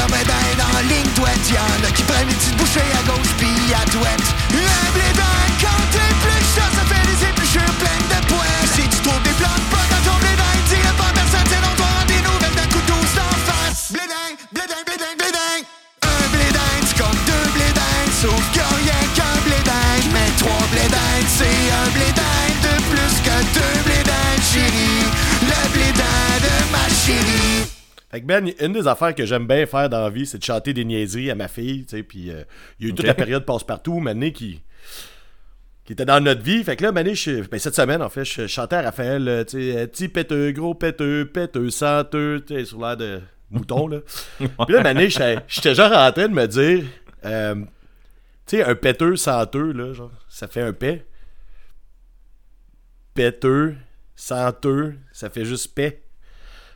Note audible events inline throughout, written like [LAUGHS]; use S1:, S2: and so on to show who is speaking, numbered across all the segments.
S1: comme un dingue en ligne, y'en a qui prennent les petites bouchées à gauche pis à droite. Fait que
S2: Ben, une des affaires que j'aime bien faire dans la vie, c'est de chanter des niaiseries à ma fille, tu sais, puis euh, il y a eu toute la période passe-partout, Mané qui qui était dans notre vie. Fait que là, Mané, je- ben, cette semaine, en fait, je chantais à Raphaël, tu sais, petit péteux, gros péteux, péteux, senteux, tu sais, sur l'air de mouton, là. [LAUGHS] Puis là, Mané, j'étais j'étais genre en train de me dire, euh, tu sais, un péteux senteux, là, genre, ça fait un paix. Péteux, senteux, ça fait juste paix.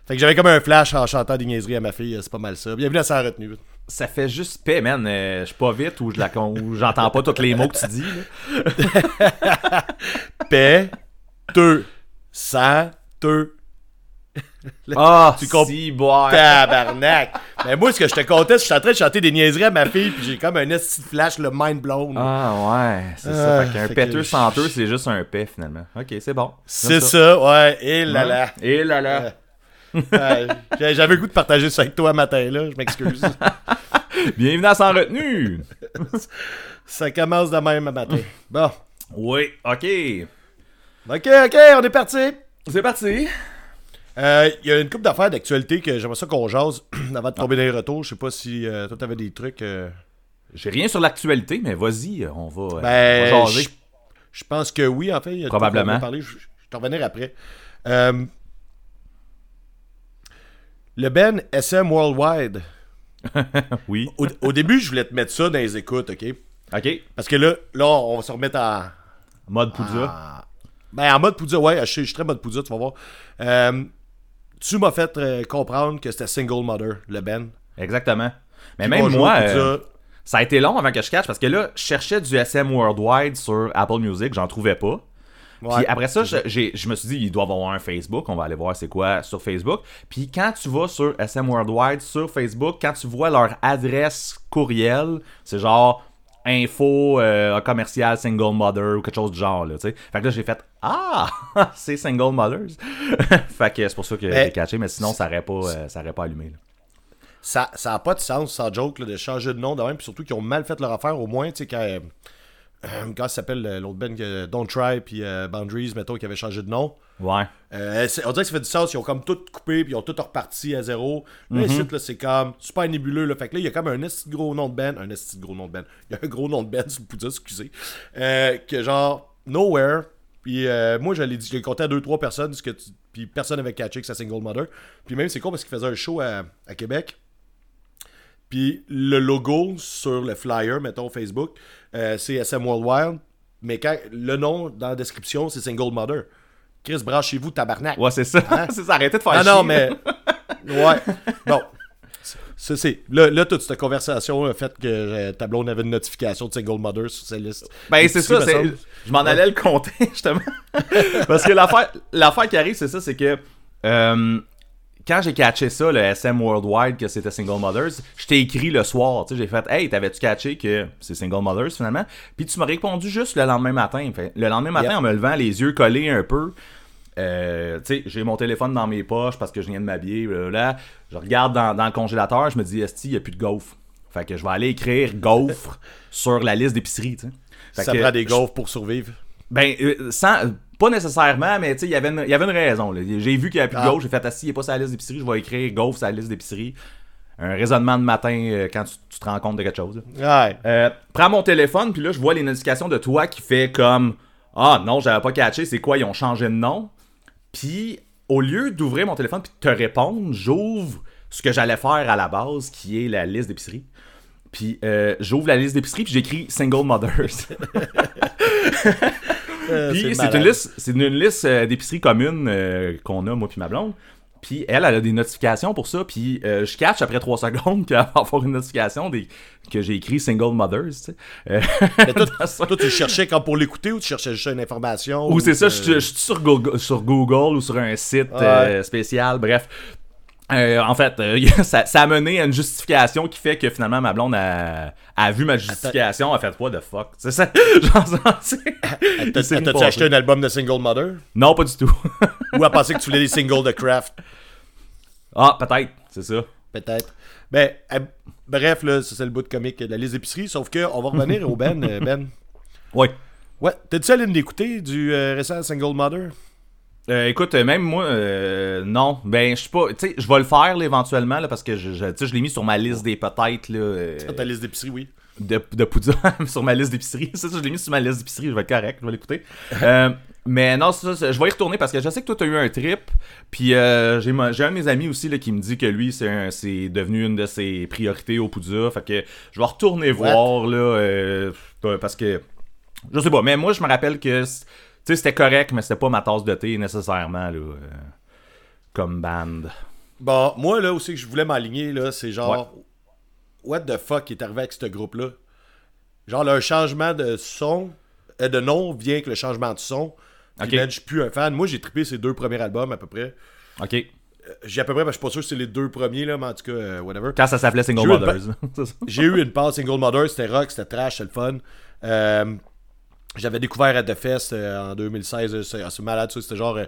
S2: Fait que j'avais comme un flash en chantant des niaiseries à ma fille, c'est pas mal ça. Bienvenue à Sans retenue.
S3: Ça fait juste paix, man. Euh, Je suis pas vite ou je la j'entends pas tous les mots que tu dis. [LAUGHS]
S2: Paix, te, sans, te,
S3: Ah,
S2: Tu comp-
S3: si,
S2: tabarnak. Mais moi, ce que je te contais, c'est que je suis en train de chanter des niaiseries à ma fille, puis j'ai comme un esti flash, le mind blown.
S3: Ah ouais, c'est
S2: Ah,
S3: ça. Fait qu'un péteux senteux, c'est juste un paix finalement. Ok, c'est bon.
S2: c'est ça. ouais, et là là.
S3: Et là là.
S2: J'avais le goût de partager ça avec toi matin, là, je m'excuse. [LAUGHS]
S3: Bienvenue à Sans Retenue. [LAUGHS]
S2: ça commence de même matin. Bon.
S3: Oui, ok.
S2: Ok, ok, on est parti.
S3: C'est parti.
S2: Euh, Il y a une couple d'affaires d'actualité que j'aimerais ça qu'on jase [CLEARS THROAT] avant de tomber dans les retours. Je sais pas si euh, toi t'avais des trucs. euh,
S3: J'ai rien sur l'actualité, mais vas-y, on va, euh,
S2: Ben,
S3: on va jaser.
S2: je, pense que oui, en fait.
S3: Probablement.
S2: Je, t'en revenir après. Le Ben SM Worldwide. [LAUGHS]
S3: Oui.
S2: Au, au début, je voulais te mettre ça dans les écoutes, OK?
S3: Ok.
S2: Parce que là, là on va se remettre en...
S3: Mode Poudja.
S2: en- ben, en mode Poudja, ouais. Je, suis- je suis très mode Poudja, tu vas voir. Euh, tu m'as fait euh, comprendre que c'était Single Mother, le Ben.
S3: Exactement. Mais
S2: Puis
S3: même moi, euh, ça a été long avant que je catch parce que là, je cherchais du SM Worldwide sur Apple Music, j'en trouvais pas.
S2: Ouais,
S3: Puis après ça, je, je me suis dit, il doit y avoir un Facebook. On va aller voir c'est quoi sur Facebook. Puis quand tu vas sur SM Worldwide sur Facebook, quand tu vois leur adresse courriel, c'est genre info euh, commercial single mother ou quelque chose du genre. Là, fait que là, j'ai fait Ah, [LAUGHS] c'est single mothers. [LAUGHS] fait que c'est pour ça que j'ai catché, mais sinon, ça aurait pas, euh, ça aurait pas allumé. là.
S2: ça ça a pas de sens sans joke là, de changer de nom de même puis surtout qu'ils ont mal fait leur affaire au moins tu sais quand euh, euh, comment ça s'appelle euh, l'autre band que Don't Try puis euh, Boundaries mettons qui avait changé de nom.
S3: Ouais.
S2: Euh, on dirait que ça fait du sens ils ont comme tout coupé puis ils ont tout reparti à zéro. Là ici là c'est comme super nébuleux là. Fait que là il y a comme un esti gros nom de band un esti gros nom de band il y a un gros nom de [LAUGHS] band sur le poudre excusez. Euh, que genre Nowhere. Puis euh, moi je l'ai dit je l'ai compté à deux trois personnes ce que tu- puis personne n'avait catché que c'est Single Mother. Puis même c'est con parce qu'il faisait un show à, à Québec. Puis le logo sur le flyer, mettons Facebook, euh, c'est SM Worldwide. Mais quand le nom dans la description, c'est Single Mother. Chris, branchez-vous, tabarnak.
S3: Ouais, c'est ça. [LAUGHS] c'est ça. Arrêtez de faire
S2: Ah
S3: chier.
S2: non, mais. [LAUGHS] Ouais. Bon. Ça, c'est. Là, là, toute cette conversation a fait que euh, ta blonde avait une notification de Single Mother sur sa liste.
S3: Ben, c'est ça. Je m'en allais le compter, [LAUGHS] justement. Parce que l'affaire l'affaire qui arrive, c'est ça, c'est que euh, quand j'ai catché ça, le SM Worldwide, que c'était Single Mothers, je t'ai écrit le soir. Tu sais, j'ai fait Hey, t'avais-tu catché que c'est Single Mothers finalement? Puis tu m'as répondu juste le lendemain matin. Fait, le lendemain matin,
S2: Yep.
S3: en me levant, les yeux collés un peu. Euh, tu sais, j'ai mon téléphone dans mes poches parce que je viens de m'habiller. Là, je regarde dans, dans le congélateur, je me dis, Esti, il n'y a plus de gaufre. Fait que je vais aller écrire [LAUGHS] gaufre sur la liste d'épicerie.
S2: Ça
S3: que
S2: prend des
S3: je-
S2: gaufres pour survivre.
S3: ben, euh, sans, pas nécessairement, mais tu sais, il y avait une- y avait une raison. J'ai vu qu'il n'y avait plus de
S2: Ah.
S3: gaufre, j'ai fait assis, il n'est pas sur la liste d'épicerie, je vais écrire gaufre sur la liste d'épicerie. Un raisonnement de matin euh, quand tu, tu te rends compte de quelque chose.
S2: Ouais.
S3: Euh, prends mon téléphone, puis là, je vois les notifications de toi qui fait comme Ah non, j'avais pas catché, c'est quoi, ils ont changé de nom. Puis, au lieu d'ouvrir mon téléphone puis de te répondre, j'ouvre ce que j'allais faire à la base, qui est la liste d'épicerie. Puis, euh, j'ouvre la liste d'épicerie, puis j'écris Single Mothers. [LAUGHS]
S2: Euh,
S3: Puis c'est une liste, c'est une liste euh, d'épicerie commune euh, qu'on a, moi puis ma blonde. Puis elle, elle a des notifications pour ça. Puis euh, je catch après 3 [LAUGHS] secondes qu'elle va avoir une notification des, que j'ai écrit Single Mothers. Tu sais. Euh,
S2: Mais toi, [LAUGHS] tu cherchais comme pour l'écouter ou tu cherchais juste une information
S3: ou c'est ça, je suis- je suis sur Google, sur Google ou sur un site euh, spécial, bref. Euh, en fait, euh, [LAUGHS] ça, ça a mené à une justification qui fait que finalement ma blonde a, a vu ma justification, a fait what the fuck? [LAUGHS] C'est ça.
S2: T'as-tu acheté un album de Single Mother?
S3: Non, pas du tout.
S2: Ou à penser que tu voulais des singles de Kraft? [LAUGHS]
S3: ah, peut-être, c'est ça.
S2: Peut-être. Ben, euh, bref, là, c'est le bout de comique de la liste d'épicerie. Sauf que, on va revenir au Ben. Ben.
S3: Ouais.
S2: Ouais, t'es-tu allé d'écouter du récent Single Mother?
S3: Euh, écoute, euh, même moi, euh, non. Ben, je sais pas. Tu sais, je vais le faire là, éventuellement là, parce que je, je, tu sais, je l'ai mis sur ma liste des peut-être là, euh,
S2: ta liste d'épicerie, oui.
S3: de, de Poudza [LAUGHS] sur ma liste d'épicerie. Ça, je l'ai mis sur ma liste d'épicerie. Je vais être correct, je vais l'écouter. [LAUGHS] Euh, mais non, ça, c'est- je vais y retourner parce que je sais que toi, t'as eu un trip. Puis euh, j'ai un de mes amis aussi là, qui me dit que lui, c'est devenu une de ses priorités au Poudza. Fait que je vais retourner voir là, parce que je sais pas. Mais moi, je me rappelle que sais, c'était correct, mais c'était pas ma tasse de thé nécessairement là, euh, comme band.
S2: Bon, moi, là, aussi que je voulais m'aligner, là, c'est genre... What the fuck est arrivé avec ce groupe-là? Genre, le changement de son, euh, de nom vient avec le changement de son. Puis, je suis plus un fan. Moi, j'ai trippé ces deux premiers albums, à peu près.
S3: Ok.
S2: J'ai à peu près, que je suis pas sûr que c'est les deux premiers, là, mais en tout cas, euh, whatever.
S3: Quand ça s'appelait Single Mothers. [LAUGHS]
S2: J'ai eu une passe Single Mother, c'était rock, c'était trash, c'était le fun. Euh, J'avais découvert At The Fest euh, en 2016, euh, c'est c'est malade ça, c'était genre... euh,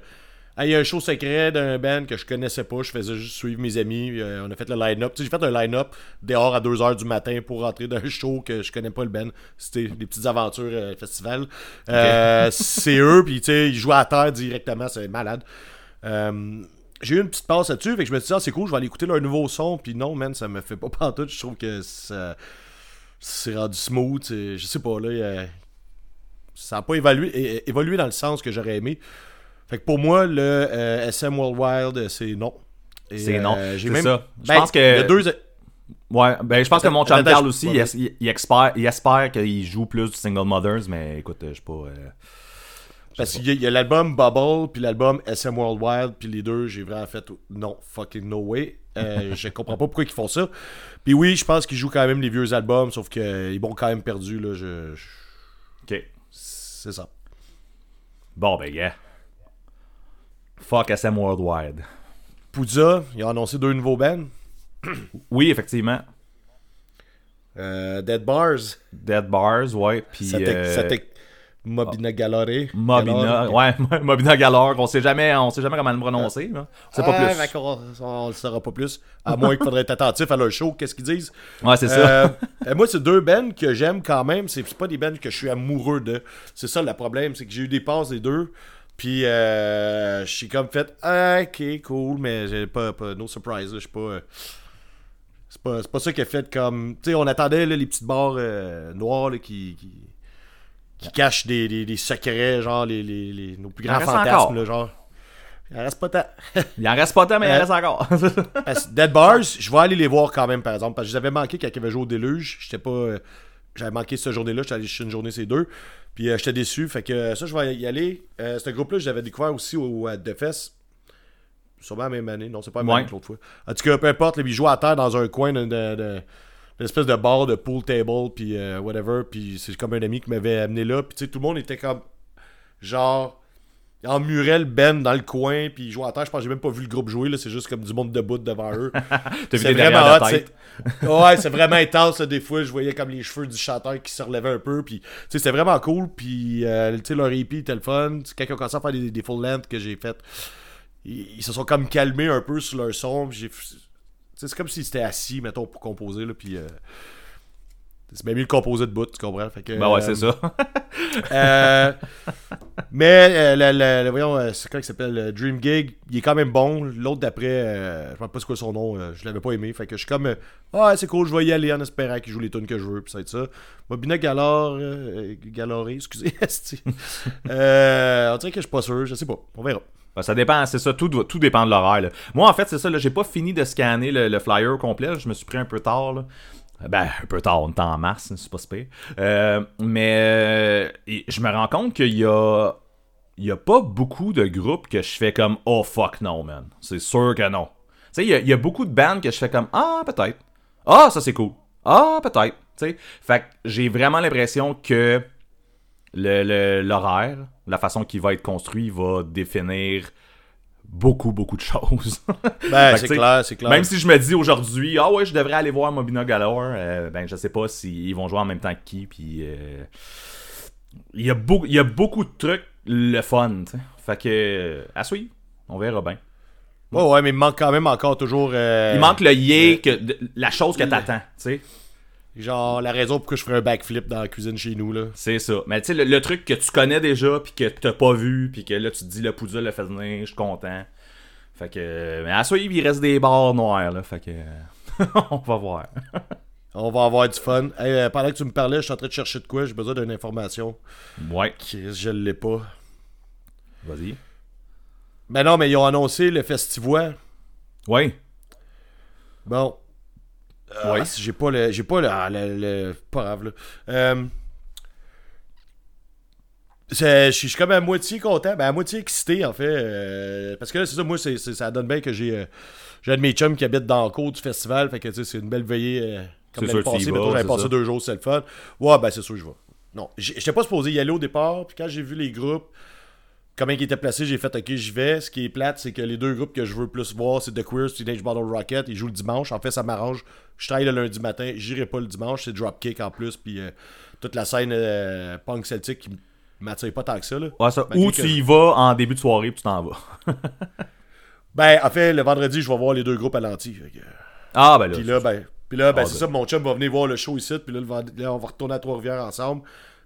S2: Ah, Il y a un show secret d'un band que je connaissais pas, je faisais juste suivre mes amis, on a fait le line-up. J'ai fait un line-up dehors à 2h du matin pour rentrer dans un [LAUGHS] show que je connais pas le band. C'était des petites aventures festival. C'est eux, puis tu sais, ils jouaient à terre directement, c'est malade. J'ai eu une petite passe là-dessus, fait que je me suis dit, ah, c'est cool, je vais aller écouter leur nouveau son, puis non, man, ça me fait pas [LAUGHS] pantoute, je trouve que ça c'est rendu smooth, je sais pas, là, il y a- ça a pas évalué, évolué dans le sens que j'aurais aimé. Fait que pour moi, le euh, SM World Wild, euh, c'est non.
S3: C'est non.
S2: euh, j'ai
S3: C'est
S2: même-
S3: ça. Je
S2: Ben,
S3: pense que-
S2: il y a deux...
S3: Ouais, ben je pense que mon
S2: Attends,
S3: Carl aussi,
S2: ouais,
S3: il, il- espère, il espère qu'il joue plus du Single Mothers, mais écoute, euh, je sais pas. euh,
S2: Parce qu'il y a- l'album Bubble, puis l'album SM World Wild, puis les deux, j'ai vraiment fait non, fucking no way. Euh, [LAUGHS] je comprends pas pourquoi ils font ça. Puis oui, je pense qu'ils jouent quand même les vieux albums, sauf qu'ils m'ont quand même perdu, là. Je, je-
S3: Ok.
S2: C'est ça.
S3: Bon, ben, yeah. Fuck SM Worldwide.
S2: Poudza, ils ont annoncé deux nouveaux bands.
S3: Oui, effectivement.
S2: Euh, Dead Bars,
S3: Dead Bars, ouais. Puis.
S2: ça
S3: euh,
S2: ça Mobina Galore.
S3: Mobina,
S2: Galore.
S3: ouais, [LAUGHS] Mobina Galore, on sait jamais, on sait jamais comment le prononcer. On sait pas plus.
S2: qu'on- on, le saura pas plus. À moins qu'il faudrait être attentif à leur show, qu'est-ce qu'ils disent?
S3: Ouais, c'est ça.
S2: Euh, moi, c'est deux bands que j'aime quand même. C'est c'est pas des bands que je suis amoureux de. C'est ça le problème, c'est que j'ai eu des passes des deux. Puis, euh, je suis comme fait, ok, cool, mais j'ai pas, pas, no surprise. Je suis pas. euh, c'est pas, c'est pas ça qui a fait comme. Tu sais, on attendait là, les petites barres noires là, qui, qui, qui cachent des, des, des secrets, genre les, les, les- nos plus
S3: Il
S2: grands fantasmes, là, genre. Il en reste pas tant. [LAUGHS]
S3: Il en reste pas tant, mais il en
S2: euh,
S3: reste encore. [LAUGHS]
S2: Dead Bars, je vais aller les voir quand même, par exemple. Parce que je les avais manqué quand ils avaient joué au Déluge. J'étais pas. euh, J'avais manqué cette journée-là. J'étais allé une journée, ces deux. Puis euh, j'étais déçu. Fait que ça, je vais y aller. Euh, ce groupe-là, je l'avais découvert aussi au à Defes. Sûrement la même année. Non, c'est pas la même
S3: Ouais.
S2: que l'autre fois. En tout cas, peu importe. là, ils jouaient à terre dans un coin de. de- de- d'une espèce de bar de pool table. Puis euh, whatever. Puis c'est comme un ami qui m'avait amené là. Puis tu sais, tout le monde était comme. Genre en murel Ben dans le coin, puis ils jouaient à terre. Je pense que j'ai même pas vu le groupe jouer, là. C'est juste comme du monde debout devant eux. [LAUGHS] C'est vraiment hot,
S3: tête.
S2: Ouais, c'est vraiment intense, là, des fois. Je voyais comme les cheveux du chanteur qui se relevaient un peu, puis tu sais, c'était vraiment cool. Puis, euh, tu sais, leur EP était le fun. Quand ils ont commencé à faire des, des full length que j'ai fait, ils, ils se sont comme calmés un peu sur leur son. puis j'ai- C'est comme s'ils étaient assis, mettons, pour composer, là, puis... euh, c'est bien mieux de composer de bout, tu comprends? Fait que,
S3: Ben ouais,
S2: euh,
S3: c'est ça. [LAUGHS]
S2: euh, mais euh, le, le- le- voyons, euh, c'est quoi qui s'appelle euh, Dream Gig, il est quand même bon. L'autre d'après, euh, je ne sais pas c'est quoi son nom, euh, je l'avais pas aimé. Fait que je suis comme, euh, ah c'est cool, je vais y aller en espérant qu'il joue les tunes que je veux, puis ça va être ça. Mobina Galore, euh, Galore, excusez, [LAUGHS] euh, on dirait que je suis pas sûr, je sais pas, on verra.
S3: Ben, ça dépend, c'est ça, tout, tout dépend de l'horaire. Moi, en fait, c'est ça, j'ai pas fini de scanner le, flyer complet, je me suis pris un peu tard. Là. Ben, un peu tard, on est en mars, c'est pas super. Euh, mais euh, je me rends compte qu'il y a, y a pas beaucoup de groupes que je fais comme Oh fuck no, man. C'est sûr que non. Tu sais, il y a- il y, a beaucoup de bands que je fais comme Ah, peut-être. Ah, ça c'est cool. Ah, peut-être. Tu sais, fait que j'ai vraiment l'impression que le- le- l'horaire, la façon qu'il va être construit, va définir beaucoup, beaucoup de choses. [LAUGHS]
S2: Ben, c'est clair, c'est clair.
S3: Même si je me dis aujourd'hui, ah ouais, je devrais aller voir Mobina Galore, euh, ben je sais pas s'ils vont jouer en même temps que qui, puis euh, il y a beaucoup, il y a beaucoup de trucs le fun, tu sais. Fait que à suivre, on verra bien.
S2: Ouais, ouais, mais il manque quand même encore toujours. euh,
S3: Il manque le yé, que, la chose que t'attends, tu sais.
S2: Genre, la raison pourquoi je ferais un backflip dans la cuisine chez nous, là.
S3: C'est ça. Mais tu sais, le, le truc que tu connais déjà, puis que t'as pas vu, puis que là, tu te dis, le poudre le fait venir, je suis content. Fait que. Mais à suivre, il reste des barres noirs, là. Fait que. [LAUGHS] on va voir.
S2: On va avoir du fun. Hey, euh, pendant que tu me parlais, je suis en train de chercher de quoi, j'ai besoin d'une information.
S3: Ouais.
S2: Chris, je l'ai pas.
S3: Vas-y.
S2: Ben non, mais ils ont annoncé le festival.
S3: Ouais.
S2: Bon. Euh,
S3: Ouais.
S2: ah, j'ai pas le. J'ai pas le. ah, le, le- pas grave, là. Euh, Je suis comme à moitié content, ben à moitié excité en fait. euh, parce que là, c'est ça, moi, c'est, ça donne bien que j'ai, euh, j'ai un de mes chums qui habite dans le cours du festival. Fait que tu sais, c'est une belle veillée. comme l'année passée, mettons, j'avais
S3: c'est
S2: passé deux jours, c'est le fun. Ouais, ben c'est sûr que je vais. Non, j'étais pas supposé y aller au départ, puis quand j'ai vu les groupes, comment ils étaient placés, j'ai fait ok, j'y vais. Ce qui est plate, c'est que les deux groupes que je veux plus voir, c'est The Queers, Teenage Bottle Rocket. Ils jouent le dimanche. En fait, ça m'arrange. Je travaille le lundi matin, j'irai pas le dimanche. C'est Dropkick en plus, puis euh, toute la scène euh, punk celtique qui m'attire pas tant que ça. Là.
S3: Ouais, ça. Ou tu y vas en début de soirée, puis tu t'en vas. [LAUGHS]
S2: Ben, en fait, le vendredi, je vais voir les deux groupes à l'anti.
S3: Ah, ben là.
S2: Puis là, ben, puis là, ben,
S3: Ah,
S2: c'est
S3: ben.
S2: ça, mon chum va venir voir le show ici, puis là, le vend- là, on va retourner à Trois-Rivières ensemble.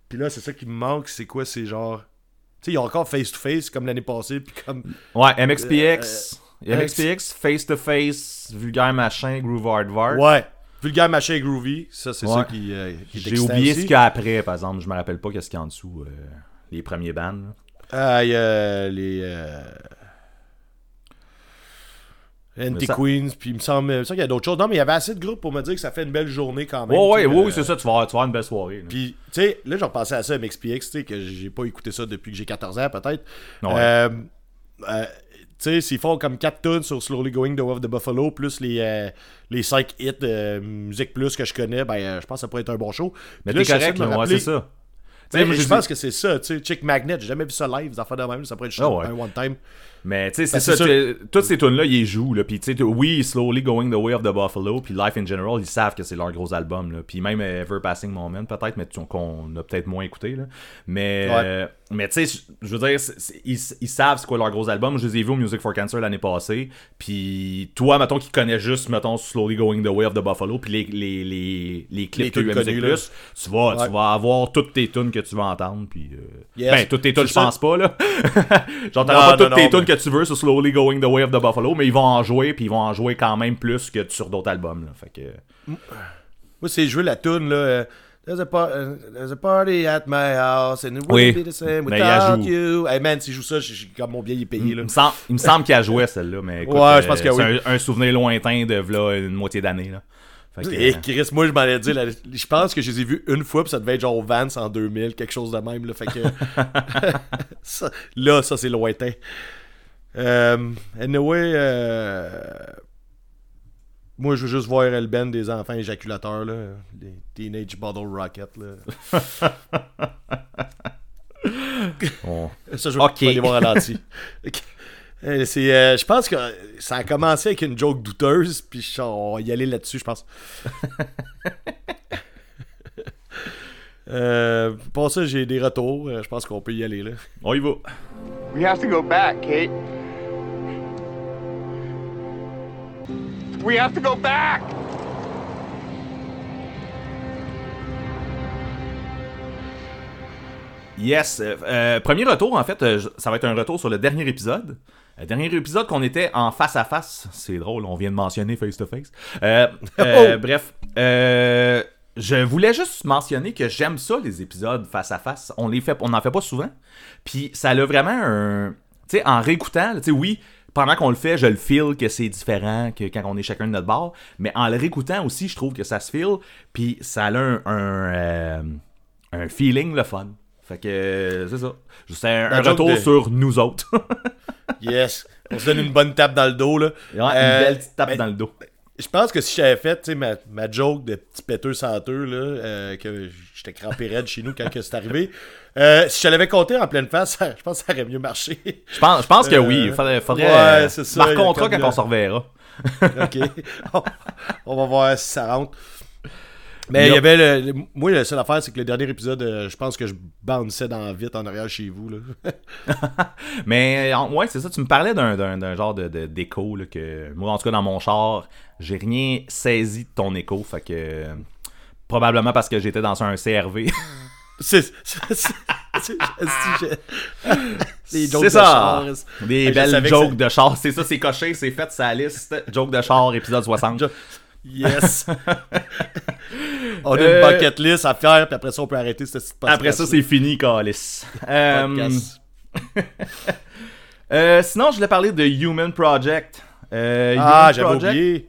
S2: Puis là, c'est ça qui me manque, c'est quoi, c'est genre... Tu sais, il y a encore face-to-face, comme l'année passée, puis comme...
S3: Ouais, MXPX.
S2: Euh,
S3: MXPX, face to face, vulgaire machin, groove hard var.
S2: Ouais, Vulgaire Machin et Groovy, ça, c'est
S3: Ouais.
S2: ça qui, euh, qui
S3: J'ai oublié
S2: aussi.
S3: ce qu'il y a après, par exemple. Je me rappelle pas qu'est-ce qu'il y a en dessous. euh, les premiers bands.
S2: Ah, il y a les... Euh...
S3: Ça-
S2: Anti-Queens, puis il me semble, semble qu'il y a d'autres choses. Non, mais il y avait assez de groupes pour me dire que ça fait une belle journée quand même.
S3: Ouais, ouais,
S2: tu sais,
S3: ouais,
S2: euh,
S3: oui, c'est ça. Tu vas, avoir, tu vas avoir une belle soirée.
S2: Puis, tu sais, là, j'en repensais à ça, MXPX, tu sais, que j'ai pas écouté ça depuis que j'ai 14 ans, peut-être.
S3: Ouais.
S2: Euh, euh, tu sais, s'ils font comme 4 tunes sur Slowly Going the Way of the Buffalo, plus les, euh, les 5 hits de musique plus que je connais, ben, euh, je pense que ça pourrait être un bon show.
S3: Mais t'es correct, là, ouais, c'est ça.
S2: Ben, je pense que c'est ça, tu sais, Chick Magnet, j'ai jamais vu ça live, des affaires de même, ça pourrait être
S3: Ah ouais.
S2: un one time.
S3: Mais tu sais, c'est
S2: Ben,
S3: ça. sais, Toutes ces tunes-là, ils les jouent. Là. Puis tu sais, oui, Slowly Going the Way of the Buffalo, puis Life in General, ils savent que c'est leur gros album. Là. Puis même Ever Passing Moment, peut-être, mais tu- qu'on a peut-être moins écouté. Là. Mais,
S2: Ouais.
S3: Euh, mais tu sais, je veux dire, ils, ils savent c'est quoi leur gros album. Je les ai vus au Music for Cancer l'année passée. Puis toi, mettons, qui connais juste, mettons, Slowly Going the Way of the Buffalo, puis les, les, les, les clips que
S2: là.
S3: Plus, tu vas,
S2: Ouais.
S3: tu vas avoir toutes tes tunes que tu vas entendre. Puis, euh,
S2: Yes.
S3: Ben, toutes tes tunes, je pense pas. là. [LAUGHS] T'auras pas toutes
S2: non,
S3: tes
S2: mais-
S3: tunes que tu veux sur Slowly Going the Way of the Buffalo, mais ils vont en jouer, puis ils vont en jouer quand même plus que sur d'autres albums. Là. Fait que...
S2: Moi, c'est jouer la tune là. euh, There's a, par- uh, there's a party at my house and it wouldn't
S3: Oui.
S2: be the same without you. Hey man, si je joue ça, je- je- comme mon bien il est payé là.
S3: Il me semble, qu'il a joué celle-là, mais écoute,
S2: Ouais, je pense
S3: euh,
S2: que
S3: c'est
S2: oui.
S3: un, un souvenir lointain de v'là une moitié d'année. Là.
S2: Et
S3: euh,
S2: Chris, moi je m'en ai dit, là, je pense que je les ai vus une fois, puis ça devait être genre Vance en 2000, quelque chose de même. Là, fait que, [LAUGHS] ça- là, ça c'est lointain. Euh, anyway, euh, moi je veux juste voir El Ben des enfants éjaculateurs, là, des Teenage Bottle Rocket. Là. [LAUGHS] Ça, je veux
S3: Ok.
S2: pas les voir ralenti. Ok. [LAUGHS] Euh, c'est, euh, je pense que ça a commencé avec une joke douteuse, puis on va y aller là-dessus, je pense. [LAUGHS] euh, pour ça, j'ai des retours. Je pense qu'on peut y aller. Là.
S3: on y va.
S4: We have to go back, Kate. We have to go back!
S3: Yes. euh, euh, premier retour, en fait, euh, ça va être un retour sur le dernier épisode. Le dernier épisode qu'on était en face à face. C'est drôle, on vient de mentionner face to face. Euh, euh, [LAUGHS]
S2: Oh!
S3: Bref, euh, je voulais juste mentionner que j'aime ça les épisodes face à face. On les fait, on n'en fait pas souvent. Puis ça a vraiment un, tu sais, en réécoutant, tu sais, oui. Pendant qu'on le fait, je le feel que c'est différent que quand on est chacun de notre bord. Mais en le réécoutant aussi, je trouve que ça se feel. Puis ça a un, un, euh, un feeling le fun. Fait que c'est ça. C'est un, un retour
S2: de-
S3: sur nous autres. [LAUGHS]
S2: Yes. On se donne une bonne tape dans le dos. Là.
S3: Ouais,
S2: Euh,
S3: une belle petite tape
S2: ben,
S3: dans le dos.
S2: Je pense que si j'avais fait ma, ma joke de petit péteux senteux, là, euh, que j'étais crampé raide chez nous quand que c'est arrivé, euh, si je l'avais compté en pleine face, [LAUGHS] je pense que ça aurait mieux marché.
S3: Je pense, je pense que
S2: Euh,
S3: oui. Il faudrait, faudrait
S2: ouais,
S3: euh,
S2: ça,
S3: quand on se reverra. [LAUGHS]
S2: ok. On- On va voir si ça rentre. Mais il y avait le, le- Moi, la seule affaire, c'est que le dernier épisode, euh, je pense que je bounçais dans vite en arrière chez vous. Là. [LAUGHS]
S3: Mais en- ouais, c'est ça. Tu me parlais d'un, d'un, d'un genre de, d'écho là, que moi, en tout cas, dans mon char, j'ai rien saisi de ton écho. Fait que euh, probablement parce que j'étais dans un CRV.
S2: C'est. jokes
S3: c'est
S2: de
S3: ça.
S2: char.
S3: Des belles jokes
S2: ça-
S3: de char. C'est ça, c'est coché, c'est fait sa liste. Joke de char, épisode 60.
S2: Jo- Yes. [LAUGHS] on a
S3: Euh,
S2: une bucket list à faire, puis après ça, on peut arrêter cette petite.
S3: Après ça, c'est fini, Calis. Euh, [LAUGHS] euh, sinon, je voulais parler de Human Project. Euh,
S2: Ah, j'avais oublié.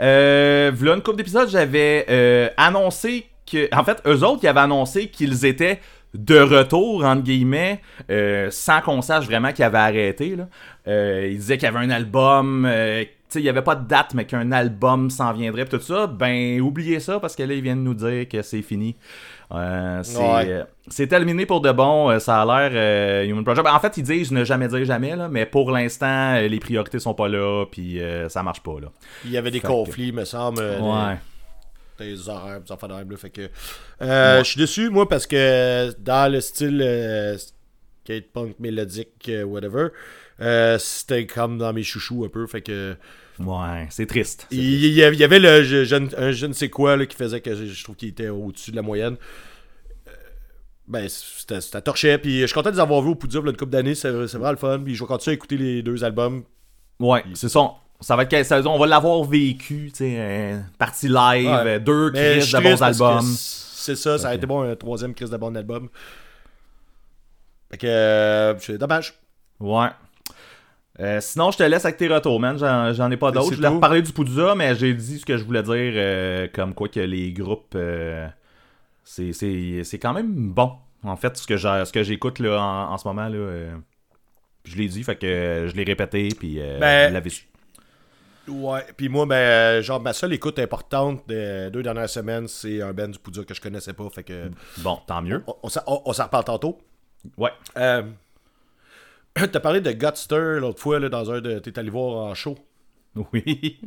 S3: Euh, v'là une couple d'épisodes, j'avais euh, annoncé que. En fait, eux autres, ils avaient annoncé qu'ils étaient de retour, entre guillemets, euh, sans qu'on sache vraiment qu'ils avaient arrêté. Là. Euh, ils disaient qu'il y avait un album. euh, il n'y avait pas de date, mais qu'un album s'en viendrait, tout ça. Ben, oubliez ça, parce que là, ils viennent nous dire que c'est fini. Euh, c'est
S2: Ouais.
S3: euh, terminé pour de bon. euh, ça a l'air Human Project. Ben, en fait, ils disent ne jamais dire jamais, là, mais pour l'instant, les priorités sont pas là, puis ça marche pas. Là.
S2: Il y avait des
S3: Fait que-
S2: conflits, me semble.
S3: Ouais.
S2: Des horaires, des affaires de même, là, Fait que. euh, Je suis déçu, moi, parce que dans le style euh, skate punk mélodique, euh, whatever, euh, c'était comme dans mes chouchous un peu. Fait que.
S3: Ouais, c'est triste.
S2: Il il y avait- le je, je ne- un je ne sais quoi là, qui faisait que je, je trouve qu'il était au-dessus de la moyenne. Ben, c'était torché. Puis je suis content de les avoir vus au Poudre une couple d'années. C'est c'est vraiment le fun. Puis je vais continuer à écouter les deux albums.
S3: Ouais, c'est ça. Ça va être, ça- on va l'avoir vécu, tu sais, partie live,
S2: Ouais.
S3: euh, deux crises de bons albums.
S2: C'est ça, ça a été bon, un troisième crise de bon album. Fait que, euh, c'est dommage.
S3: Ouais. Euh, sinon, je te laisse avec tes retours, man. J'en, ai pas d'autres.
S2: C'est
S3: Je voulais reparler du Poudza, mais j'ai dit ce que je voulais dire, euh, comme quoi que les groupes, c'est, quand même bon. En fait, ce que, j'ai- ce que j'écoute en, en ce moment, là, je l'ai dit, fait que je l'ai répété, puis
S2: Ben,
S3: vous l'avez su.
S2: Ouais. Puis moi, ben, euh, genre, ma seule écoute importante des deux dernières semaines, c'est un band du Poudre que je connaissais pas. Fait que,
S3: Bon, tant mieux.
S2: on, on s'en- on- on s'en reparle tantôt.
S3: Ouais.
S2: Euh, [CLEARS THROAT] T'as parlé de Gutster l'autre fois, là, dans un de. T'es allé voir en show.
S3: Oui.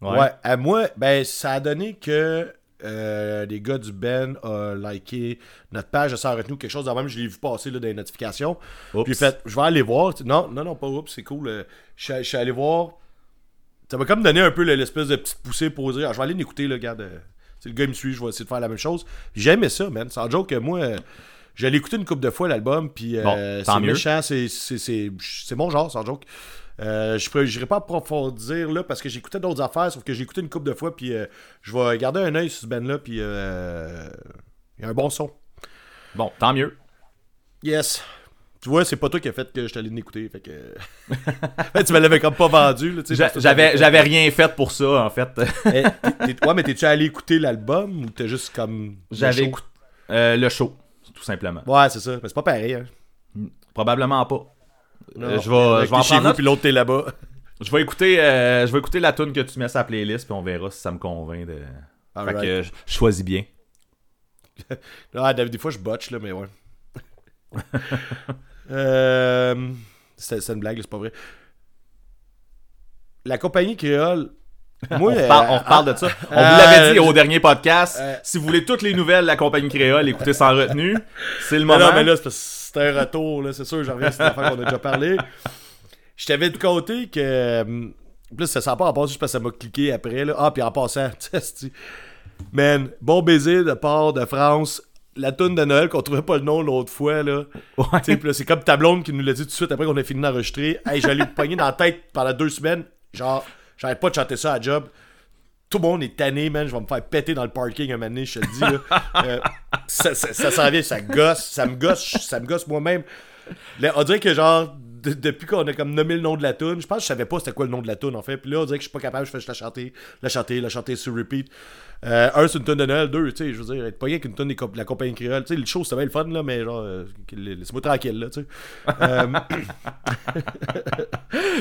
S2: Ouais. à moi, ben, ça a donné que euh, les gars du Ben ont liké notre page de Sans Retenue, quelque chose de même. Je l'ai vu passer là, dans les notifications.
S3: Oups.
S2: Puis fait, je vais aller voir. Non, non, non, pas oups, c'est cool. je suis allé voir. Ça m'a comme donné un peu le- l'espèce de petite poussée pour dire, ah, je vais aller l'écouter, le gars. Si le gars il me suit, je vais essayer de faire la même chose. J'aimais ça, man. Sans joke que moi. euh, J'allais écouter une couple de fois l'album, puis euh,
S3: Bon,
S2: c'est
S3: mieux.
S2: méchant, c'est- mon genre, sans joke. Euh, je n'irai pas approfondir là parce que j'écoutais d'autres affaires, sauf que j'ai écouté une couple de fois, puis euh, je vais garder un œil sur ce band-là, puis euh, il y a un bon son.
S3: Bon, tant mieux.
S2: Yes. Tu vois, c'est pas toi qui a fait que je t'allais l'écouter, fait que. [LAUGHS] Ouais, tu me l'avais comme pas vendu,
S3: J'avais, j'avais rien fait pour ça, en fait. [LAUGHS]
S2: Eh, t'es- t'es- ouais, mais t'es-tu allé écouter l'album ou t'es juste comme.
S3: J'avais écouté euh, le show, tout simplement.
S2: Ouais, c'est ça. Mais c'est pas pareil, hein.
S3: Probablement pas.
S2: Non,
S3: Euh, je vais, je vais en
S2: chez
S3: prendre
S2: vous, puis l'autre, t'es là-bas. [LAUGHS]
S3: Je vais écouter, euh, je vais écouter la tune que tu mets sur la playlist, puis on verra si ça me convainc. De... Fait que je choisis bien.
S2: Ah, des des fois, je botche, là, mais ouais. Euh, c'était une blague, c'est pas vrai. La compagnie créole. Moi, [LAUGHS]
S3: on,
S2: euh,
S3: reparle, on reparle de ça. [LAUGHS] On
S2: euh,
S3: vous l'avait dit au dernier podcast.
S2: euh,
S3: si vous voulez toutes les nouvelles de la compagnie créole, écoutez sans retenue. C'est le moment.
S2: non, mais là, c'est c'est un retour, là, c'est sûr, j'en reviens qu'on a déjà parlé. Je t'avais de côté que. euh, Plus ça sent pas en passant juste parce que ça m'a cliqué après, là. Ah, puis en passant, [LAUGHS] testi. Man, bon baiser de part de France. La toune de Noël qu'on trouvait pas le nom l'autre fois, là.
S3: Ouais.
S2: C'est comme ta blonde qui nous l'a dit tout de suite après qu'on a fini d'enregistrer. Hey, j'allais me pogner dans la tête pendant deux semaines. Genre, j'arrête pas de chanter ça à job. Tout le monde est tanné, man. Je vais me faire péter dans le parking un moment donné, je te le dis. Là. [LAUGHS] Euh, ça, ça, ça s'en vient, ça gosse. Ça me gosse, ça me gosse moi-même. On dirait que genre, de- depuis qu'on a comme nommé le nom de la tune, je pense que je savais pas c'était quoi le nom de la tune en fait. Puis là, on dirait que je suis pas capable, je fais juste la chanter, la chanter, la chanter sur repeat. Euh, un, c'est une tune de Noël. Deux, tu sais, je veux dire, être pas rien qu'une comp- de la compagnie créole. Tu sais, le show, c'était bien le fun, là, mais genre, euh, laisse-moi tranquille, là, tu sais. Euh, [LAUGHS]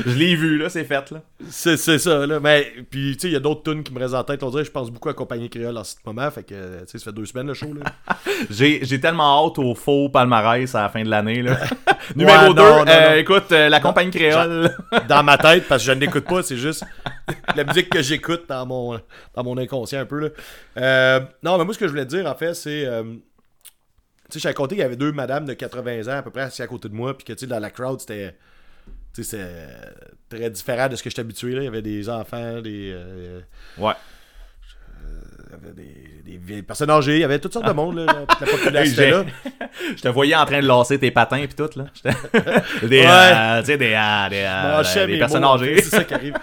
S3: Je l'ai vu, là, c'est fait, là.
S2: c'est, ça, là. Mais, puis, tu sais, il y a d'autres tunes qui me restent en tête. On dirait, je pense beaucoup à compagnie créole en ce moment. Fait que, tu sais, ça fait deux semaines le show, là. [LAUGHS]
S3: J'ai tellement hâte au faux palmarès à la fin de l'année, là. [LAUGHS] Numéro
S2: Ouais,
S3: 2,
S2: non, non, non.
S3: écoute, la compagnie créole.
S2: dans ma tête parce que je ne l'écoute pas, c'est juste [LAUGHS] la musique que j'écoute dans mon, dans mon inconscient un peu. Là. Euh, non, mais moi, ce que je voulais te dire, en fait, c'est. euh, tu sais, j'ai raconté qu'il y avait deux madames de 80 ans à peu près assis à côté de moi, puis que, tu sais, dans la crowd, c'était. Tu sais, c'est très différent de ce que je suis habitué. Là. Il y avait des enfants, des. euh,
S3: Ouais.
S2: il y avait des, des vieilles personnes âgées, il y avait toutes sortes de monde. Là, toute la population [LAUGHS] là. [LAUGHS]
S3: Je te voyais en train de lasser tes patins pis tout, là. Des,
S2: Ouais.
S3: euh, des, euh, des, euh, des personnes
S2: mots,
S3: âgées.
S2: C'est ça qui arrive.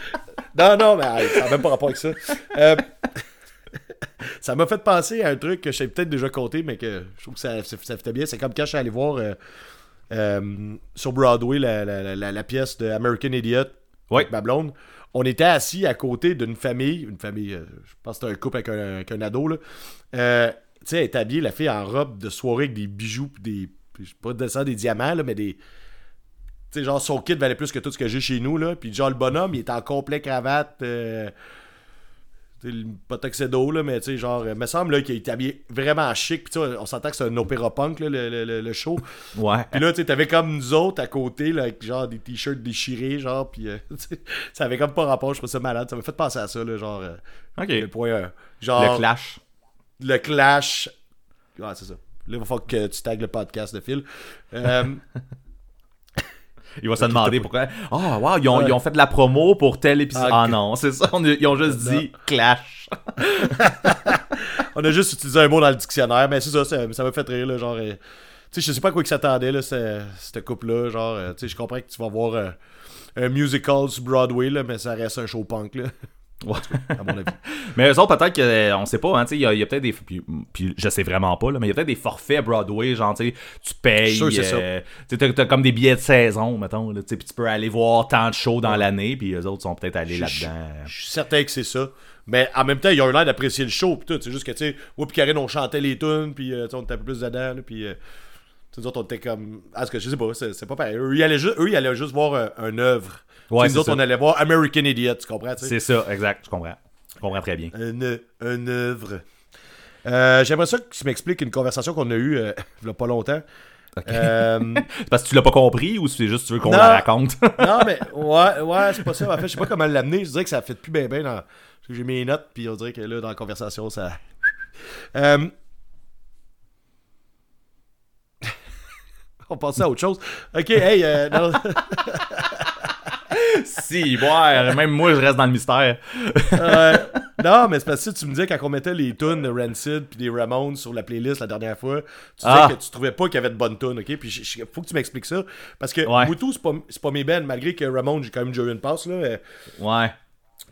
S2: Non, non, mais ça n'a même pas rapport avec ça. Euh, ça m'a fait penser à un truc que j'ai peut-être déjà compté, mais que je trouve que ça, ça, ça fitait bien. C'est comme quand je suis allé voir euh, euh, sur Broadway la, la- la- la- la pièce de American Idiot
S3: Oui.
S2: avec ma blonde. On était assis à côté d'une famille, une famille, euh, je pense que c'était un couple avec un, avec un ado, là. Tu sais, elle est habillée, la fille, en robe de soirée avec des bijoux, pis des. pis je sais pas des diamants, là, mais des. Sais, genre, son kit valait plus que tout ce que j'ai chez nous, là. Puis, genre, le bonhomme, il est en complet cravate. Euh, le- pas tuxedo, là, mais tu sais, genre, il me semble là, qu'il est habillé vraiment chic. Puis, on s'entend que c'est un opéra punk, là, le, le- le- le show. [LAUGHS]
S3: Ouais.
S2: Puis là, tu sais, t'avais comme nous autres à côté, là, avec genre des t-shirts déchirés, genre, puis euh, [LAUGHS] ça avait comme pas rapport, je trouvais ça malade. Ça m'a fait penser à ça, là, genre, euh,
S3: Ok.
S2: quel point, euh, genre,
S3: Le clash.
S2: le clash. Ouais, c'est ça. Là, il va falloir que tu tagues le podcast de Phil. Euh, [LAUGHS]
S3: Il va se demander pourquoi. Ah, wow, ils ont,
S2: Ouais.
S3: ils ont fait de la promo pour tel épisode.
S2: Ah,
S3: Ah, non, c'est ça. on ils ont juste dit clash. [LAUGHS]
S2: on a juste utilisé un mot dans le dictionnaire, mais c'est ça, ça m'a fait rire, là, genre. euh, tu sais, je sais pas à quoi ils s'attendaient, là, ce- cette couple-là. Genre, euh, tu sais, je comprends que tu vas voir euh, un musical sur Broadway, là, mais ça reste un show punk, là.
S3: Ouais.
S2: à mon avis. [LAUGHS]
S3: Mais eux autres, peut-être que, euh, sait pas, hein, il y a, il y a peut-être des. Puis, puis je sais vraiment pas, là, mais il y a peut-être des forfaits Broadway, genre, tu payes.
S2: C'est
S3: euh, tu t'as comme des billets de saison, mettons, là, puis tu peux aller voir tant de shows dans l'année, puis eux autres sont peut-être allés là-dedans.
S2: Je suis certain que c'est ça. Mais en même temps, ils ont eu l'air d'apprécier le show. Pis tout. C'est juste que, tu sais, moi, puis Karine, on chantait les tunes, puis euh, on était un peu plus dedans. Puis, euh, nous autres, on était comme. Ah, ce que je sais pas, c'est pas pareil. Eux, ils allaient, ju- eux, ils allaient juste voir euh, un œuvre.
S3: Ouais,
S2: nous autres,
S3: ça.
S2: on allait voir American Idiot, tu comprends?
S3: C'est ça, exact, je comprends. Je comprends très bien.
S2: Un, œ- un œuvre. Euh, J'aimerais ça que tu m'expliques une conversation qu'on a eue euh, [LAUGHS] il y a pas longtemps. Euh, [LAUGHS]
S3: C'est parce que tu l'as pas compris ou c'est juste que tu veux qu'on la raconte? [LAUGHS]
S2: non, mais ouais, ouais, c'est pas ça. En fait, je sais pas comment l'amener. Je dirais que ça fait plus bien, bien dans. J'ai mes notes, puis on dirait que là, dans la conversation, ça. Euh, on passe à autre chose. Ok, hey, euh, non.
S3: Si, ouais, même moi, je reste dans le mystère.
S2: Euh, non, mais c'est parce que tu me disais quand on mettait les tunes de Rancid puis des Ramones sur la playlist la dernière fois, tu disais
S3: Ah.
S2: que tu trouvais pas qu'il y avait de bonnes tunes, ok? Puis il faut que tu m'expliques ça. Parce que
S3: Ouais.
S2: Moutou, c'est pas, pas mes bands, malgré que Ramones, j'ai quand même eu une passe, là. Euh,
S3: Ouais.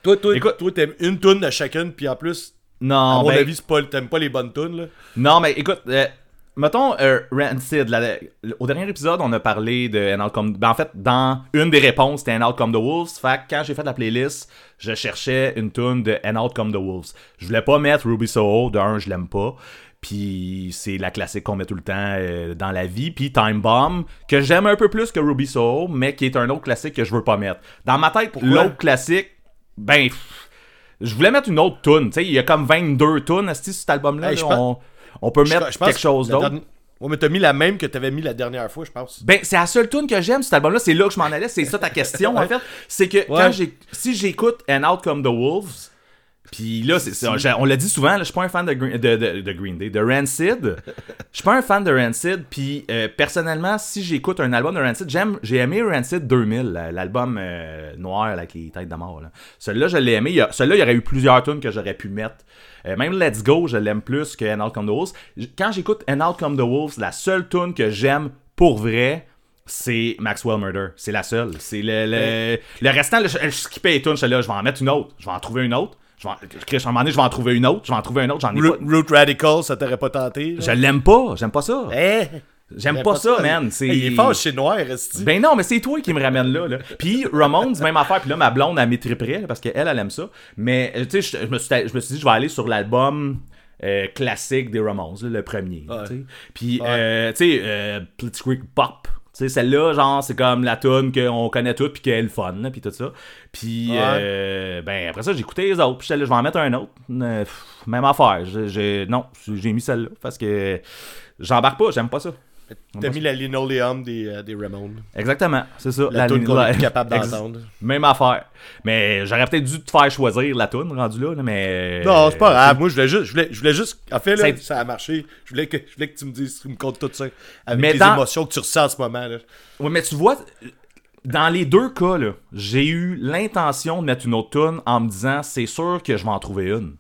S2: Toi, toi,
S3: Écoute-
S2: toi, t'aimes une tune de chacune, puis en plus, à
S3: Non,
S2: mon
S3: ben,
S2: avis, t'aimes pas les bonnes tunes, là.
S3: Non, mais écoute, euh, mettons euh, Rancid. la- au dernier épisode, on a parlé de And Out Come... Ben, en fait, dans une des réponses, c'était And Out Come the Wolves. Fait que quand j'ai fait la playlist, je cherchais une tune de And Out Come the Wolves. Je voulais pas mettre Ruby Soho. De un, je l'aime pas. Puis c'est la classique qu'on met tout le temps euh, dans la vie. Puis Time Bomb, que j'aime un peu plus que Ruby Soho, mais qui est un autre classique que je veux pas mettre. Dans ma tête, l'autre classique, ben... pff, je voulais mettre une autre tune. Tu sais, il y a comme 22 tunes, sur cet album-là.
S2: Hey,
S3: là, on, on peut mettre
S2: Je- je pense
S3: quelque chose
S2: que
S3: d'autre.
S2: dernière- Ouais, mais t'as mis la même que t'avais mis la dernière fois, je pense.
S3: Ben, c'est la seule tune que j'aime, cet album-là. C'est là que je m'en allais. C'est ça ta question, en fait. C'est que quand j'ai, si j'écoute And Out Come the Wolves, puis là, c'est, c'est- j'ai- on l'a dit souvent, je suis pas un fan de Green, de, de- de Green Day, de Rancid. [LAUGHS] Je suis pas un fan de Rancid. Puis euh, personnellement, si j'écoute un album de Rancid, j'aime, j'ai aimé Rancid 2000, la- l'album euh, noir avec les têtes de mort. Là. Celui-là, je l'ai aimé. Il y a- Celui-là, il y aurait eu plusieurs tunes que j'aurais pu mettre. Euh, même Let's Go, je l'aime plus que And Out Come the Wolves. Quand j'écoute And Out Come the Wolves, la seule tune que j'aime pour vrai, c'est Maxwell Murder. C'est la seule. C'est le, le, le restant, le, je skippais les tunes, là, je vais en mettre une autre. Je vais en trouver une autre. Je vais à un moment donné, je vais en trouver une autre. Je vais en trouver une autre. J'en ai
S2: Root,
S3: pas.
S2: Root Radical, ça t'aurait pas tenté?
S3: Je l'aime pas. J'aime pas ça.
S2: Eh?
S3: J'aime pas ça, man. C'est... [LAUGHS]
S2: Il est fort chez Noir, reste
S3: Ben non, mais c'est toi qui me ramène là. là. Puis Ramones, même affaire. Puis là, ma blonde, elle m'étriperait parce qu'elle, elle aime ça. Mais euh, tu sais, je, je me suis, je me suis dit, je vais aller sur l'album euh, classique des Ramones, là, le premier. Puis, tu sais, euh, Pop. Tu sais, celle-là, genre, c'est comme la tune qu'on connaît toutes, puis qu'elle est le fun, puis tout ça. Puis,
S2: Ouais.
S3: euh, ben, après ça, j'ai écouté les autres, puis je vais en mettre un autre. Euh, pff, même affaire. J'ai- non, j'ai mis celle-là, parce que j'embarque pas, j'aime pas ça.
S2: T'as mis la linoleum des, euh, des Ramones.
S3: Exactement, c'est ça.
S2: La, tune qu'on est
S3: la-
S2: capable d'entendre.
S3: Même affaire. Mais j'aurais peut-être dû te faire choisir la tune rendu là, mais.
S2: Non, c'est pas grave. Moi, je voulais juste. Je voulais, je voulais juste. En fait, là, ça a marché. Je voulais, que, je voulais que tu me dises, tu me comptes tout ça. Avec
S3: Mais
S2: les
S3: dans-
S2: émotions que tu ressens en ce moment. Là.
S3: Ouais, mais tu vois, dans les deux cas, j'ai eu l'intention de mettre une autre tune en me disant, c'est sûr que je vais en trouver une.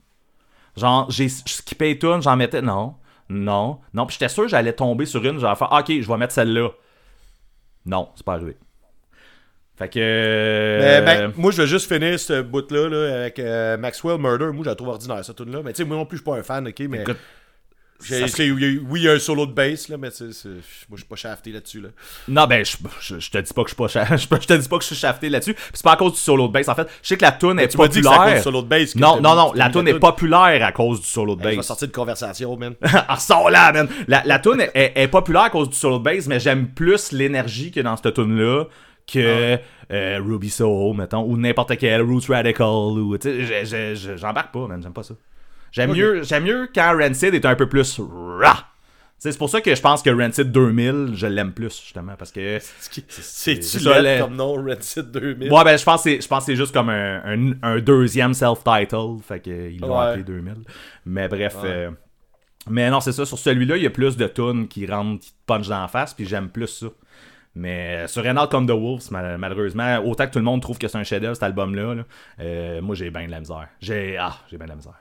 S3: Genre, j'ai skippé une j'en mettais. Non, non, non. Puis j'étais sûr que j'allais tomber sur une, j'allais faire, ok, je vais mettre celle-là. Non, c'est pas arrivé. Fait que.
S2: Mais,
S3: euh,
S2: ben, moi, je veux juste finir ce bout-là là, avec euh, Maxwell Murder. Moi, je la trouve ordinaire, cette tune-là. Mais tu sais, moi non plus, je suis pas un fan, ok. Mais
S3: Écoute,
S2: j'ai- oui, il y a un solo de bass, là, mais c'est- c'est- moi, je suis pas shafté là-dessus. Là.
S3: Non, ben, je, je, je te dis pas que je suis pas cha- [LAUGHS] je, je te dis pas que je suis shafté là-dessus. Puis c'est pas à cause du solo de bass. En fait, je sais que la tune est
S2: Tu m'as dit que c'est à cause
S3: populaire.
S2: du solo de bass.
S3: non, non, non, la tune est populaire à cause du solo de
S2: Hey, je vais
S3: bass.
S2: sortir de conversation, man. [LAUGHS]
S3: Ah, sors là, man! La, la tune est, est- est populaire à cause du solo de bass, mais j'aime plus l'énergie que dans cette tune-là que euh, Ruby Soho, mettons, ou n'importe quel, Roots Radical, ou, je- je- je- j'embarque pas, man, j'aime pas ça. J'aime mieux, j'aime mieux quand Rancid est un peu plus rah! C'est pour ça que je pense que Rancid 2000, je l'aime plus, justement, parce que...
S2: C'est-tu comme nom, Rancid 2000?
S3: Ouais, ben, je pense que c'est, je pense que c'est juste comme un, un, un deuxième self-title. Fait qu'ils l'ont
S2: Ouais.
S3: appelé 2000. Mais bref. euh, mais non, c'est ça. Sur celui-là, il y a plus de tunes qui rentrent, qui te punchent dans la face. Puis j'aime plus ça. Mais euh, sur Renard comme The Wolves, mal- malheureusement, autant que tout le monde trouve que c'est un chef-d'œuvre, cet album-là, là, euh, moi j'ai bien de la misère. J'ai. Ah, j'ai bien de la misère.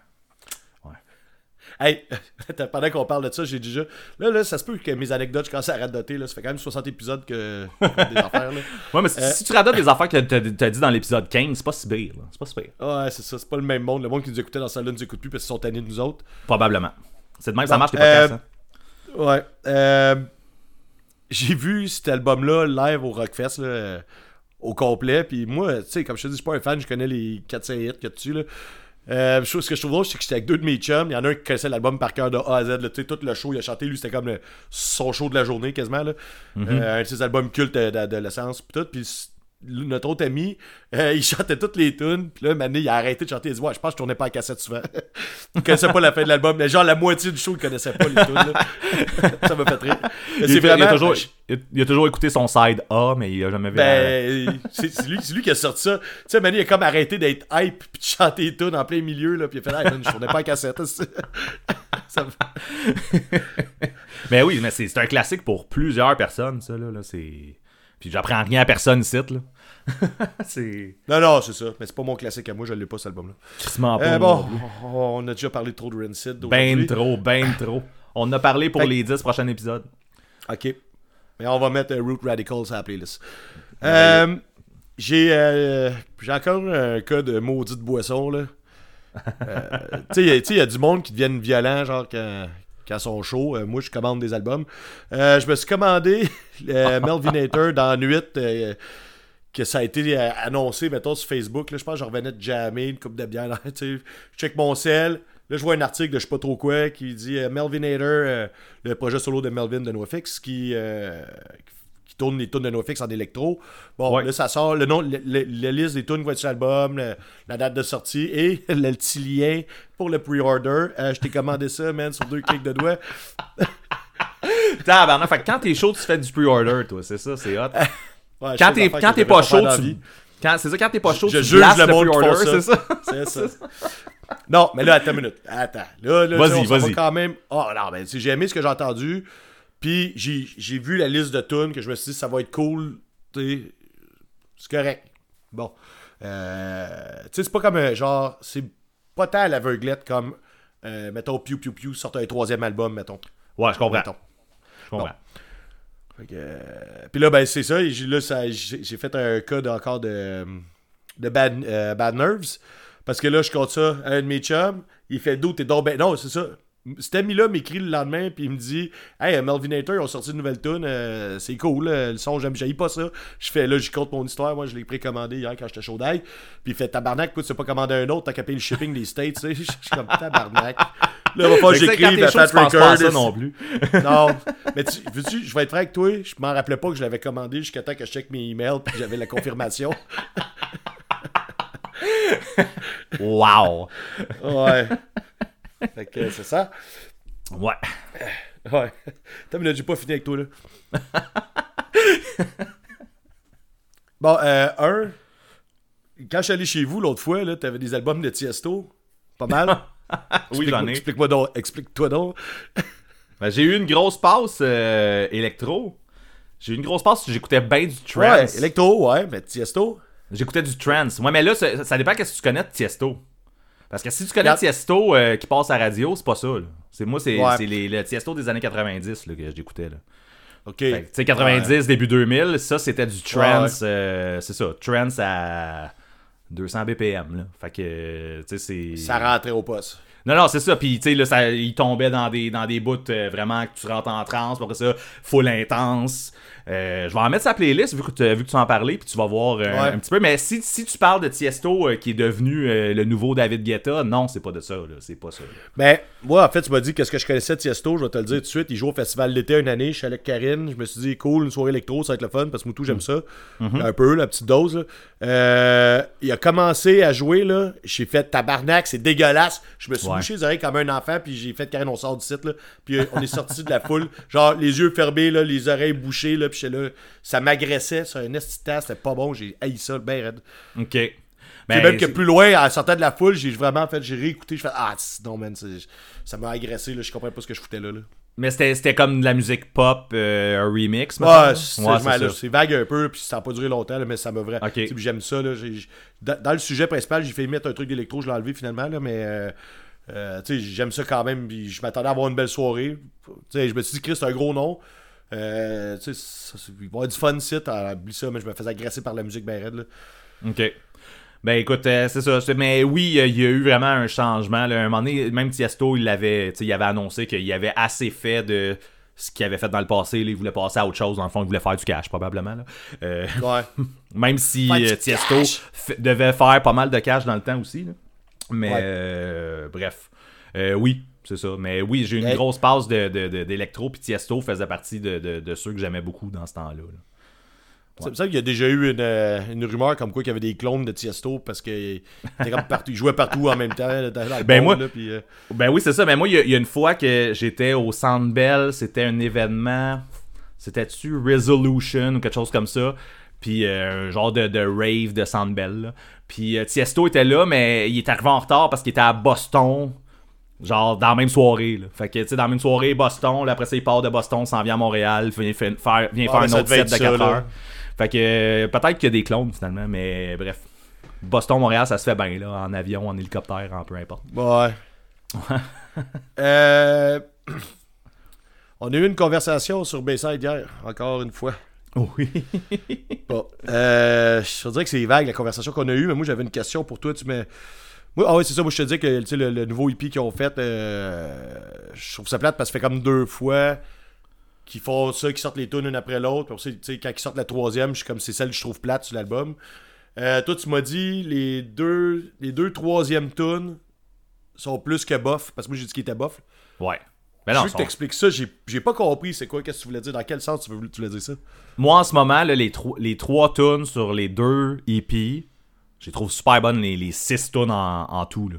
S2: Hey, [LAUGHS] pendant qu'on parle de ça, j'ai déjà. Là, là, ça se peut que mes anecdotes, je commence à radoter. Là. Ça fait quand même 60 épisodes que des affaires. Là. [LAUGHS]
S3: Ouais, mais si,
S2: Euh,
S3: si tu radotes des affaires que t'as, dit dans l'épisode 15, c'est pas si pire. là. C'est pas si pire.
S2: Ouais, c'est ça. C'est pas le même monde. Le monde qui nous écoutait dans ça là nous écoute plus parce qu'ils sont tannés de nous autres.
S3: Probablement. C'est de même que ça marche les podcasts.
S2: euh,
S3: hein.
S2: Ouais. Euh, j'ai vu cet album-là live au Rockfest là, au complet. Puis moi, tu sais, comme je te dis, je suis pas un fan, je connais les 4-5 hits qu'il y a dessus. Là. Euh, chose- ce que je trouve drôle, c'est que j'étais avec deux de mes chums. Il y en a un qui connaissait l'album par cœur de A à Z. là. Tout le show, il a chanté. Lui, c'était comme le- son show de la journée quasiment. Là. Euh, un de ses albums cultes euh, d'adolescence. Puis tout. Puis notre autre ami, euh, il chantait toutes les tunes. Puis là, donné, il a arrêté de chanter. Il dit Ouais, je pense que je tournais pas à cassette souvent. [LAUGHS] il connaissait pas la fin de l'album. Mais genre, la moitié du show, il connaissait pas les tunes. [LAUGHS] ça m'a fait rire. Mais
S3: Il, il a toujours, il, a toujours écouté son side A, mais il a jamais vu
S2: Ben, c'est c'est lui, qui a sorti ça. Tu sais, Manny, il a comme arrêté d'être hype puis de chanter les tunes en plein milieu, là, puis il a fait, hey, man, je tournais pas à cassette. [LAUGHS] ça me-
S3: Mais oui, mais c'est c'est un classique pour plusieurs personnes, ça, là. là, c'est... Puis j'apprends rien à personne ici, là. [LAUGHS] c'est...
S2: Non, non, c'est ça. Mais c'est pas mon classique à moi, je l'ai pas, cet album-là.
S3: Crissement pas
S2: Euh,
S3: non
S2: bon, on a déjà parlé trop de Rancid.
S3: Ben trop, ben trop. On en a parlé pour
S2: Fait-
S3: les 10 prochains épisodes.
S2: Ok. Mais on va mettre euh, Root Radicals à la playlist. Euh, j'ai euh, j'ai encore un cas de maudite boisson, là. [LAUGHS] Tu sais, il y a- du monde qui deviennent violents, genre, quand, quand ils sont chauds. Euh, moi, je commande des albums. Euh, je me suis commandé [LAUGHS] euh, Melvinator dans Nuit, euh, que ça a été euh, annoncé, mettons, sur Facebook. Là, je pense que je revenais de jammer une coupe de bière. là, [LAUGHS] tu sais. je check mon sel. Là, je vois un article de je sais pas trop quoi qui dit euh, Melvinator, euh, le projet solo de Melvin de NoFX, qui, euh, qui tourne les tunes de NoFX en électro. Bon,
S3: Ouais.
S2: là, ça sort le nom, le- le- la liste des tunes qui sur l'album, la date de sortie et [LAUGHS] le petit lien pour le pre-order. Euh, je t'ai commandé ça, man, sur deux clics de doigts. [LAUGHS]
S3: Tabarnak, fait que quand t'es chaud, tu fais du pre-order, toi, c'est ça, c'est hot.
S2: Ouais,
S3: Quand t'es, quand pas chaud, tu... c'est ça, quand t'es pas chaud,
S2: Je
S3: tu
S2: juge le
S3: le
S2: monde
S3: c'est ça?
S2: C'est ça. Non, mais là, attends une minute. Attends. Là, là,
S3: Vas-y, vas-y.
S2: quand même. Oh, non, ben, j'ai aimé ce que j'ai entendu. Puis, j'ai j'ai vu la liste de tunes que je me suis dit, ça va être cool. Tu c'est correct. Bon. Euh, tu sais, c'est pas comme un genre. C'est pas tant à l'aveuglette comme. euh, mettons, Pew Pew Pew sort un troisième album, mettons.
S3: Ouais, je comprends.
S2: Mettons.
S3: Je comprends.
S2: Que, euh, puis là, ben, c'est ça. j'ai- fait un code encore de, euh, bad Nerves. Parce que là, je compte ça à un de mes chums. Il fait d'où t'es donc ben. Non, c'est ça. Cet ami-là m'écrit le lendemain, puis il me dit Hey, Melvinator, ils ont sorti une nouvelle tune, euh, c'est cool, là, le son, j'aime, pas ça. Je fais là, j'y compte mon histoire, moi je l'ai précommandé hier quand j'étais chaud d'ail. Puis il fait tabarnak, pourquoi tu sais pas commander un autre, t'as qu'à payer le shipping des States, tu sais. [LAUGHS] Je suis comme tabarnak. Là, va
S3: quand
S2: j'écrive à
S3: pas ça
S2: Records.
S3: non plus. [LAUGHS]
S2: Non, mais tu, veux-tu, je vais être franc avec toi, je m'en rappelais pas que je l'avais commandé jusqu'à temps que je check mes emails puis j'avais la confirmation. [LAUGHS]
S3: Wow.
S2: Ouais. Fait que c'est ça.
S3: Ouais.
S2: Ouais. T'as là, j'ai pas fini avec toi, là. [LAUGHS] bon, euh, un. Quand je suis allé chez vous l'autre fois, là, t'avais des albums de Tiesto. Pas mal. [LAUGHS]
S3: Oui, j'en ai.
S2: Explique-moi donc. Explique-toi donc. [LAUGHS]
S3: Ben, j'ai eu une grosse passe euh, électro. J'ai eu une grosse passe, j'écoutais bien du
S2: Ouais,
S3: trance.
S2: Electro, ouais, mais Tiesto.
S3: J'écoutais du trance. Ouais, mais là, ça, ça dépend qu'est-ce que tu connais de Tiesto. Parce que si tu connais
S2: Regarde.
S3: Tiesto euh, qui passe à la radio, c'est pas ça. là. C'est moi, c'est
S2: Ouais.
S3: c'est les- le Tiesto des années 90 là, que j'écoutais. là.
S2: Ok.
S3: Fait que, Tu sais, 90, début 2000, ça c'était du trance. Euh, c'est ça, trance à 200 BPM. Là. Fait que, tu sais, c'est.
S2: Ça rentrait au poste.
S3: Non, non, c'est ça. Puis, tu sais, là, ça, il tombait dans des, dans des bouts euh, vraiment que tu rentres en transe. Pour ça, full intense. Euh, je vais en mettre sa playlist vu que, tu- vu que tu en parlais. Puis tu vas voir euh,
S2: Ouais.
S3: un petit peu. Mais si, si tu parles de Tiesto euh, qui est devenu le nouveau David Guetta, non, c'est pas de ça. C'est pas ça. là.
S2: Ben, moi, en fait, tu m'as dit qu'est-ce que je connaissais de Tiesto, je vais te le dire tout de suite. Il joue au festival d'été une année, je suis allé avec Karine. Je me suis dit, cool, une soirée électro, ça va être le fun, parce que Moutou, j'aime ça. Un peu, la petite dose. là. Il a commencé à jouer, là. J'ai fait tabarnak, c'est dégueulasse. Je me suis
S3: Ouais.
S2: bouché les oreilles comme un enfant, puis j'ai fait Karine, on sort du site, là. Puis on est sorti de la foule, genre les yeux fermés, là, les oreilles bouchées, là. Puis j'étais là, ça m'agressait, c'est un estitas, c'était pas bon, j'ai haï ça, ben raide.
S3: Ok. Ben,
S2: même que plus loin, en sortant de la foule, j'ai vraiment fait, j'ai réécouté, je fais ah non man, ça m'a agressé là, je comprends pas ce que je foutais là. là.
S3: Mais c'était comme de la musique pop, euh, un remix. là?
S2: c'est
S3: Ouais,
S2: vague un peu, puis ça a pas duré longtemps, là, mais ça m'a vraiment.
S3: Ok.
S2: tu sais, puis J'aime ça là. dans, dans le sujet principal, j'ai fait mettre un truc d'électro, je l'ai enlevé finalement là, mais euh, euh, j'aime ça quand même. puis je m'attendais à avoir une belle soirée. Je me suis dit Chris, c'est un gros nom. Euh, tu sais, ça- ça- il va y avoir du fun site, oublie ça, mais je me faisais agresser par la musique ben raide là.
S3: OK. Ben écoute, euh, c'est ça. c'est- Mais oui, euh, il y a eu vraiment un changement. Là. À un moment donné, même Tiesto, il avait, il avait annoncé qu'il avait assez fait de ce qu'il avait fait dans le passé. là. Il voulait passer à autre chose. Dans le fond, il voulait faire du cash, probablement. là. Euh,
S2: Ouais. [LAUGHS]
S3: même si euh, Tiesto devait faire pas mal de cash dans le temps aussi. là. Mais
S2: Ouais.
S3: euh, bref. Euh, oui, c'est ça. Mais oui, j'ai eu une
S2: Hey.
S3: grosse passe de- de- de- d'électro. Puis Tiesto faisait partie de, de- de ceux que j'aimais beaucoup dans ce temps-là. là.
S2: C'est pour ça qu'il y a déjà eu une, euh, une rumeur comme quoi qu'il y avait des clones de Tiesto parce qu'il jouait partout en même temps. là, dans,
S3: Ben,
S2: monde,
S3: moi-
S2: là, puis, euh,
S3: Ben oui, c'est ça. Mais moi, il y, a- il y a une fois que j'étais au Centre Bell, c'était un événement. C'était-tu Resolution ou quelque chose comme ça? Puis euh, un genre de, de rave de Centre Bell. là. Puis euh, Tiesto était là, mais il est arrivé en retard parce qu'il était à Boston. Genre dans la même soirée. Là. Fait que, tu sais, dans la même soirée, Boston. Là, après ça, il part de Boston, s'en vient à Montréal, vient, faire, vient
S2: Ah,
S3: faire un autre set de
S2: ça,
S3: 4
S2: là.
S3: heures. Fait que peut-être qu'il y a des clones finalement, mais bref. Boston-Montréal, ça se fait bien, là, en avion, en hélicoptère, en peu importe.
S2: Ouais. Euh, [CLEARS THROAT] on a eu une conversation sur Bayside hier, encore une fois.
S3: Oui.
S2: Bon, euh, je dirais que c'est vague la conversation qu'on a eue, mais moi j'avais une question pour toi. Tu mets... moi, ah oui, c'est ça, moi je te dis que le, le nouveau hippie qu'ils ont fait, euh, je trouve ça plate parce que ça fait comme deux fois qu'ils font ça, qu'ils sortent les tunes une après l'autre. Puis quand ils sortent la troisième, je suis comme c'est celle que je trouve plate sur l'album. Euh, toi, tu m'as dit les deux, les deux troisièmes tunes sont plus que bof, parce que moi j'ai dit qu'ils étaient bof.
S3: Ouais. Mais
S2: je
S3: non,
S2: veux que
S3: sont-
S2: t'expliques ça, j'ai j'ai pas compris c'est quoi, qu'est-ce que tu voulais dire, dans quel sens tu, veux, tu voulais dire ça.
S3: Moi, en ce moment, là, les, tro- les trois tunes sur les deux EP, je trouve super bonnes, les, les six tunes en, en tout. Là.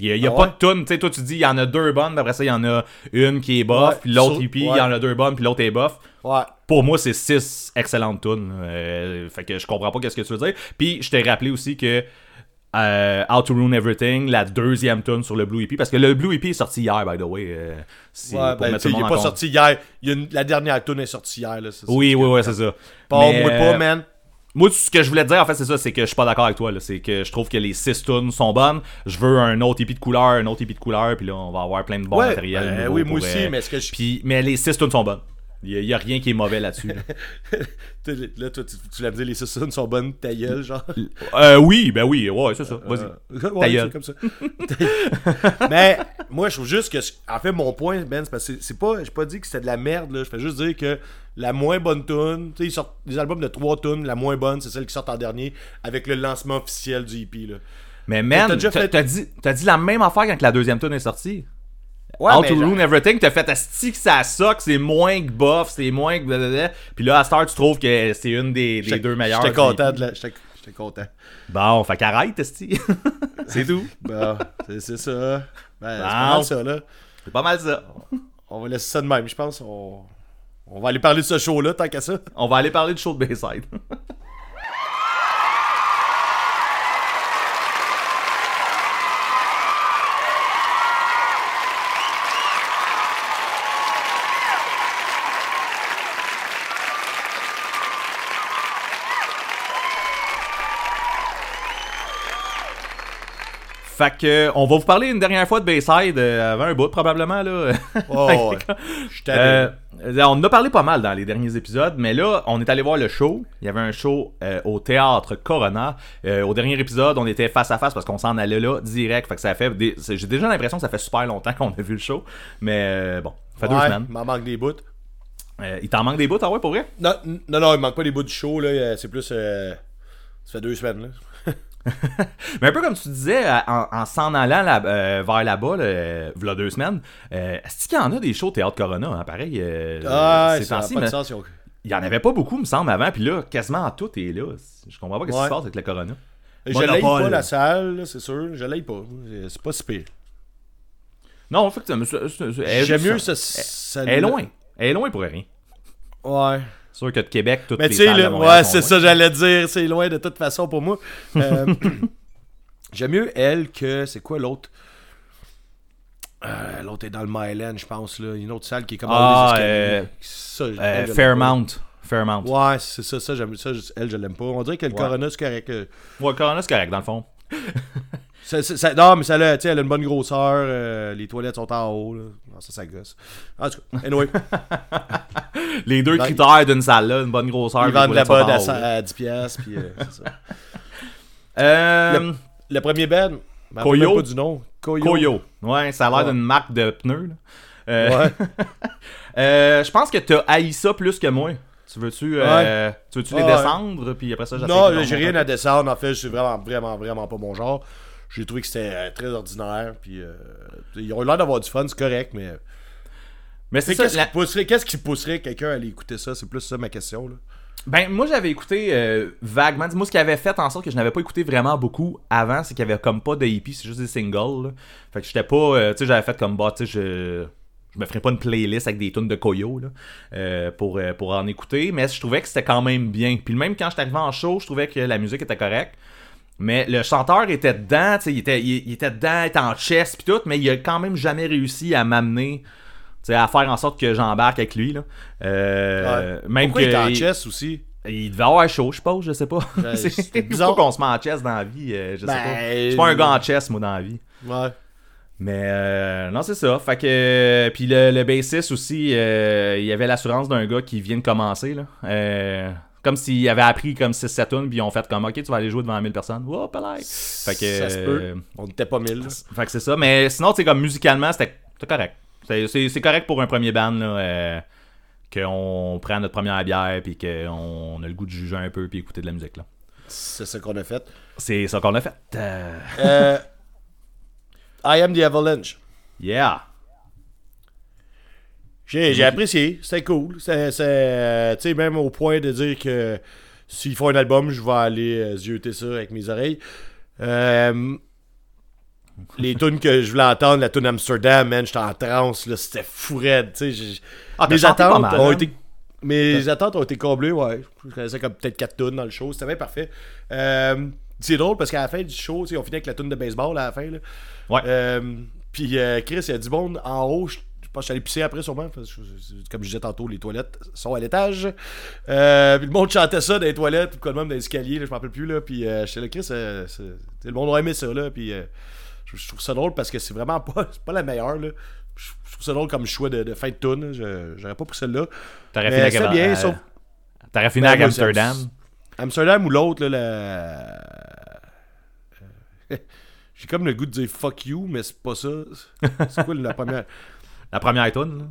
S3: Il n'y a, y a
S2: Ah
S3: pas de tunes. Tu sais, toi, tu dis, il y en a deux bonnes, puis après ça, il y en a une qui est bof,
S2: Ouais,
S3: puis l'autre EP, il
S2: ouais.
S3: y en a deux bonnes, puis l'autre est bof.
S2: Ouais.
S3: Pour moi, c'est six excellentes tunes. Euh, fait que je comprends pas qu'est-ce que tu veux dire. Puis, je t'ai rappelé aussi que euh, How to Ruin Everything, la deuxième tune sur le Blue EP, parce que le Blue EP est sorti hier, by the way. euh,
S2: Ouais, ben, il est
S3: monde
S2: pas
S3: compte.
S2: sorti hier. Il y a une- la dernière tune est sortie hier. Là.
S3: Oui, oui, oui, c'est ça.
S2: Pas moi pas,
S3: euh,
S2: man.
S3: Moi, ce que je voulais te dire, en fait, c'est ça, c'est que je suis pas d'accord avec toi. là. C'est que je trouve que les 6 tunes sont bonnes. Je veux un autre épi de couleur, un autre épi de couleur, puis là, on va avoir plein de bons
S2: Ouais,
S3: matériels.
S2: ben oui, moi aussi,
S3: euh,
S2: mais est-ce que je-
S3: Puis, mais les 6 tunes sont bonnes. Il y, a rien qui est mauvais là-dessus. là. [LAUGHS]
S2: Toi, tu, tu l'as dit, les six tunes sont bonnes, ta gueule, genre.
S3: Euh, oui, ben oui, ouais, c'est ça. Vas-y.
S2: Euh, [LAUGHS] ouais,
S3: Ta
S2: comme ça. [LAUGHS] mais moi, je trouve juste que. En fait, mon point, Ben, c'est parce que c'est- pas. J'ai pas dit que c'était de la merde, là. Je fais juste dire que la moins bonne tune. Tu sais, ils sortent des albums de 3 tunes. La moins bonne, c'est celle qui sort en dernier. Avec le lancement officiel du EP, là.
S3: Mais man,
S2: t'as
S3: dit, dit la même affaire quand la deuxième tune est sortie.
S2: Ouais,
S3: All
S2: mais
S3: to
S2: genre-
S3: Ruin Everything, t'as fait asti que ça soque, c'est moins que bof, c'est moins que blablabla. Puis là, à Star, tu trouves que c'est une des, des deux meilleures.
S2: J'étais content de la. J'étais content.
S3: Bon, fait qu'arrête, esti. [LAUGHS] c'est tout.
S2: Bon, c'est c'est ça. Ben, c'est
S3: Bon.
S2: pas mal ça, là.
S3: C'est pas mal ça.
S2: On va laisser ça de même, je pense. On, on va aller parler de ce show-là, tant qu'à ça.
S3: On va aller parler du show de Bayside. [LAUGHS] Fait que, on va vous parler une dernière fois de Bayside euh, avant un bout, probablement, là.
S2: Oh, [LAUGHS]
S3: Euh, on en a parlé pas mal dans les derniers épisodes, mais là, on est allé voir le show. Il y avait un show euh, au théâtre Corona. Euh, au dernier épisode, on était face à face parce qu'on s'en allait là direct. Fait que ça fait. des- J'ai déjà l'impression que ça fait super longtemps qu'on a vu le show. Mais bon, ça fait deux semaines.
S2: il m'en manque des bouts.
S3: Il t'en manque des bouts, ah ouais, pour vrai?
S2: Non, non, non, il manque pas des bouts du show, là. C'est plus. ça fait deux semaines, là. [LAUGHS]
S3: Mais un peu comme tu disais, euh, en, en s'en allant là- euh, vers là-bas, là, euh, v'là deux semaines, euh, est-ce qu'il y en a des shows au théâtre Corona, hein, pareil? euh,
S2: Ah,
S3: ces
S2: ça pas de sens. ont-
S3: Il y en avait pas beaucoup, me semble, avant, puis là, quasiment tout est là. Je comprends pas ce qui
S2: Ouais.
S3: se passe avec le Corona.
S2: Je l'aille
S3: Monopole.
S2: pas, la salle, c'est sûr. Je l'aille pas. C'est- C'est pas si pire.
S3: Non, effectivement, c'est- c'est- c'est-
S2: J'aime mieux
S3: ça.
S2: ça-
S3: Elle est loin. Elle est loin pour rien.
S2: Ouais.
S3: Sûr que de Québec, toutes
S2: Mais
S3: les
S2: tu sais, ouais, c'est ça, j'allais dire. C'est loin de toute façon pour moi. [LAUGHS] Euh, J'aime mieux elle que. C'est quoi l'autre? Euh, L'autre est dans le Myland, je pense. là. Il y a une autre salle qui est comme
S3: Ah, euh,
S2: Ça,
S3: Euh,
S2: elle,
S3: Fairmount. Fairmount.
S2: Ouais, c'est ça, ça, j'aime ça. Elle, je l'aime pas. On dirait que le
S3: Ouais.
S2: Corona, c'est correct.
S3: Ouais, Corona, c'est correct, dans le fond.
S2: ça- ça- ça- non, mais ça, sais, elle a une bonne grosseur. les toilettes sont en haut. Là. Ça, ça gosse. En tout cas, anyway, [LAUGHS]
S3: Les deux
S2: Ben,
S3: critères d'une salle, là, une bonne grosseur.
S2: ils vendent
S3: sont en
S2: à, à 10$. piastres, Puis, euh, c'est ça. [LAUGHS]
S3: Euh,
S2: Le premier je me rappelle
S3: Koyo.
S2: pas du nom. Koyo.
S3: Koyo. Ouais, ça a l'air
S2: Ouais.
S3: d'une marque de pneus. là. Euh,
S2: Ouais. [LAUGHS]
S3: je pense que t'as haï ça plus que moi. Tu veux-tu, euh, tu veux-tu les
S2: Ouais.
S3: descendre, puis après ça,
S2: Non, j'ai rien à descendre. En fait, c'est vraiment, vraiment, vraiment pas mon genre. J'ai trouvé que c'était euh, très ordinaire. Puis, euh, ils ont l'air d'avoir du fun, c'est correct, mais.
S3: Mais c'est
S2: qu'est-ce
S3: la-
S2: qui pousserait, qu'est-ce qui pousserait quelqu'un à aller écouter ça? C'est plus ça ma question. Là.
S3: Ben, moi, j'avais écouté euh, vaguement. Moi, ce qui avait fait en sorte que je n'avais pas écouté vraiment beaucoup avant, c'est qu'il y avait comme pas de EP, c'est juste des singles. là. Fait que j'étais pas. euh, tu sais, j'avais fait comme bah, tu sais, je. Je me ferais pas une playlist avec des tunes de Koyo là, euh, pour, pour en écouter, mais je trouvais que c'était quand même bien. Puis même quand j'étais arrivé en show, je trouvais que la musique était correcte. Mais le chanteur était dedans, tu sais, il était, il, il était dedans, il était en chest puis tout, mais il a quand même jamais réussi à m'amener, tu sais, à faire en sorte que j'embarque avec lui. Là. Euh,
S2: Ouais.
S3: Même
S2: Pourquoi
S3: que
S2: il est en chess aussi?
S3: Il devait avoir chaud, je suppose, je sais pas.
S2: Ben, [LAUGHS]
S3: c'est
S2: c'était
S3: bizarre qu'on se met en chess dans la vie, euh, je sais
S2: Ben,
S3: pas. Je suis pas un gars en chess, moi, dans la vie.
S2: Ouais.
S3: Mais euh, non, c'est ça. Fait que. puis le, le bassiste aussi, il y avait l'assurance d'un gars qui vient de commencer. Là. Euh, comme s'il avait appris comme 6-7 tunes, puis ils ont fait comme Ok, tu vas aller jouer devant 1000 personnes. Fait que.
S2: ça se
S3: euh,
S2: peut. On n'était pas mille. là.
S3: fait que c'est ça. Mais sinon, c'est comme musicalement, c'était correct. C'est- correct pour un premier band, là. euh, qu'on prend notre première bière, puis qu'on a le goût de juger un peu, puis écouter de la musique, là.
S2: C'est ça qu'on a fait.
S3: C'est ça qu'on a fait. Euh,
S2: Euh, I am the Avalanche.
S3: yeah.
S2: J'ai, apprécié, c'était cool. C'est, c'est, euh, tu sais, même au point de dire que s'ils font un album, je vais aller euh, zioter ça avec mes oreilles. Euh, [LAUGHS] les tunes que je voulais entendre, la tune Amsterdam, man, j'étais en transe, là, c'était fou raide, tu sais. j'ai-
S3: Ah,
S2: mes attentes
S3: mal,
S2: ont
S3: hein?
S2: été... Mes attentes ont été comblées, ouais. Je connaissais comme peut-être 4 tunes dans le show, c'était bien parfait. Euh, c'est drôle parce qu'à la fin du show, on finit avec la tune de baseball à la fin, là.
S3: Ouais.
S2: Euh, puis euh, Chris, il y a du monde en haut. Je je pense que je suis allé pisser après, sûrement. parce que je- comme je disais tantôt, les toilettes sont à l'étage. Euh, puis le monde chantait ça dans les toilettes, ou quoi de même dans l'escalier, là, je m'en rappelle plus. Là, puis euh, j'étais là, Chris, euh, le monde a aimé ça. Là, puis euh, je, je trouve ça drôle parce que c'est vraiment pas, [LAUGHS] pas la meilleure. Là. Je, je trouve ça drôle comme choix de, de fin de tune. Je- J'aurais pas pris celle-là.
S3: T'aurais fini avec
S2: c'est bien, sauf-
S3: T'aurais fini
S2: Ben,
S3: Amsterdam?
S2: Amsterdam ou l'autre, là, la... [LAUGHS] J'ai comme le goût de dire fuck you, mais c'est pas ça. C'est quoi la première?
S3: La première tune.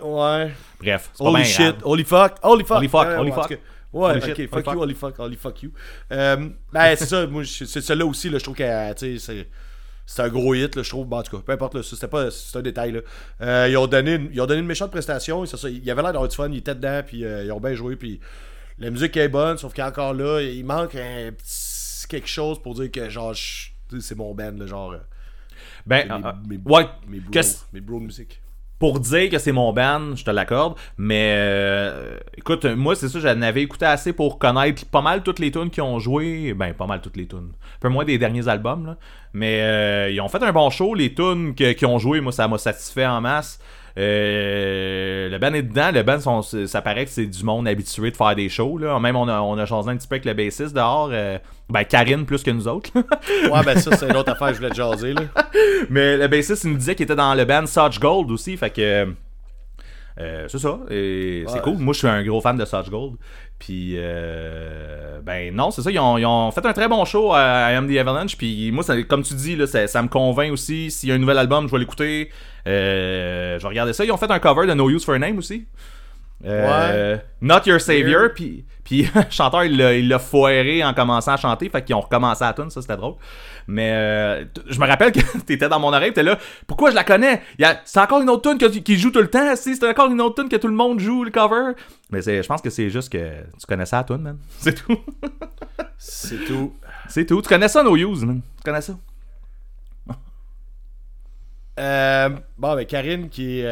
S2: Ouais.
S3: Bref, c'est pas
S2: Holy
S3: bien
S2: shit,
S3: grave.
S2: holy fuck, holy fuck.
S3: Holy fuck, holy fuck.
S2: Ouais,
S3: Holy
S2: ok,
S3: shit,
S2: fuck
S3: fuck.
S2: you, holy fuck, holy fuck you. Euh, ben, c'est ça, [LAUGHS] moi, c'est celle-là aussi, là, je trouve que, euh, tu sais, c'est. C'est un gros hit, là, je trouve. Bon, en tout cas, peu importe, c'était pas. C'est un détail, là. Euh, ils, ont donné une, ils ont donné une méchante prestation. ça, il y avait l'air d'avoir du fun, ils étaient dedans, puis euh, ils ont bien joué, puis la musique est bonne, sauf qu'encore là, il manque un petit quelque chose pour dire que, genre, c'est mon band, là, genre.
S3: Ben,
S2: mes, mes-
S3: ouais,
S2: mes
S3: qu'est-ce-
S2: mes bros de musique.
S3: Pour dire que c'est mon band, je te l'accorde, mais euh, écoute, moi c'est ça, j'en avais écouté assez pour connaître pas mal toutes les tunes qui ont joué, ben pas mal toutes les tunes, un peu moins des derniers albums, mais euh, ils ont fait un bon show, les tunes qui ont joué, moi ça m'a satisfait en masse. Euh, le band est dedans, le band, sont- ça paraît que c'est du monde habitué de faire des shows. Là. Même on a, on a changé un petit peu avec le bassiste dehors. euh, ben Karine plus que nous autres. [LAUGHS]
S2: Ouais, ben ça, c'est une autre affaire que je voulais te jaser, là.
S3: Mais le bassiste, il nous disait qu'il était dans le band Such Gold aussi, fait que. euh, c'est ça, et c'est cool. Moi, je suis un gros fan de Such Gold. Puis, euh, ben non, c'est ça. Ils ont, fait un très bon show à I Am the Avalanche. Puis, moi, ça- comme tu dis, là, ça, ça me convainc aussi. S'il y a un nouvel album, je vais l'écouter. Euh, je vais regarder ça. Ils ont fait un cover de No Use for a Name aussi. Euh, Not Your Savior. Puis, [LAUGHS] le chanteur, il l'a- foiré en commençant à chanter. Fait qu'ils ont recommencé à tune. Ça, c'était drôle. Mais euh, je me rappelle que [LAUGHS] t'étais dans mon oreille, t'es là. Pourquoi je la connais? C'est encore une autre tune qui joue tout le temps. si, C'est encore une autre tune que tout le monde joue le cover? Mais je pense que c'est juste que tu connais ça à tune, man. [LAUGHS] C'est tout.
S2: C'est tout.
S3: c'est tout. Tu connais ça, No Use, man? Tu connais ça?
S2: Euh, bon, ben Karine qui est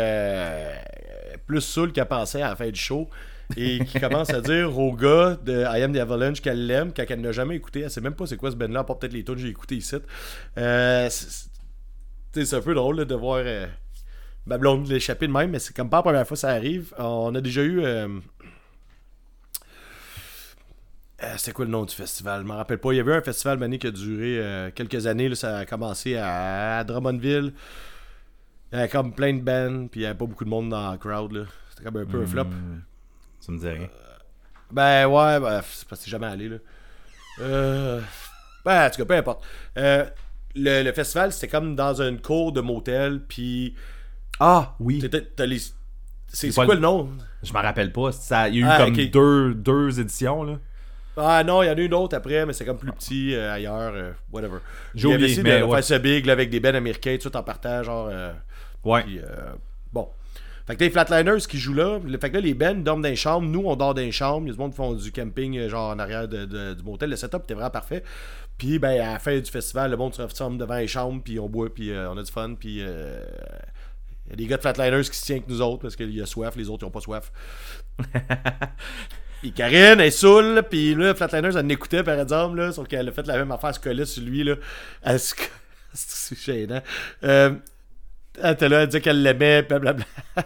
S2: plus saoule qu'elle pensait à la fin du show et qui commence à dire au gars de I Am the Avalanche qu'elle l'aime quand elle n'a jamais écouté. Elle sait même pas c'est quoi ce band-là, à part peut-être les tunes que j'ai écouté ici. Euh, c'est- un peu drôle là, de voir euh, ma blonde l'échapper de même, mais c'est comme pas la première fois que ça arrive. On a déjà eu. euh, euh, C'était quoi le nom du festival? Je me rappelle pas. Il y avait un festival Mané qui a duré euh, quelques années. là. ça a commencé à, à Drummondville. Il y avait comme plein de bands, puis il y avait pas beaucoup de monde dans la crowd. là. C'était comme un peu un flop.
S3: Ça me dit rien.
S2: Ben ouais, ben, c'est parce que jamais allé là. Euh, ben en tout cas, peu importe. Euh, le, le festival, c'était comme dans une cour de motel, puis
S3: Ah, oui.
S2: C'est quoi
S3: le-
S2: le nom?
S3: Je me rappelle pas. Ça, il y a eu
S2: Ah,
S3: comme deux, deux éditions, là.
S2: Ah non, il y en a une autre après, mais c'est comme plus petit euh, ailleurs, euh, whatever.
S3: J'ai oublié, mais
S2: de
S3: ouais.
S2: faire ça big là, avec des bands américains, tout en partant, genre. euh,
S3: Ouais.
S2: Puis, euh, bon. Fait que t'as les Flatliners qui jouent là. Le- Fait que là, les bands dorment dans les chambres. Nous, on dort dans les chambres. Il y a du monde qui font du camping, euh, genre en arrière de, de- du motel. Le setup était vraiment parfait. Puis, ben, à la fin du festival, le monde se rassemble devant les chambres. Puis, on boit. Puis, euh, on a du fun. Puis, euh, il y a des gars de Flatliners qui se tiennent avec nous autres parce qu'il y a soif. Les autres, ils ont pas soif. [LAUGHS] Puis Karine, elle saoule, puis là, Flatliners, elle l'écoutait, par exemple, là, sauf qu'elle a fait la même affaire, elle se collait sur lui, là. Elle se... [LAUGHS] C'est gênant. Euh, elle était là, elle disait qu'elle l'aimait, blablabla. [LAUGHS]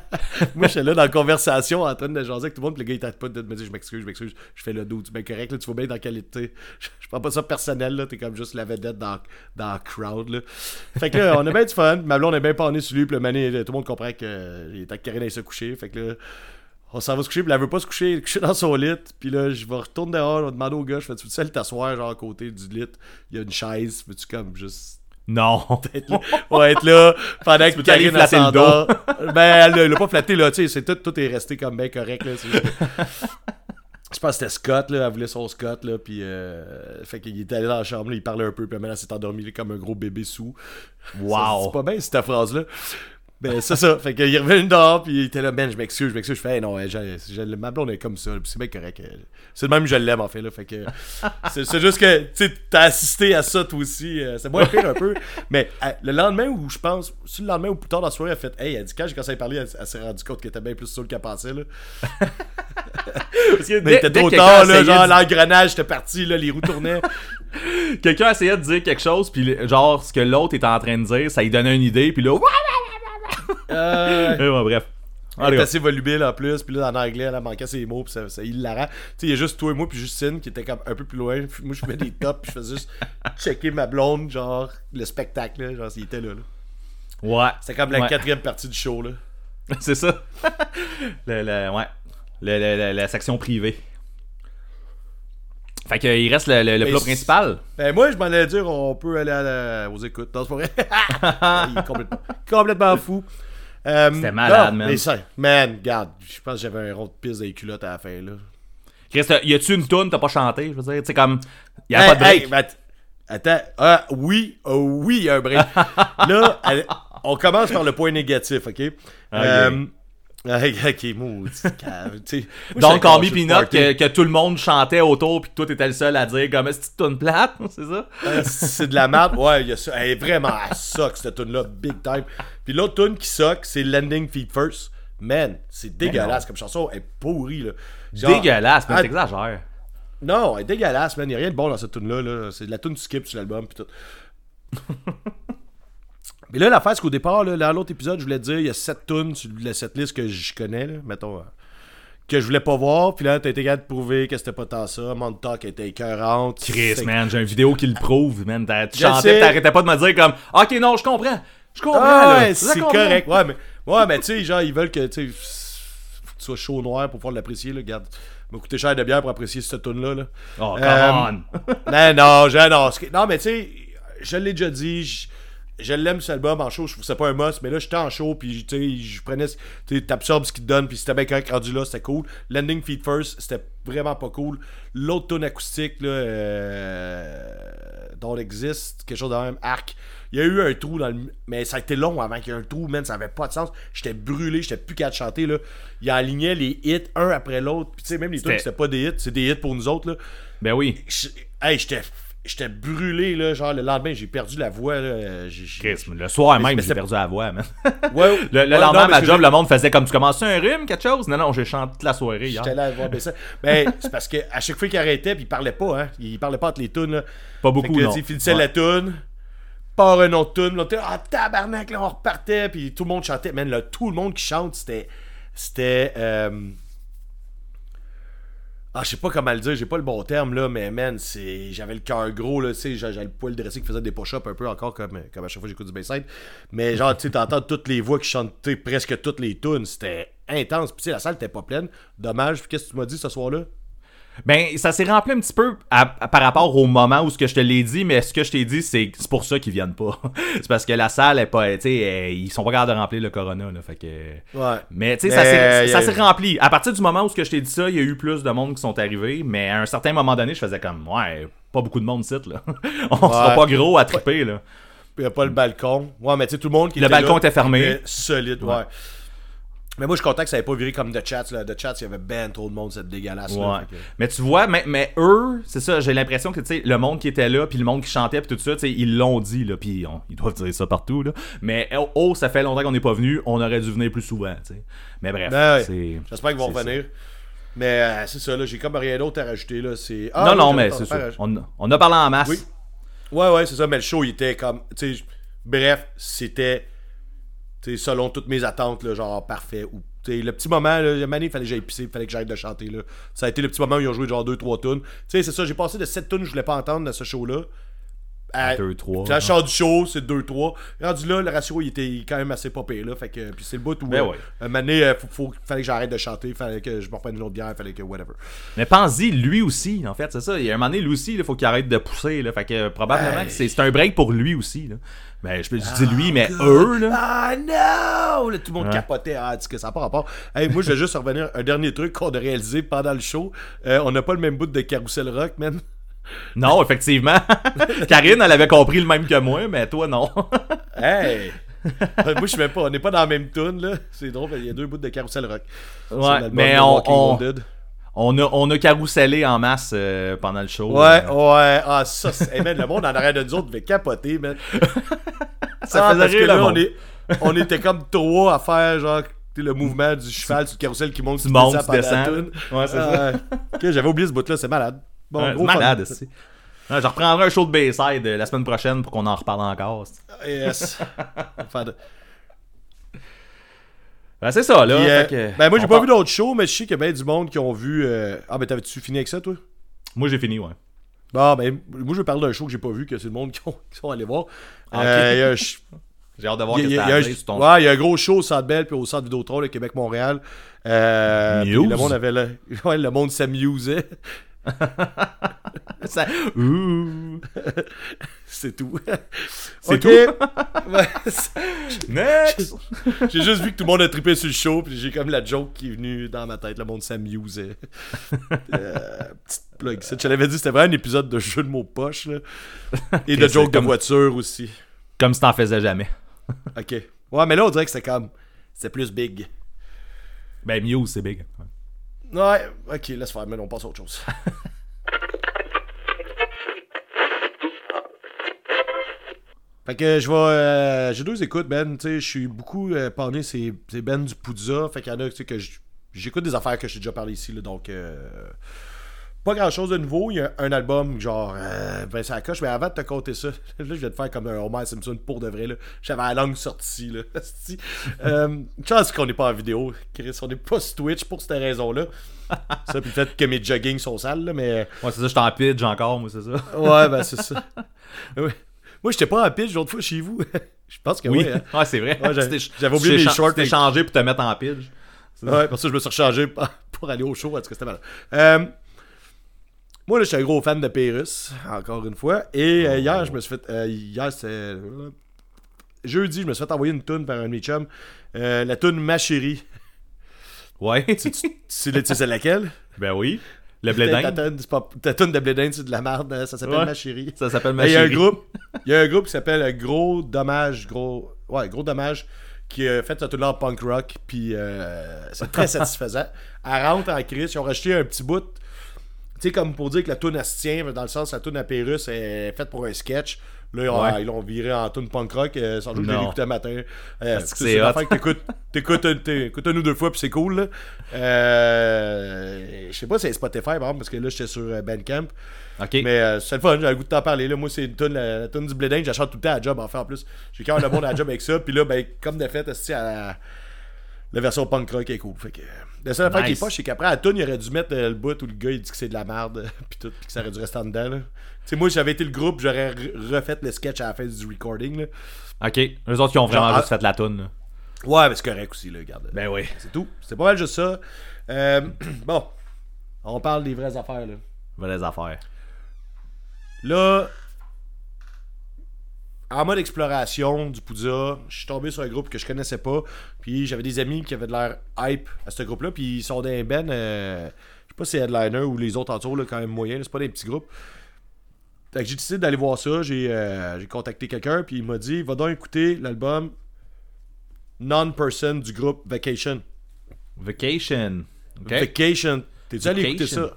S2: Moi, j'étais là dans la conversation en train de jaser avec tout le monde, le gars, il t'arrête pas de me dire, je m'excuse, je m'excuse, je fais le dos, tu es bien correct, là, tu vois bien dans quelle était. Je, je prends pas ça personnel, là, t'es comme juste la vedette dans, dans la crowd, là. Fait que là, on a bien du fun, ma blonde est bien panée sur lui, puis le mané, tout le monde comprend qu'il est avec Karine, elle se coucher, fait que là, on s'en va se coucher, puis elle veut pas se coucher, elle est couchée dans son lit, puis là, je vais retourner dehors, je vais demander au gars, je fais, tu veux t'asseoir, genre, à côté du lit, il y a une chaise, veux-tu comme juste
S3: Non. [LAUGHS]
S2: là, ouais, être là pendant que Karine
S3: flatter le
S2: s'endort. [LAUGHS] Ben, elle l'a- pas flatté, là, tu sais, c'est tout, tout est resté comme bien correct, là. Je pense que c'était Scott, là, elle voulait son Scott, là, puis euh, fait qu'il était allé dans la chambre, là, il parlait un peu, puis maintenant, elle s'est endormi là, comme un gros bébé sous.
S3: Wow.
S2: C'est pas bien, cette phrase-là. Ben, c'est ça. Fait qu'il est revenu dehors, puis il était là, ben, je m'excuse, je m'excuse. Je fais, Hey, non, ouais, j'ai- j'ai- ma blonde est comme ça, puis c'est bien correct. euh, C'est le même, je l'aime, en fait, là. Fait que. [LAUGHS] c'est juste que, tu sais, t'as assisté à ça, toi aussi. euh, c'est moins pire un peu. Mais euh, le lendemain où je pense, c'est le lendemain ou plus tard dans la soirée, elle a fait, hey, elle dit, quand j'ai commencé à parler, elle, elle s'est rendue compte qu'elle était bien plus saoule qu'elle pensait, là. [LAUGHS]
S3: Parce que
S2: Mais était trop tard, là, genre,
S3: de-
S2: l'engrenage était parti, là, les roues tournaient. [LAUGHS]
S3: Quelqu'un essayait de dire quelque chose, puis genre, ce que l'autre était en train de dire, ça lui donnait une idée, puis là,
S2: Euh,
S3: ouais, bref.
S2: Elle est assez volubile en plus, puis là en anglais, elle manquait ses mots, puis ça, ça hilarant. Tu sais, il y a juste toi et moi, puis Justine qui était comme un peu plus loin. Puis moi, je fais des tops, puis je faisais juste checker ma blonde, genre le spectacle, là, genre s'il était là. là.
S3: Ouais.
S2: C'était comme la
S3: Ouais.
S2: quatrième partie du show, là. [LAUGHS]
S3: C'est ça. le, le- ouais. Le- la section privée. Fait qu'il reste le, le- plat principal.
S2: Ben moi, je m'en allais dire, on peut aller à la- aux écoutes. Non, c'est pas vrai. [LAUGHS] Il est complètement, complètement fou. Euh,
S3: C'était malade,
S2: non,
S3: man.
S2: Mais ça, man, regarde, je pense que j'avais un rond de piste dans les culottes à la fin, là.
S3: Chris, t'as- y a-tu une toune t'as pas chanté? Je veux dire, tu sais, comme. Y a
S2: Hey,
S3: pas de break.
S2: hey, attends, ah, oui, oh, oui, y a un break. [LAUGHS] là, on commence par le point négatif, OK? Euh, ok, maudit cave,
S3: Donc,
S2: de
S3: Peanut, que, que tout le monde chantait autour, puis que toi, t'étais le seul à dire, comme, est-ce que tu tournes plate? [LAUGHS] C'est ça?
S2: Euh, c'est de la merde. Ouais, il y a ça. Elle est vraiment, elle suck, cette tune-là, big time. Puis l'autre tune qui suck, c'est Landing Feet First. Man, c'est dégueulasse comme chanson. Elle est pourrie, là. Genre-
S3: Dégueulasse, mais
S2: Ah,
S3: t'exagères.
S2: Non, elle est dégueulasse, man. Il n'y a rien de bon dans cette tune-là. Là. C'est de la tune du skip sur l'album, puis tout. [LAUGHS] Mais là, l'affaire, c'est qu'au départ, là, dans l'autre épisode, je voulais te dire, il y a sept tunes sur la- cette liste que je connais, là, mettons, euh, que je voulais pas voir. Puis là, t'as été capable de prouver que c'était pas tant ça. Montauk était écœurante.
S3: Chris, man, j'ai une vidéo qui le prouve, man. Tu chantais, t'arrêtais pas de me dire, comme, ok, non, je comprends. Je comprends,
S2: Ah ouais, c'est correct. Ouais, mais, ouais, mais tu sais, genre, ils veulent que, tu sois chaud noir pour pouvoir l'apprécier, là. Regarde, ça m'a coûté cher de bière pour apprécier cette tune-là, là.
S3: Oh, come
S2: Euh,
S3: on. [LAUGHS]
S2: non, non, je, non, non, mais tu sais, je l'ai déjà dit, je, je l'aime cet album en show, je trouve que c'est pas un must, mais là, j'étais en show, puis tu sais, je prenais, tu t'absorbes ce qu'il te donne, puis c'était bien correct rendu là, c'était cool. Landing Feet First, c'était vraiment pas cool. L'autre tune acoustique, là, euh, Don't Exist, quelque chose de même, Arc. Il y a eu un trou dans le. Mais ça a été long avant qu'il y ait un trou, man, ça avait pas de sens. J'étais brûlé, j'étais plus de chanter, là. Il alignait les hits un après l'autre, puis tu sais, même les tunes,
S3: C'était-
S2: pas des hits, c'est des hits pour nous autres, là.
S3: Ben oui.
S2: Je- Hey, j'étais j'étais brûlé là, genre le lendemain, j'ai perdu la voix là,
S3: Chris, le soir
S2: Mais-
S3: même, j'ai perdu la voix, man. [LAUGHS]
S2: Ouais,
S3: Le, le
S2: ouais,
S3: lendemain,
S2: non,
S3: ma job, le monde faisait comme tu commences un rhume, quelque chose? Non, non, j'ai chanté toute la soirée hier.
S2: J'étais là à voir ça. Mais [LAUGHS] c'est parce que à chaque fois qu'il arrêtait, puis il parlait pas, hein. Il parlait pas entre les tunes. Là.
S3: Pas beaucoup,
S2: que,
S3: non.
S2: Il finissait
S3: Ouais.
S2: la tune, part un autre tune, là, ah tabarnak, là, on repartait, puis tout le monde chantait. Man, là, tout le monde qui chante, c'était. C'était. euh, Ah, je sais pas comment le dire, j'ai pas le bon terme là, mais man, c'est. J'avais le cœur gros, là, tu sais, j'avais le poil dressé qui faisait des push-ups un peu encore comme, comme à chaque fois que j'écoute du Bayside. Mais genre, tu sais, t'entends toutes les voix qui chantaient presque toutes les tunes, c'était intense. Puis tu sais, la salle était pas pleine. Dommage, puis qu'est-ce que tu m'as dit ce soir-là?
S3: Ben, ça s'est rempli un petit peu à- à- par rapport au moment où ce que je te l'ai dit, mais ce que je t'ai dit, c'est c'est pour ça qu'ils viennent pas. [LAUGHS] c'est parce que la salle est pas, tu sais, euh, ils sont pas capables de remplir le Corona, là, fait que...
S2: Ouais.
S3: Mais tu sais, ça s'est-
S2: euh,
S3: rempli. À partir du moment où ce que je t'ai dit ça, il y a eu plus de monde qui sont arrivés, mais à un certain moment donné, je faisais comme, ouais, pas beaucoup de monde ici, là. [LAUGHS] On sera pas gros à triper, là.
S2: Il a pas le balcon. Ouais, mais tu sais, tout le monde qui
S3: Le
S2: était
S3: balcon
S2: là,
S3: était fermé.
S2: était solide, ouais. Mais moi, je suis content que ça n'ait pas viré comme The Chats. Là. The Chats, il y avait ben trop de monde, cette dégueulasse.
S3: Ouais. Mais tu vois, mais, mais eux, c'est ça, j'ai l'impression que le monde qui était là, puis le monde qui chantait, puis tout ça, ils l'ont dit, là, puis on- ils doivent dire ça partout, là. Mais oh, oh, ça fait longtemps qu'on n'est pas venu, on aurait dû venir plus souvent. Mais bref,
S2: Ben ouais. J'espère qu'ils vont revenir. Mais euh, c'est ça, là, j'ai comme rien d'autre à rajouter. Là. C'est... Ah,
S3: non, non, mais c'est ça. On, on a parlé en masse.
S2: Oui. Ouais, ouais, c'est ça, mais le show, il était comme. Bref, c'était. Tu sais, selon toutes mes attentes, genre parfait. Ou, le petit moment, là, il fallait que j'aille pisser, il fallait que j'arrête de chanter. Là. Ça a été le petit moment où ils ont joué genre 2-3 tunes. C'est ça, j'ai passé de 7 tunes que je voulais pas entendre dans ce show-là. À
S3: 2-3.
S2: Quand je sors du show, c'est 2-3. Rendu là, le ratio, il était quand même assez pire, là. Fait que, puis c'est le bout où.
S3: Ben
S2: euh,
S3: ouais.
S2: un moment donné, euh, faut, faut- fallait que j'arrête de chanter, fallait que je me reprenne une autre bière, fallait que whatever.
S3: Mais pense-y, lui aussi, en fait, c'est ça. Il y a un moment donné, lui aussi, il faut qu'il arrête de pousser, là. Fait que euh, probablement
S2: Hey.
S3: c'est un break pour lui aussi, là. Ben, je, je dis lui, mais
S2: God.
S3: eux, là.
S2: Ah non! Là, tout le monde
S3: Ouais.
S2: capotait. Ah, dis que ça n'a pas rapport? Hey, moi, je vais juste revenir un dernier truc qu'on a réalisé pendant le show. Euh, on n'a pas le même bout de Carousel Rock, man.
S3: Non, effectivement. [LAUGHS] Karine, elle avait compris le même que moi, mais toi, non. [LAUGHS]
S2: Hey! Moi, je sais même pas. On n'est pas dans la même tune, là. C'est drôle, il y a deux bouts de Carousel Rock.
S3: Ouais, mais on, on, a, on a carousellé en masse euh, pendant le show.
S2: Ouais,
S3: Euh,
S2: ouais. Ah, ça, c'est... Hey, man, le monde en arrière de nous autres devait capoter, man. [LAUGHS]
S3: Ça
S2: Ah,
S3: faisait
S2: parce que
S3: rire
S2: là, on, est... on était comme trois à faire, genre, le mouvement du cheval sur le carrousel qui monte,
S3: descends.
S2: tune.
S3: Ouais, c'est
S2: Ah,
S3: ça.
S2: ouais. Ok, j'avais oublié ce bout-là, c'est malade. Bon,
S3: Ouais,
S2: gros
S3: malade, je reprendrai un show de Bayside euh, la semaine prochaine pour qu'on en reparle encore. c'est-
S2: Yes. [LAUGHS] Enfin, de-
S3: Ben, c'est ça, là.
S2: Puis, euh,
S3: que-
S2: ben moi j'ai pas
S3: part-
S2: vu d'autres shows, mais je sais qu'il y a bien du monde qui ont vu. euh, Ah ben t'avais-tu fini avec ça toi?
S3: Moi, j'ai fini, ouais.
S2: Bon ben moi je veux parler d'un show que j'ai pas vu, que c'est le monde qui, ont- [LAUGHS] qui sont allés voir.
S3: Ah,
S2: Euh, il y a un [LAUGHS] ch-
S3: J'ai hâte de voir
S2: il y a-
S3: ce
S2: il y
S3: que
S2: a
S3: sur ton...
S2: Ouais, il y a un gros show au Centre Bell puis au Centre Vidéotron, le Québec-Montréal. Euh, puis
S3: News?
S2: le monde avait le... Ouais, le monde s'amusait. [LAUGHS]
S3: Ça-.
S2: C'est tout.
S3: C'est tout? [LAUGHS]
S2: C'est-
S3: Next!
S2: j'ai juste vu que tout le monde a trippé sur le show, puis j'ai comme la joke qui est venue dans ma tête. Le monde s'amusait. [LAUGHS] euh, petite plug. Ça, je te l'avais dit, c'était vraiment un épisode de jeu de mots poche. Là. Et de
S3: Ok,
S2: joke
S3: c'est
S2: de voiture aussi.
S3: Comme si t'en faisais jamais.
S2: Ok. Ouais, mais là, on dirait que c'était comme. C'était plus big.
S3: Ben, Muse, c'est big.
S2: Ouais, ok, laisse faire, mais on passe à autre chose. [LAUGHS] fait que je vais. euh, J'ai deux écoutes, Ben. Tu sais, je suis beaucoup euh, c'est Ben du Poudza. Fait qu'il y en a, tu sais, que j'écoute des affaires que j'ai déjà parlé ici, là, donc. euh, pas grand chose de nouveau. Il y a un album, genre, euh, ben ça coche, mais avant de te compter ça, [LAUGHS] là, je vais te faire comme un Homer Simpson pour de vrai, là. J'avais la langue sortie, là. [LAUGHS] Euh, chance qu'on n'est pas en vidéo, Chris? On n'est pas sur Twitch pour cette raison-là. [LAUGHS] ça, puis le fait que mes joggings sont sales, là, mais.
S3: Ouais, c'est ça, je t'en pitch encore, moi, c'est ça.
S2: Ouais, ben c'est ça. Moi, j'étais pas en pitch l'autre fois chez vous. Je pense que oui. Hein.
S3: ouais, c'est vrai.
S2: Ouais, j'avais- oublié mes shorts
S3: t'es changé pour te mettre en pitch.
S2: Ouais, pour ça, je me suis rechargé pour pour aller au show. En tout cas, c'était mal. Euh, moi, là, je suis un gros fan de Pérus, encore une fois. Et euh, hier, je me suis fait. euh, hier, c'était. euh, Jeudi, je me suis fait envoyer une toune par un de mes chums. Euh, la toune Ma chérie.
S3: Ouais. [LAUGHS]
S2: Tu tu sais tu sais laquelle?
S3: Ben oui. Le blé
S2: Ta toune, c'est de blé c'est de la merde. hein, Ça s'appelle
S3: Ouais.
S2: Ma chérie.
S3: ça s'appelle ma
S2: Il y a un
S3: chérie.
S2: groupe, il y a un groupe qui s'appelle Gros Dommage, Gros, ouais, Gros Dommage, qui a fait ça tout là en punk rock, puis euh, c'est très [LAUGHS] satisfaisant. Elle rentre en crise, ils ont rajouté un petit bout, tu sais, comme pour dire que la toune elle se tient, dans le sens la toune à Pérus est faite pour un sketch. Là, ils ont-
S3: Ouais.
S2: ils l'ont viré en tune punk rock, euh, sans doute je l'ai écouté un matin. Euh, c'est une affaire que t'écoutes, t'écoutes, un- t'écoutes un ou deux fois, puis c'est cool. là. Euh, je sais pas si c'est Spotify, par exemple, parce que là, j'étais sur Bandcamp. Mais c'est le fun, j'ai le goût de t'en parler. Là. Moi, c'est une la, la toune du Blédin, j'achète tout le temps à job. En fait, en plus, j'ai quand même le monde à job avec ça. Puis là, ben, comme de fait, à la, la version punk rock est cool. Fait que, la seule affaire qui est pas, c'est qu'après, à la toune, il aurait dû mettre euh, le bout où le gars il dit que c'est de la merde. [LAUGHS] puis tout, puis que ça aurait dû rester en dedans. Tu sais, moi, j'avais été le groupe, j'aurais re- refait le sketch à la fin du recording. Là.
S3: Ok. Eux autres qui ont vraiment
S2: Genre,
S3: juste fait la toune.
S2: Ouais, mais c'est correct aussi, là, regarde.
S3: Ben oui.
S2: C'est tout. C'est pas mal juste ça. Euh, [CLEARS THROAT] bon, on parle des vraies affaires, là.
S3: Vraies affaires.
S2: Là, en mode exploration du Poudza, je suis tombé sur un groupe que je connaissais pas. Puis j'avais des amis qui avaient de l'air hype à ce groupe-là. Puis ils sont d'un ben, euh, je sais pas si c'est Headliner ou les autres autour, là, quand même moyen. C'est pas des petits groupes. Fait que j'ai décidé d'aller voir ça. J'ai euh, j'ai contacté quelqu'un. Puis il m'a dit Va donc écouter l'album Non-Person du groupe Vacation.
S3: Vacation.
S2: Vacation. T'es-tu allé écouter ça?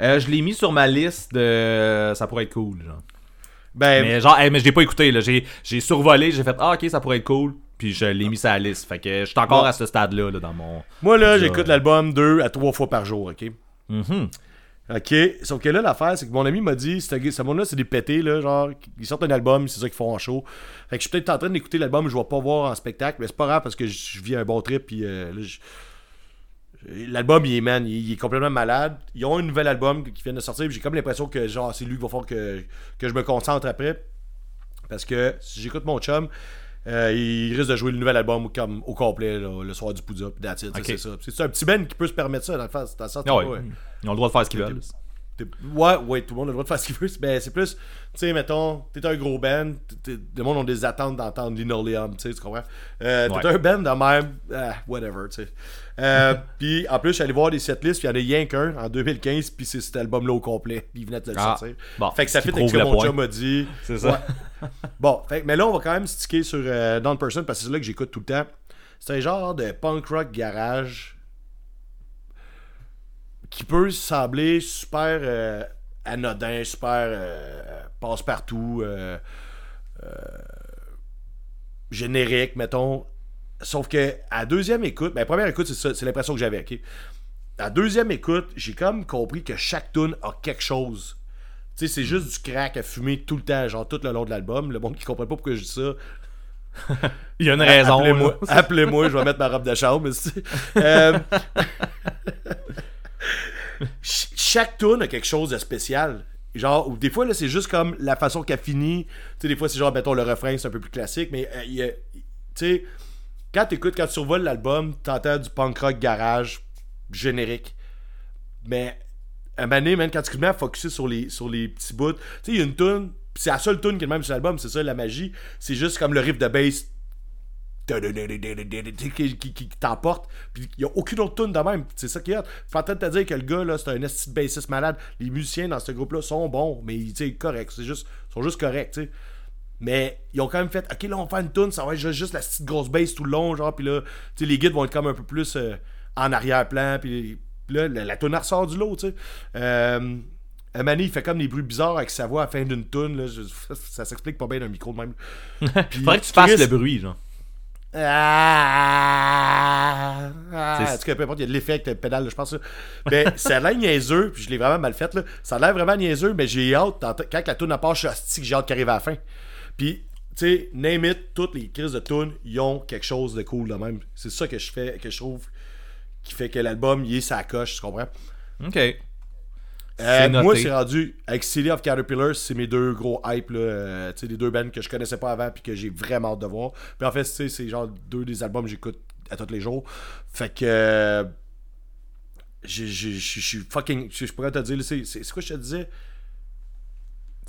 S3: Euh, je l'ai mis sur ma liste de. Ça pourrait être cool, genre.
S2: Ben,
S3: Mais genre, hey, mais je l'ai pas écouté, là. J'ai, j'ai survolé, j'ai fait, ah, ok, ça pourrait être cool. Puis je l'ai mis sur la liste. Fait que je suis encore à ce stade-là, là, dans mon.
S2: moi, là, j'écoute l'album deux à trois fois par jour, ok?
S3: Mhm.
S2: Ok, sauf que là, l'affaire, c'est que mon ami m'a dit, ce monde-là, c'est des pétés, là, genre, ils sortent un album, c'est ça qu'ils font en show. Fait que je suis peut-être en train d'écouter l'album, je vais pas voir en spectacle, mais c'est pas grave parce que je je vis un bon trip, puis euh, là, je- L'album, il est man, il, est complètement malade. Ils ont un nouvel album qui vient de sortir, j'ai comme l'impression que, genre, c'est lui qu'il va falloir que, que je me concentre après. Parce que si j'écoute mon chum, euh, il risque de jouer le nouvel album comme au complet là, le soir du Poudza, puis that's it,
S3: Ok.
S2: c'est ça. C'est un petit Ben qui peut se permettre ça, dans le sens, dans le sens,
S3: Ah ouais. Ils ont le droit de faire ce qu'ils veulent.
S2: Ouais, ouais, tout le monde a le droit de faire ce qu'il veut. C'est plus, tu sais, mettons, t'es un gros band, le monde ont des attentes d'entendre Linoleum, tu sais, tu comprends? Euh, t'es un band de même, ah, whatever, tu sais. Euh, [LAUGHS] puis en plus, je suis allé voir des setlists, puis il y en a rien qu'un en 2015, puis c'est cet album-là au complet, puis il venait de le
S3: Ah,
S2: sortir.
S3: bon,
S2: fait que ça fait avec ce que mon chum m'a dit.
S3: C'est ça.
S2: Ouais. bon, fait, mais là, on va quand même sticker sur euh, Non-Person, parce que c'est là que j'écoute tout le temps. C'est un genre de punk rock garage qui peut sembler super euh, anodin, super euh, passe-partout, euh, générique, mettons. Sauf que à deuxième écoute, ben première écoute, c'est ça, c'est l'impression que j'avais, ok? À deuxième écoute, j'ai comme compris que chaque tune a quelque chose. Tu sais, c'est juste du crack à fumer tout le temps, genre tout le long de l'album. Le monde qui comprend pas pourquoi je dis ça, [LAUGHS]
S3: Il y a une raison.
S2: Appelez-moi,
S3: là.
S2: appelez-moi, je vais mettre ma robe de chambre. Euh, [LAUGHS] ch- chaque tune a quelque chose de spécial. Genre, des fois, là, c'est juste comme la façon qu'elle finit. Tu sais, des fois, c'est genre, mettons, le refrain, c'est un peu plus classique, mais euh, tu sais, quand t'écoutes, quand tu survoles l'album, t'entends du punk rock garage générique. Mais un moment donné, man, quand tu mets à focusser sur les, sur les petits bouts, tu sais, il y a une tune, c'est la seule tune qui est même sur l'album, c'est ça la magie. C'est juste comme le riff de bass qui, qui, qui t'emporte. Puis il n'y a aucune autre tune de même. C'est ça qui est. Je suis en train de te dire que le gars, là, c'est un esti bassiste malade. Les musiciens dans ce groupe-là sont bons, mais tu sais, corrects. C'est juste, ils sont juste corrects, tu sais. Mais ils ont quand même fait, ok, là, on va faire une tune, ça va être juste, juste la petite grosse bass tout le long, genre, puis là, tu sais, les guides vont être comme un peu plus euh, en arrière-plan, puis là, la, la tune ressort du lot, tu sais. Euh, il fait comme des bruits bizarres avec sa voix à la fin d'une tune, là. Je- ça, [LAUGHS] ça s'explique pas bien d'un micro de même. [LAUGHS] Puis
S3: Faudrait que tu fasses le bruit, genre.
S2: Ah, ah,
S3: C'est-
S2: en tout cas, peu importe, il y a de l'effet avec le pédale, je pense. ça. Mais [LAUGHS] ça a l'air niaiseux, puis je l'ai vraiment mal fait. Là. Ça a l'air vraiment niaiseux, mais j'ai hâte. Quand la tourne part, je suis j'ai hâte qu'elle arrive à la fin. Puis, tu sais, name it, toutes les crises de tune, ils ont quelque chose de cool de même. C'est ça que je fais, que je trouve qui fait que l'album, il est sa coche, tu comprends?
S3: Ok.
S2: Euh, moi, c'est rendu avec City of Caterpillars, c'est mes deux gros hype, là, euh, les deux bands que je connaissais pas avant puis que j'ai vraiment hâte de voir. Puis en fait, c'est genre deux des albums que j'écoute à tous les jours. Fait que. euh, Je suis fucking. Je pourrais te dire, c'est quoi je te disais?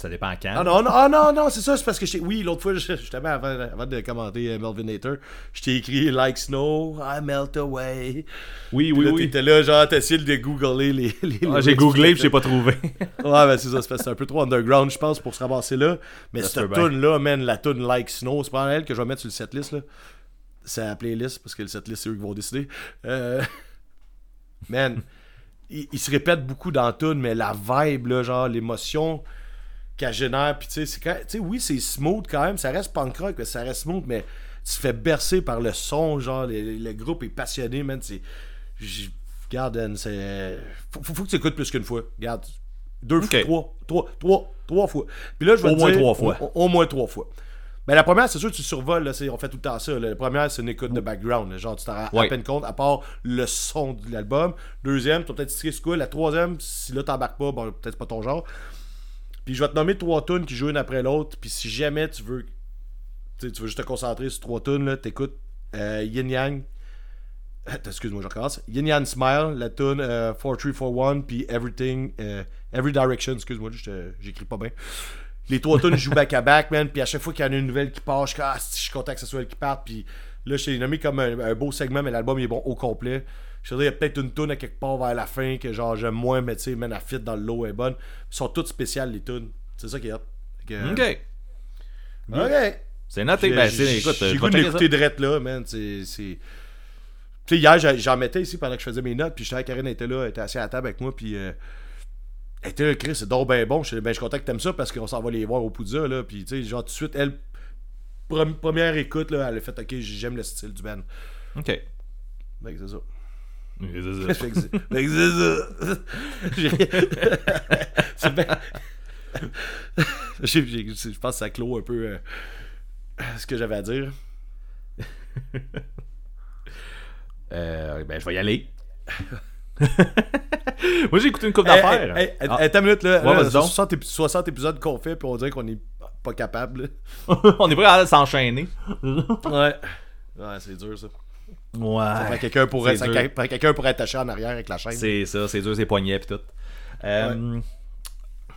S3: Ça dépend quand.
S2: Ah non, non, ah, non, non, c'est ça, c'est parce que oui, l'autre fois, [LAUGHS] justement, avant, avant de commenter euh, Melvin Nater, je t'ai écrit Like Snow, I melt away.
S3: Oui,
S2: Puis
S3: oui,
S2: là,
S3: oui.
S2: t'étais là, genre, t'essayais de googler les. les
S3: Ah, j'ai googlé puis j'ai pas trouvé. [LAUGHS]
S2: Ouais, ben c'est ça, c'est un peu trop underground, je pense, pour se ramasser là. Mais
S3: Ça
S2: cette tune-là, man, la tune Like Snow, c'est pas elle que je vais mettre sur le setlist, là. C'est la playlist, parce que le setlist, c'est eux qui vont décider. Euh... [LAUGHS] Man, il, il se répète beaucoup dans la tune, mais la vibe, là, genre, l'émotion qu'elle génère, puis tu sais, c'est quand... tu sais, oui, c'est smooth quand même, ça reste punk rock, mais ça reste smooth, mais tu te fais bercer par le son, genre, le, le groupe est passionné, man, c'est... Dan, c'est... Faut, faut, faut que tu écoutes plus qu'une fois. Regarde, deux fois, trois, trois, trois, trois fois. Puis là, je vais
S3: Au
S2: te
S3: moins
S2: dire-
S3: trois fois.
S2: Au, au moins trois fois. Ben, la première, c'est sûr que tu survoles, là, on fait tout le temps ça. là. La première, c'est une écoute de background. là. genre, tu t'en rends
S3: Ouais.
S2: à peine compte, à part le son de l'album. Deuxième, tu peut-être coup. La troisième, si là, t'embarques pas, bon, peut-être pas ton genre. Puis je vais te nommer trois tunes qui jouent une après l'autre. Puis si jamais tu veux, tu veux juste te concentrer sur trois tunes, là, t'écoutes euh, Yin Yang. [COUGHS] Excuse-moi, je recommence. Yin Yang Smile, la tune euh, 4341, puis Everything, euh, Every Direction, excuse-moi, j'écris pas bien. Les trois tunes jouent back à back, man, puis à chaque fois qu'il y en a une nouvelle qui part, je ah, je suis content que ce soit elle qui parte, puis là, je t'ai nommé comme un, beau segment, mais l'album est bon au complet. Je te dis, il y a peut-être une tune à quelque part vers la fin que genre j'aime moins, mais tu sais, man, la fit dans le lot est bonne. Ils sont toutes spéciales, les tunes. C'est ça qui est hot. Que,
S3: Ok.
S2: Ok.
S3: C'est noté. Ben, c'est, écoute,
S2: j'ai goût m'écouter direct là, man. C'est. c'est- Tu sais, hier, j'en- mettais ici pendant que je faisais mes notes, puis je savais que Karine était là, elle était assise à la table avec moi, puis. Euh, elle était là, Chris, c'est donc ben bon. Je suis ben, je suis content que t'aimes ça parce qu'on s'en va les voir au Poudza, là. Puis, tu sais, genre, tout de suite, elle. première écoute, là, elle a fait, ok, j'aime le style du band.
S3: Ok.
S2: Que c'est ça. [LAUGHS] [LAUGHS] [LAUGHS]
S3: C'est
S2: bien. Je pense que ça clôt un peu euh, ce que j'avais à dire.
S3: Euh, ben, je vais y aller. Moi, j'ai écouté une coupe d'affaires.
S2: hey, hey,
S3: Ah.
S2: attends une minute, là.
S3: Ouais,
S2: là,
S3: vas-y donc.
S2: 60, ép- 60 épisodes qu'on fait, puis on dirait qu'on est pas capable.
S3: On est prêt à s'enchaîner.
S2: Ouais. Ouais, c'est dur, ça.
S3: Ouais.
S2: Quelqu'un pourrait, quelqu'un pourrait attacher en arrière avec la chaîne.
S3: C'est ça, c'est dur, c'est poignets pis tout. Euh,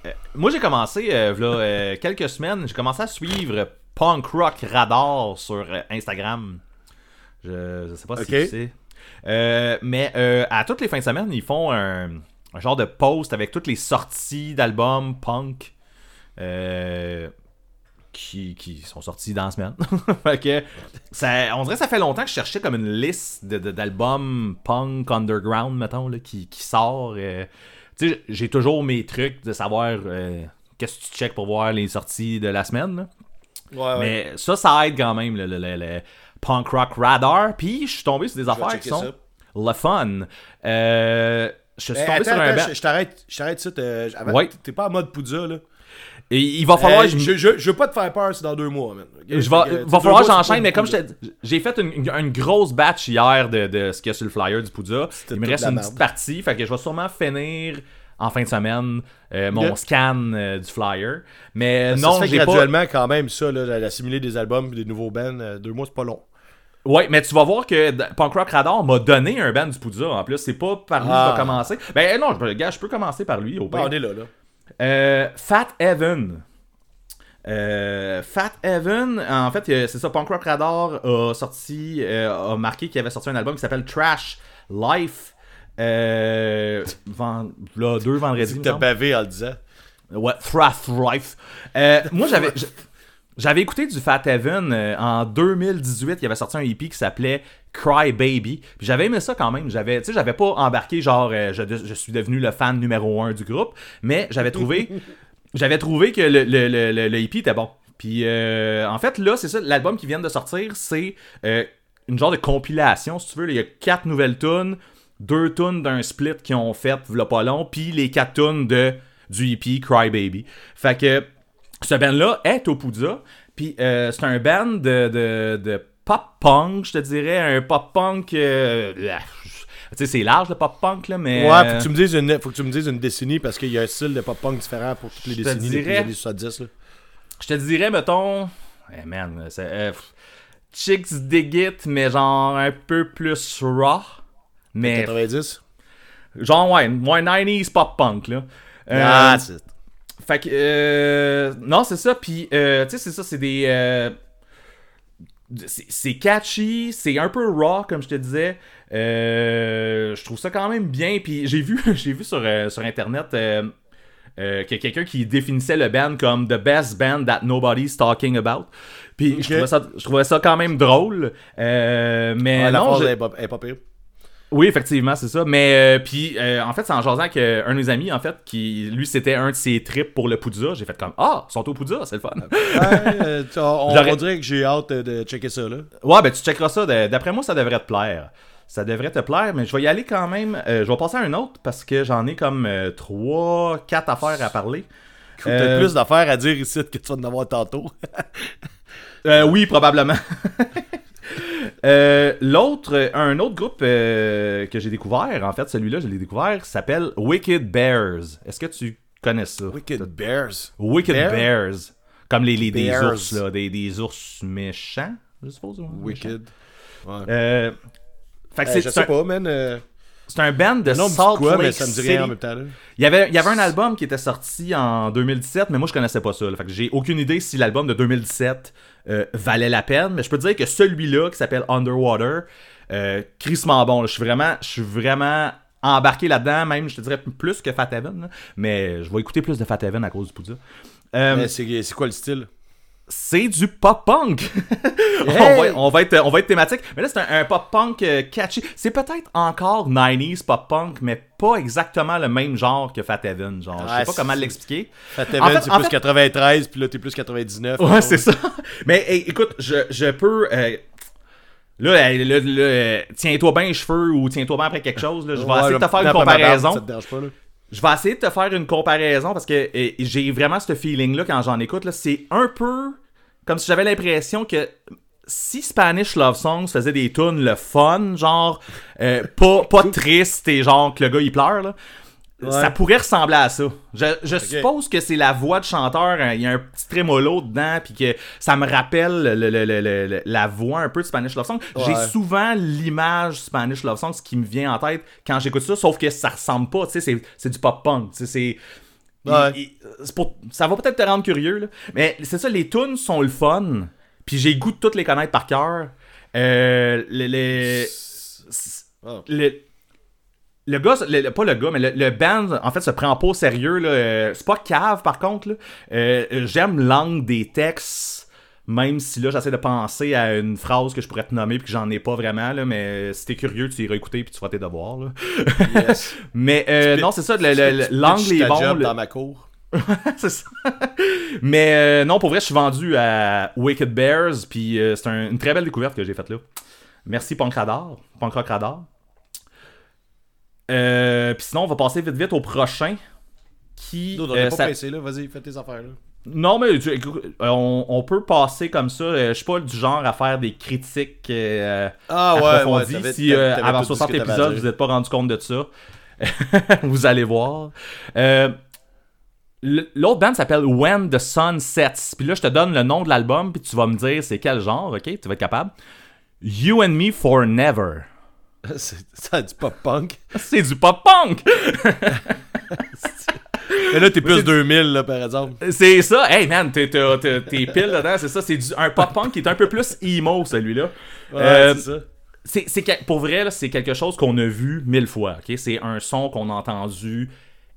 S3: euh, moi, j'ai commencé, euh, quelques semaines, j'ai commencé à suivre Punk Rock Radar sur Instagram. Je, je sais pas si tu sais. Mais à toutes les fins de semaine, ils font un, un genre de post avec toutes les sorties d'albums punk euh, qui, qui sont sorties dans la semaine. [LAUGHS] fait que ça, on dirait que ça fait longtemps que je cherchais comme une liste d'albums punk underground, mettons, là, qui, qui sort. euh. Tu sais, j'ai toujours mes trucs de savoir euh, qu'est-ce que tu checkes pour voir les sorties de la semaine.
S2: Ouais, ouais.
S3: Mais ça, ça aide quand même, le, le- le- le punk rock radar. Puis je suis tombé sur des affaires qui sont
S2: ça.
S3: le fun. Euh, je suis
S2: Eh,
S3: tombé
S2: attends,
S3: sur un
S2: attends, je- je t'arrête, je t'arrête ça. t'es-
S3: Ouais.
S2: Pas en mode Poudza, là.
S3: Et il va falloir.
S2: Eh,
S3: je-
S2: je, je, je veux pas te faire peur, c'est dans deux mois, man.
S3: Je va
S2: sais,
S3: falloir que j'enchaîne, mais comme je
S2: beaucoup,
S3: t'ai dit, j'ai fait une, une- grosse batch hier de, de ce qu'il y a sur le flyer du Poudza. Il me reste une
S2: merde.
S3: petite partie, fait que je vais sûrement finir en fin de semaine euh, mon scan euh, du flyer. Mais
S2: Ça
S3: non, pas.
S2: graduellement quand même, ça, là, d'assimiler des albums et des nouveaux bands. euh, deux mois, c'est pas long.
S3: Ouais, mais tu vas voir que Punk Rock Radar m'a donné un band du Poudza en plus. C'est pas par lui que je
S2: Ah.
S3: vais commencer. Ben non, je, gars, je peux commencer par lui au
S2: Bon,
S3: pire.
S2: on est là, là.
S3: Euh, Fat Evan. Euh, Fat Evan, en fait, euh, c'est ça, Punk Rock Radar a sorti, a marqué qu'il avait sorti un album qui s'appelle Trash Life. Euh, vend- là, deux vendredis.
S2: Tu
S3: semble.
S2: bavé en le disant.
S3: Ouais, Thrash Life. Moi, j'avais. J'avais écouté du Fat Evan euh, en 2018, il avait sorti un EP qui s'appelait Cry Baby. Puis j'avais aimé ça quand même. J'avais, tu sais, j'avais pas embarqué genre euh, je, je suis devenu le fan numéro un du groupe, mais j'avais trouvé, [LAUGHS] j'avais trouvé que le, le, le, le- le EP était bon. Puis euh, en fait là, c'est ça, l'album qui vient de sortir, c'est euh, une genre de compilation, si tu veux. Il y a quatre nouvelles tunes, deux tunes d'un split qu'ils ont fait, v'là pas long, puis les quatre tunes de du EP Cry Baby. Fait que ce band-là est au Poudza, puis euh, c'est un band de, de, de pop-punk, je te dirais, un pop-punk... euh, tu sais, c'est large le pop-punk, là, mais...
S2: Ouais, faut
S3: euh,
S2: que, tu me dises une, faut que tu me dises une décennie parce qu'il y a un style de pop-punk différent pour toutes les décennies depuis les années 70. Là.
S3: Je te dirais, mettons... Eh man, c'est... Chicks Dig It, mais genre un peu plus raw. Mais
S2: 90.
S3: genre, ouais, moins 90s pop-punk, là. Euh,
S2: Ah, c'est.
S3: Fait que, euh, non, c'est ça. Puis, euh, tu sais, c'est ça, c'est des. euh, c'est catchy, c'est un peu raw, comme je te disais. Euh, je trouve ça quand même bien. Puis, j'ai vu, [LAUGHS] j'ai vu sur, sur Internet qu'il y a quelqu'un qui définissait le band comme the best band that nobody's talking about. Puis, je, trouvais ça, je trouvais ça quand même drôle. Mais
S2: Ouais, la
S3: non,
S2: phrase
S3: je-
S2: est pas, est pas pire.
S3: Oui, effectivement, c'est ça. Mais euh, puis, euh, en fait, c'est en jasant avec euh, un de mes amis, en fait, qui, lui, c'était un de ses trips pour le Poudza. J'ai fait comme, ah, ils sont au Poudza, c'est le fun.
S2: Ouais, euh, tu- on, dirait que j'ai hâte de, de checker ça. là.
S3: ouais, ben, tu checkeras ça. D'après moi, ça devrait te plaire. Ça devrait te plaire, mais je vais y aller quand même. Euh, je vais passer à un autre parce que j'en ai comme 3, 4 affaires à parler. Euh,
S2: plus d'affaires à dire ici que tu vas en avoir tantôt. [LAUGHS]
S3: Euh, oui, probablement. [LAUGHS] Euh, l'autre, un autre groupe euh, que j'ai découvert, en fait, celui-là, je l'ai découvert, s'appelle Wicked Bears. Est-ce que tu connais ça?
S2: Wicked Bears.
S3: Wicked
S2: Bear?
S3: Bears. Comme les, les- des
S2: Bears.
S3: ours, là. Des, des ours méchants, je suppose. ouais.
S2: Wicked. Ouais.
S3: Euh, fait que c'est
S2: je sais
S3: un,
S2: pas, man.
S3: C'est un band de
S2: non,
S3: Salt
S2: quoi, mais
S3: Lake
S2: ça me dit
S3: City.
S2: rien en même temps. Là.
S3: Il y, avait, il y avait un album qui était sorti en 2017, mais moi je connaissais pas ça. là. Fait que j'ai aucune idée si l'album de 2017 euh, valait la peine. Mais je peux te dire que celui-là, qui s'appelle Underwater, euh, crissement bon. Je suis vraiment, je suis vraiment embarqué là-dedans, même je te dirais plus que Fat Heaven. Mais je vais écouter plus de Fat Heaven à cause du Poudja. Euh,
S2: c'est quoi le style?
S3: C'est du pop-punk. [LAUGHS] on,
S2: Hey!
S3: va, on, va être, on va être thématique. Mais là, c'est un, un pop-punk euh, catchy. C'est peut-être encore 90s pop-punk, mais pas exactement le même genre que Fat Heaven. Genre, je sais pas comment l'expliquer.
S2: Fat
S3: En
S2: Heaven,
S3: fait-
S2: c'est
S3: en
S2: plus
S3: fait-
S2: 93, puis là, t'es plus 99.
S3: Ouais, c'est ça. [LAUGHS] Mais hey, écoute, je, je peux. euh, Là, là, là, tiens-toi bien les cheveux ou tiens-toi bien après quelque chose. là. Je vais
S2: Ouais,
S3: essayer de te faire une
S2: barbe,
S3: comparaison.
S2: Ça te dérange pas, là?
S3: Je vais essayer de te faire une comparaison parce que j'ai vraiment ce feeling-là quand j'en écoute. là. C'est un peu comme si j'avais l'impression que si Spanish Love Songs faisait des tunes le fun, genre euh, pas, pas triste et genre que le gars il pleure, là, ça pourrait ressembler à ça. Je, je suppose que c'est la voix de chanteur, hein, il y a un petit trémolo dedans, puis que ça me rappelle le- le- le- le- le- la voix un peu de Spanish Love Songs. J'ai souvent l'image Spanish Love Songs qui me vient en tête quand j'écoute ça, sauf que ça ressemble pas, tu sais, c'est- du pop-punk, tu sais, c'est...
S2: Ouais.
S3: il- il- c'est pour- ça va peut-être te rendre curieux, là. mais c'est ça, les tunes sont le fun, puis j'ai le goût de toutes les connaître par cœur. Euh, les... les-
S2: Oh.
S3: Le, gars, le- pas le gars, mais le, le band, en fait, se prend pas au sérieux. là. Euh, C'est pas cave, par contre. Euh, J'aime l'angle des textes, même si là, j'essaie de penser à une phrase que je pourrais te nommer puis que j'en ai pas vraiment. Là, mais si t'es curieux, tu iras écouter puis tu feras tes devoirs. là.
S2: Yes. [LAUGHS]
S3: mais euh, non, c'est ça, le- le- le- l'angle est bon.
S2: job dans ma cour. [LAUGHS]
S3: c'est ça. Mais euh, non, pour vrai, je suis vendu à Wicked Bears, puis euh, c'est un- une très belle découverte que j'ai faite là. Merci Punk Radar, Punk Rock Radar. Euh, puis sinon, on va passer vite vite au prochain. Qui,
S2: Nous, on
S3: euh,
S2: pas
S3: ça-
S2: pressé, là. Vas-y, fais tes affaires, là.
S3: Non, mais tu- euh, on, on peut passer comme ça. Euh, Je suis pas du genre à faire des critiques euh,
S2: Ah,
S3: approfondies.
S2: t'avais-
S3: si avant
S2: tout dit ce
S3: 60
S2: que t'avais à
S3: épisodes, vous n'êtes pas rendu compte de ça, [LAUGHS] vous allez voir. L'autre band s'appelle When the Sun Sets. Puis là, je te donne le nom de l'album, puis tu vas me dire c'est quel genre, ok? Tu vas être capable. You and Me for Never. [LAUGHS]
S2: ça du pop-punk.
S3: C'est du pop-punk! [LAUGHS]
S2: Mais là, t'es plus 2000, là, par exemple.
S3: C'est ça. Hey man, t'es pile dedans, c'est ça. C'est un pop-punk qui est un peu plus emo, celui-là.
S2: Ouais,
S3: Euh,
S2: c'est ça.
S3: pour vrai, c'est quelque chose qu'on a vu mille fois. ok? C'est un son qu'on a entendu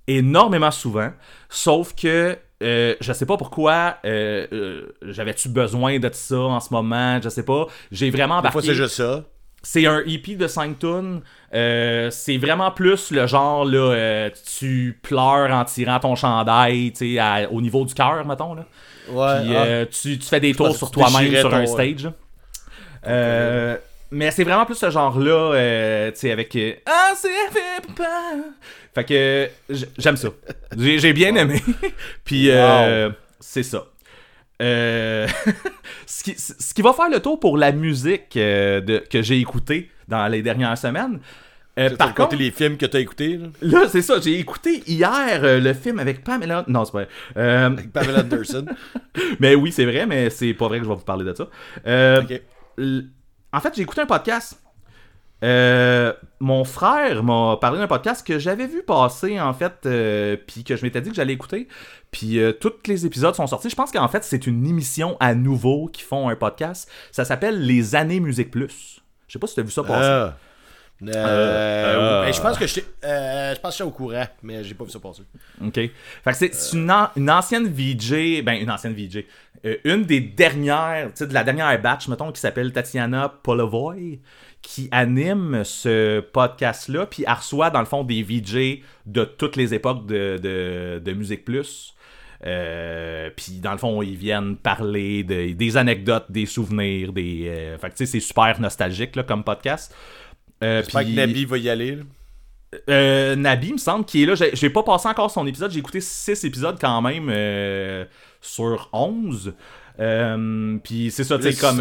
S3: énormément souvent. Sauf que euh, je sais pas pourquoi euh, euh, j'avais-tu besoin de ça en ce moment. Je sais pas. J'ai vraiment
S2: Des fois,
S3: embarqué.
S2: c'est juste ça.
S3: C'est un EP de 5 tunes. Euh, c'est vraiment plus le genre, là, euh, tu pleures en tirant ton chandail, tu sais, à- au niveau du cœur, mettons, là.
S2: Ouais.
S3: Puis
S2: ah.
S3: euh, tu, tu fais des tours
S2: pensais
S3: sur toi-même sur un stage. Euh, mais c'est vraiment plus ce genre-là, tu sais, avec. Ah, c'est fait pas. Fait que j'aime ça. J'ai bien aimé. [LAUGHS] Puis euh, c'est ça. Euh, [LAUGHS] ce, qui, ce qui va faire le tour pour la musique euh, de, que j'ai écoutée dans les dernières semaines. Euh, par contre,
S2: les films que t'as écoutés, là?
S3: là, c'est ça, j'ai écouté hier euh, le film avec Pamela. Non, c'est pas vrai.
S2: Avec Pamela Anderson. [LAUGHS]
S3: mais oui, c'est vrai, mais c'est pas vrai que je vais vous parler de ça. L- En fait, j'ai écouté un podcast. Euh, mon frère m'a parlé d'un podcast que j'avais vu passer, en fait, euh, puis que je m'étais dit que j'allais écouter. Puis euh, tous les épisodes sont sortis. Je pense qu'en fait, c'est une émission à nouveau qui font un podcast. Ça s'appelle Les Années Musique Plus. Je sais pas si tu as vu ça passer.
S2: Euh,
S3: euh,
S2: je pense que euh, je pense que j'étais au courant, mais j'ai pas vu ça passer.
S3: OK. Fait que c'est une, an- une ancienne VJ, ben une ancienne VJ, euh, une des dernières, tu sais, de la dernière batch, mettons, qui s'appelle Tatiana Polovoy, qui anime ce podcast-là, puis elle reçoit, dans le fond, des VJ de toutes les époques de, de, de Musique Plus. Euh, puis dans le fond, ils viennent parler de- des anecdotes, des souvenirs, des. euh, fait que tu sais, c'est super nostalgique là, comme podcast. Euh,
S2: J'espère que Nabi va y aller.
S3: euh, Nabi, me semble, qui est là. J'ai pas passé encore son épisode. J'ai écouté 6 épisodes quand même euh, sur 11. Euh, Puis c'est ça, tu sais, comme.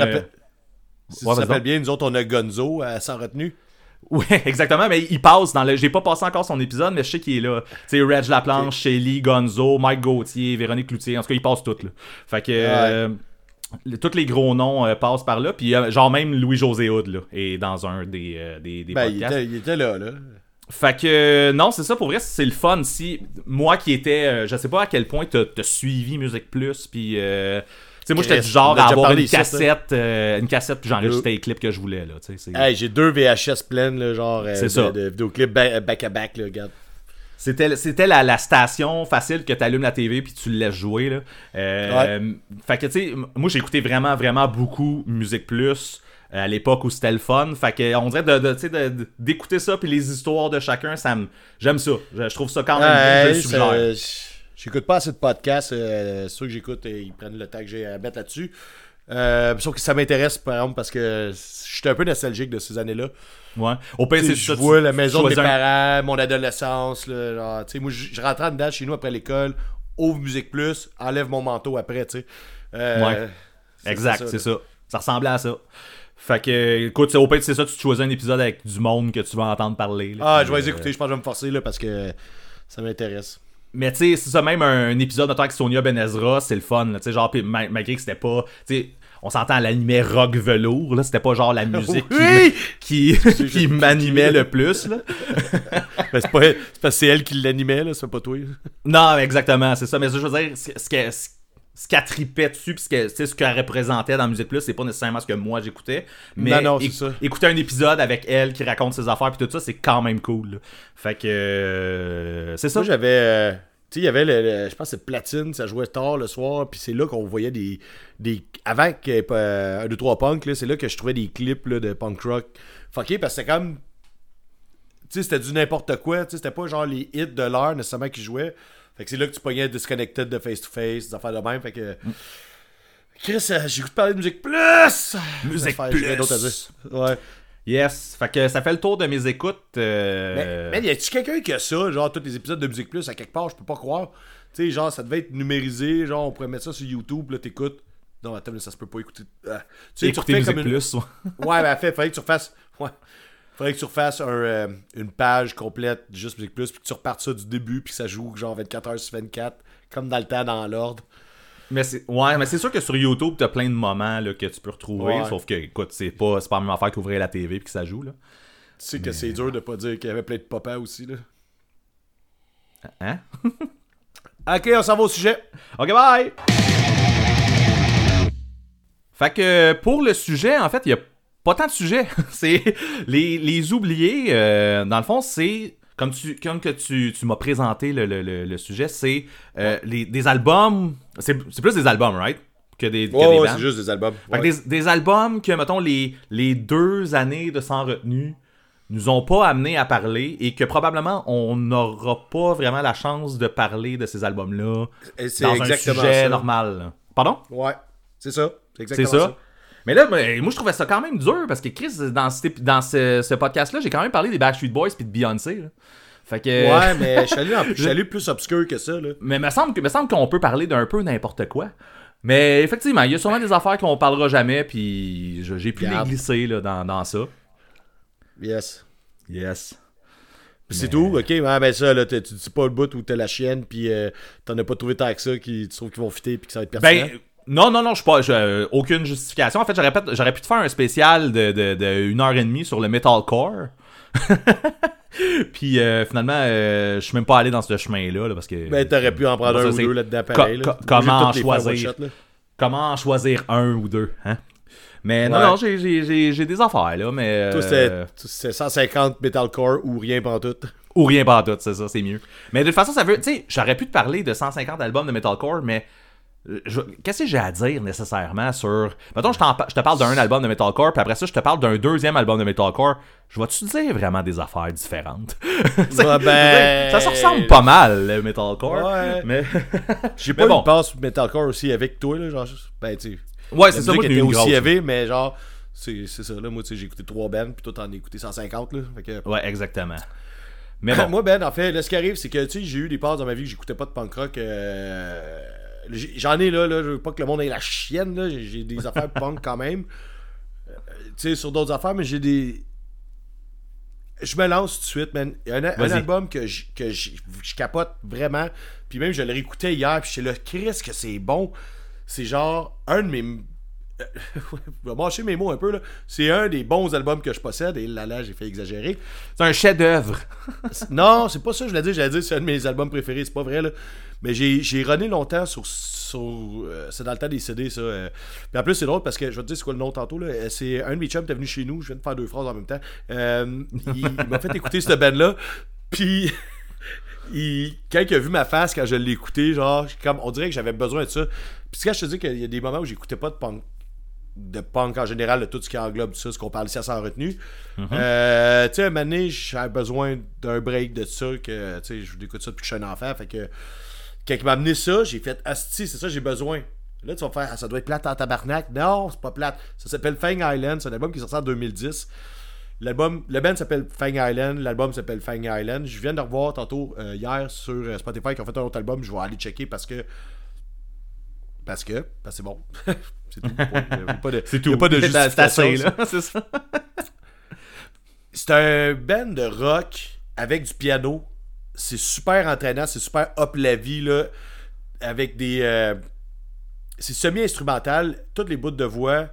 S2: Si
S3: ouais,
S2: tu te rappelles bien, nous autres, on a Gonzo à sans retenue. [LAUGHS]
S3: Ouais, exactement, mais il passe dans le. J'ai pas passé encore son épisode, mais je sais qu'il est là. Tu sais, Reg Laplanche, Shelly, Gonzo, Mike Gauthier, Véronique Cloutier. En tout cas, ils passent tous, là. Fait que. euh, le- tous les gros noms euh, passent par là, puis euh, genre même Louis-José Hood là, est dans un des, euh, des, des
S2: Ben, il
S3: podcasts.
S2: était, il était là, là.
S3: Fait que euh, non, c'est ça pour vrai, c'est le fun si moi qui étais euh, je sais pas à quel point t'as suivi Musique Plus puis euh, sais moi j'étais du genre à avoir une cassette euh, une cassette puis j'enregistrais les clips que je voulais là, tu
S2: Hey, j'ai deux VHS pleines, là, genre, euh, de,
S3: ça.
S2: de vidéoclips ba- back-à-back, là, regarde.
S3: C'était c'était la, la station facile que t'allumes la TV puis tu le laisses jouer là. Euh, Fait que tu sais moi j'ai écouté vraiment vraiment beaucoup Musique Plus euh, à l'époque où c'était le fun. Fait que on dirait de, tu d'écouter ça puis les histoires de chacun, ça me j'aime ça. Je, je trouve ça quand même bien, je le
S2: Ouais,
S3: suggère.
S2: J'écoute pas assez de podcasts. euh, ceux que j'écoute, euh, ils prennent le temps que j'ai à mettre là-dessus. Euh, sauf que ça m'intéresse, par exemple, parce que je suis un peu nostalgique de ces années-là.
S3: Ouais. Au pire, c'est
S2: je vois la maison de mes
S3: choisis un-
S2: parents, mon adolescence. Là, genre, tu sais, moi, je rentrais en dedans chez nous après l'école, ouvre Musique Plus, enlève mon manteau après, tu sais. Euh,
S3: Ouais. Exact, c'est ça. Ça ressemblait à ça. Fait que, écoute, au pire, c'est ça, tu choisis un épisode avec du monde que tu vas entendre parler. là,
S2: Ah, je vais les
S3: euh,
S2: écouter, je pense que je vais me forcer là, parce que ça m'intéresse.
S3: Mais tu sais, c'est ça, même un, épisode, notamment avec Sonia Benezra, c'est le fun. Tu sais, genre, puis ma- malgré que c'était pas. Tu sais, on s'entend, elle animait rock velours, là, c'était pas genre la musique qui-
S2: Oui!
S3: qui, [LAUGHS] qui, m'animait le plus, là. [LAUGHS]
S2: Ben, c'est pas c'est que elle qui l'animait, là, c'est pas toi.
S3: Non, exactement, c'est ça. Mais je veux dire, ce qu'elle ce- ce qu'elle tripait dessus, puis ce qu'elle représentait dans Musique Plus, c'est pas nécessairement ce que moi j'écoutais. Mais
S2: Non, non, c'est
S3: éc-
S2: ça.
S3: écouter un épisode avec elle qui raconte ses affaires, puis tout ça, c'est quand même cool. là. Fait que. euh, c'est ça.
S2: Moi, j'avais. euh, tu sais, il y avait le, le- Je pense que c'est Platine, ça jouait tard le soir, puis c'est là qu'on voyait des. des pas, euh, un, deux, trois punk, là, c'est là que je trouvais des clips là, de punk rock fucké, parce que c'était comme. Tu sais, c'était du n'importe quoi, tu sais, c'était pas genre les hits de l'heure nécessairement qui jouaient. Fait que c'est là que tu pognais Disconnected de Face to Face, des affaires de même, fait que.
S3: Mm.
S2: Chris, euh, de parler de musique plus!
S3: Musique
S2: j'ai rien
S3: plus.
S2: d'autre à dire. Ouais.
S3: Yes. Fait que ça fait le tour de mes écoutes. euh,
S2: Mais, mais y a-tu quelqu'un qui a ça, genre tous les épisodes de Musique Plus à quelque part, je peux pas croire. Tu sais, genre ça devait être numérisé, genre on pourrait mettre ça sur YouTube, là t'écoutes. Non, attends, mais ça se peut pas écouter. Ah. Tu sais, tu refais
S3: Musique
S2: comme une-
S3: Plus. ouais.
S2: Ouais, ben fait, faudrait que tu refasses. Ouais. Faudrait que tu refasses un, euh, une page complète juste Musique Plus, puis que tu repartes ça du début, puis que ça joue genre 24 heures sur 24, comme dans le temps, dans l'ordre.
S3: Mais c'est ouais, mais c'est sûr que sur YouTube, t'as plein de moments là, que tu peux retrouver.
S2: Ouais.
S3: Sauf que, écoute, c'est pas, c'est pas la même affaire qu'ouvrir la TV et que ça joue. Là.
S2: Tu sais que c'est dur de pas dire qu'il y avait plein de papas aussi, là.
S3: Hein? [LAUGHS]
S2: Ok, on s'en va au sujet.
S3: Ok, bye! Fait que pour le sujet, en fait, il y a pas tant de sujets. [LAUGHS] c'est les, les oubliés. euh, dans le fond, c'est comme tu comme que tu, tu m'as présenté le, le- le- le sujet, c'est euh, les, des albums. C'est plus des albums, right? Que des,
S2: Ouais, c'est juste des albums.
S3: Fait que des, des albums que, mettons, les, les deux années de Sans Retenue nous ont pas amené à parler et que probablement on n'aura pas vraiment la chance de parler de ces albums-là dans un sujet
S2: ça.
S3: normal. Pardon?
S2: Ouais, c'est ça. C'est
S3: ça?
S2: ça.
S3: Mais là, ben, moi, je trouvais ça quand même dur parce que Chris, dans, ép- dans ce, ce podcast-là, j'ai quand même parlé des Backstreet Boys puis de Beyoncé. là. Fait que.
S2: Ouais, mais je suis allé, [LAUGHS] plus obscur que ça, là.
S3: Mais me semble me semble qu'on peut parler d'un peu n'importe quoi. Mais effectivement, il y a sûrement des affaires qu'on parlera jamais, puis j'ai pu les glisser là, dans, dans ça.
S2: Yes.
S3: Yes.
S2: C'est tout, ok, ouais, ben ça, là, tu dis pas le bout où t'as la chienne, puis euh, t'en as pas trouvé tant que ça, qui, tu trouves qu'ils vont fitter, puis que ça va être pertinent.
S3: Ben, non, non, non, je suis pas. je- euh, aucune justification. En fait, j'aurais, j'aurais pu te faire un spécial de, de, de une heure et demie sur le metalcore. [LAUGHS] Puis euh, finalement, euh, je suis même pas allé dans ce chemin-là, là, parce que.
S2: Ben, t'aurais pu en prendre
S3: Ça,
S2: un ou
S3: c'est-
S2: deux là-dedans, pareil.
S3: co-
S2: là.
S3: comment choisir?
S2: one shot, là.
S3: Comment en choisir un ou deux, hein? Mais non,
S2: Ouais.
S3: non, j'ai, j'ai, j'ai, j'ai des affaires, là, mais.
S2: Toi, c'était 150 metalcore ou rien pantoute.
S3: Ou rien pas tout, c'est ça, c'est mieux. Mais de toute façon, ça veut. Tu sais, j'aurais pu te parler de 150 albums de metalcore, mais. Qu'est-ce que j'ai à dire nécessairement sur. Mettons, je, te parle d'un album de metalcore, puis après ça, je te parle d'un deuxième album de metalcore. Je vais-tu dire vraiment des affaires différentes? [LAUGHS]
S2: Ouais, ben-
S3: Ça se ressemble pas mal, le metalcore.
S2: Ouais.
S3: Mais. [LAUGHS]
S2: J'ai pas
S3: bon.
S2: une passe metalcore aussi avec toi, là, genre, ben, tu.
S3: Ouais, c'est ça, moi,
S2: était aussi élevé, mais genre, c'est ça, là, moi, tu sais, j'ai écouté 3 bands, puis toi, t'en as écouté 150, là, fait que...
S3: Ouais, exactement. Mais bon. [LAUGHS]
S2: Moi, Ben, en fait, là, ce qui arrive, c'est que, tu sais, j'ai eu des passes dans ma vie que j'écoutais pas de punk rock. euh, J'en ai, là, là, je veux pas que le monde ait la chienne, là. J'ai des [LAUGHS] affaires punk quand même. Euh, tu sais, sur d'autres affaires, mais j'ai des. Je me lance tout de suite, man. Il y a un, album que, je, que je, je capote vraiment. Puis même, je l'ai réécouté hier, puis j'étais là, Chris, que c'est bon. C'est genre un de mes. Euh, [LAUGHS] je vais mâcher mes mots un peu, là. C'est un des bons albums que je possède. Et là, là, j'ai fait exagérer.
S3: C'est un chef-d'œuvre. [LAUGHS]
S2: Non, c'est pas ça que je voulais dire. J'allais dire c'est un de mes albums préférés. C'est pas vrai, là. Mais j'ai, runné longtemps sur. sur euh, c'est dans le temps des CD, ça. euh. Puis en plus, c'est drôle parce que je vais te dire c'est quoi le nom tantôt. Là. Euh, C'est un de mes chums qui est venu chez nous. Je viens de faire deux phrases en même temps. Euh, il, il m'a fait écouter cette band-là. Puis. [LAUGHS] il- quand il a vu ma face quand je l'ai écouté, genre, comme, on dirait que j'avais besoin de ça. Puis quand je te dis qu'il y a des moments où j'écoutais pas de punk, de punk en général, de tout ce qui englobe tout ça, ce qu'on parle ici à sans retenue. Euh, tu sais, un moment donné, j'avais besoin d'un break de ça, que, tu sais, je écoute ça depuis que je suis un enfant, fait que, quand il m'a amené ça, j'ai fait, asti, c'est ça, j'ai besoin. Là, tu vas faire, Ah, ça doit être plate en tabarnak. Non, c'est pas plate. Ça s'appelle Fang Island, c'est un album qui est sorti en 2010. L'album, le band s'appelle Fang Island, l'album s'appelle Fang Island. Je viens de revoir tantôt euh, hier sur euh, Spotify qui ont fait un autre album. Je vais aller checker parce que. Parce que. Parce que c'est bon. [LAUGHS] c'est tout. Il y a pas de,
S3: C'est
S2: il y
S3: tout.
S2: a pas de [LAUGHS] justification. [LAUGHS]
S3: C'est ça.
S2: C'est un band de rock avec du piano. C'est super entraînant, c'est super up la vie, là. Avec des. euh, c'est semi-instrumental. Toutes les bouts de voix,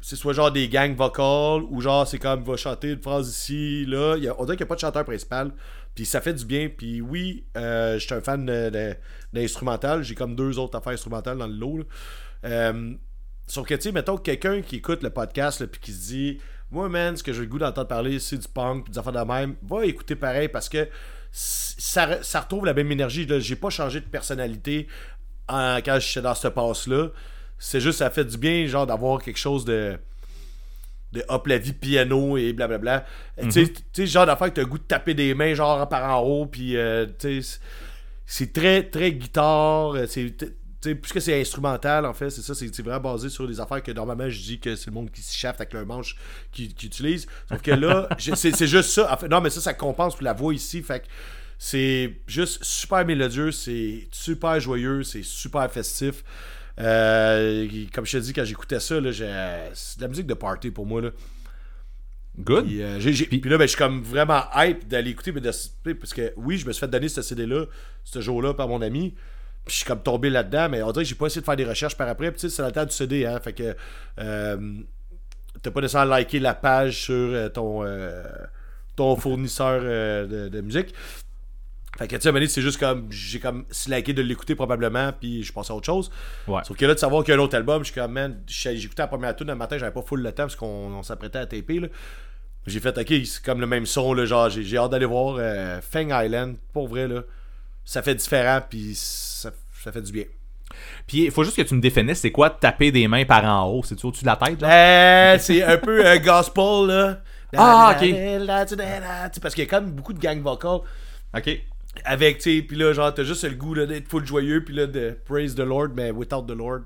S2: c'est soit genre des gangs vocales ou genre c'est comme va chanter une phrase ici, là. On dirait qu'il n'y a pas de chanteur principal. Puis ça fait du bien. Puis oui, euh, je suis un fan d'instrumental. J'ai comme deux autres affaires instrumentales dans le lot. là. Euh, Sauf que, tu sais, mettons quelqu'un qui écoute le podcast, puis qui se dit, moi, man, ce que j'ai le goût d'entendre parler, c'est du punk, puis des affaires de même, va écouter pareil parce que ça, re- ça retrouve la même énergie. là. J'ai pas changé de personnalité en- quand j'étais dans ce passe-là. C'est juste, ça fait du bien, genre, d'avoir quelque chose de. de hop la vie piano et blablabla. Tu sais, tu sais, genre d'affaire que t'as le goût de taper des mains, genre par en haut, puis, euh, tu sais, c'est très, très guitare. euh, C'est, tu sais, puisque c'est instrumental, en fait, c'est ça, c'est vraiment basé sur des affaires que normalement je dis que c'est le monde qui s'échaffe avec leur manche qui, qui utilise. Sauf que là, [LAUGHS] c'est c'est juste ça. En fait, non, mais ça, ça compense pour la voix ici. Fait que c'est juste super mélodieux, c'est super joyeux, c'est super festif. Euh, comme je te dis, quand j'écoutais ça, c'est de la musique de party pour moi. Là.
S3: Good.
S2: Puis, euh, j'ai- puis là, ben, je suis comme vraiment hype d'aller écouter. mais de- parce que oui, je me suis fait donner ce CD-là, ce jour-là, par mon ami. Puis je suis comme tombé là-dedans, mais on dirait que j'ai pas essayé de faire des recherches par après. Puis tu sais, c'est le temps du CD, hein. Fait que. Euh, T'as pas nécessairement liké la page sur euh, ton, euh, ton fournisseur euh, de, de musique. Fait que tu sais, c'est juste comme. J'ai comme slacké de l'écouter probablement, puis je passe à autre chose.
S3: Ouais.
S2: Sauf que là, de savoir qu'il y a un autre album, je suis comme, man, j'écoutais la première tune le matin, j'avais pas full le temps parce qu'on on s'apprêtait à taper, là. J'ai fait, ok, c'est comme le même son, là, genre, j'ai j'ai hâte d'aller voir Fang Island, pour vrai, là. Ça fait différent, puis ça, ça fait du bien.
S3: Puis il faut juste que tu me définisses c'est quoi taper des mains par en haut? C'est-tu au-dessus de la tête, là?
S2: Euh, c'est un peu euh, gospel, là.
S3: Ah, ok.
S2: Parce qu'il y a quand même beaucoup de gang vocal.
S3: Ok.
S2: Avec, tu sais, puis là, genre, t'as juste le goût d'être full joyeux, puis là, de praise the Lord, mais without the Lord.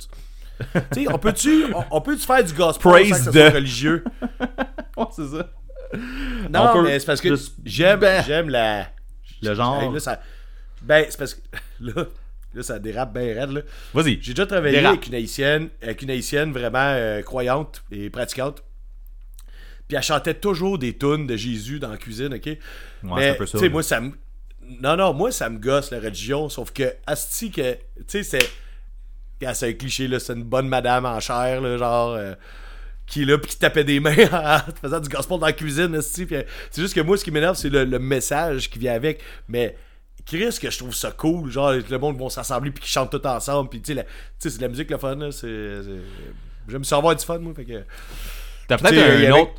S2: tu sais, on peut-tu [LAUGHS] on, on peut faire du gospel
S3: Praise
S2: sans que ça soit religieux? [LAUGHS]
S3: Ouais, c'est ça.
S2: Non,
S3: On
S2: mais c'est parce que j'aime
S3: Ben.
S2: j'aime la...
S3: Le genre.
S2: Hey, là, ça... Ben, c'est parce que... [LAUGHS] Là, là ça dérape bien raide, là.
S3: Vas-y.
S2: J'ai déjà travaillé
S3: Dérape.
S2: avec une haïtienne, avec une haïtienne vraiment euh, croyante et pratiquante. Puis elle chantait toujours des tunes de Jésus dans la cuisine, ok?
S3: c'est
S2: Mais,
S3: un peu ça,
S2: tu sais, moi, ça me. Non, non, moi, ça me gosse la religion, sauf que, Asti, que. Tu sais, c'est. C'est un cliché, là, c'est une bonne madame en chair, là, genre. euh, qui est là, puis qui tapait des mains [LAUGHS] en faisant du gospel dans la cuisine, euh, C'est juste que moi, ce qui m'énerve, c'est le, le message qui vient avec. Mais. Chris, que je trouve ça cool, genre, le monde vont s'assembler puis qu'ils chantent tout ensemble, puis tu sais, c'est de la musique le fun, là, c'est... J'aime ça avoir du fun, moi, fait que...
S3: T'as peut-être un,
S2: avait-
S3: autre,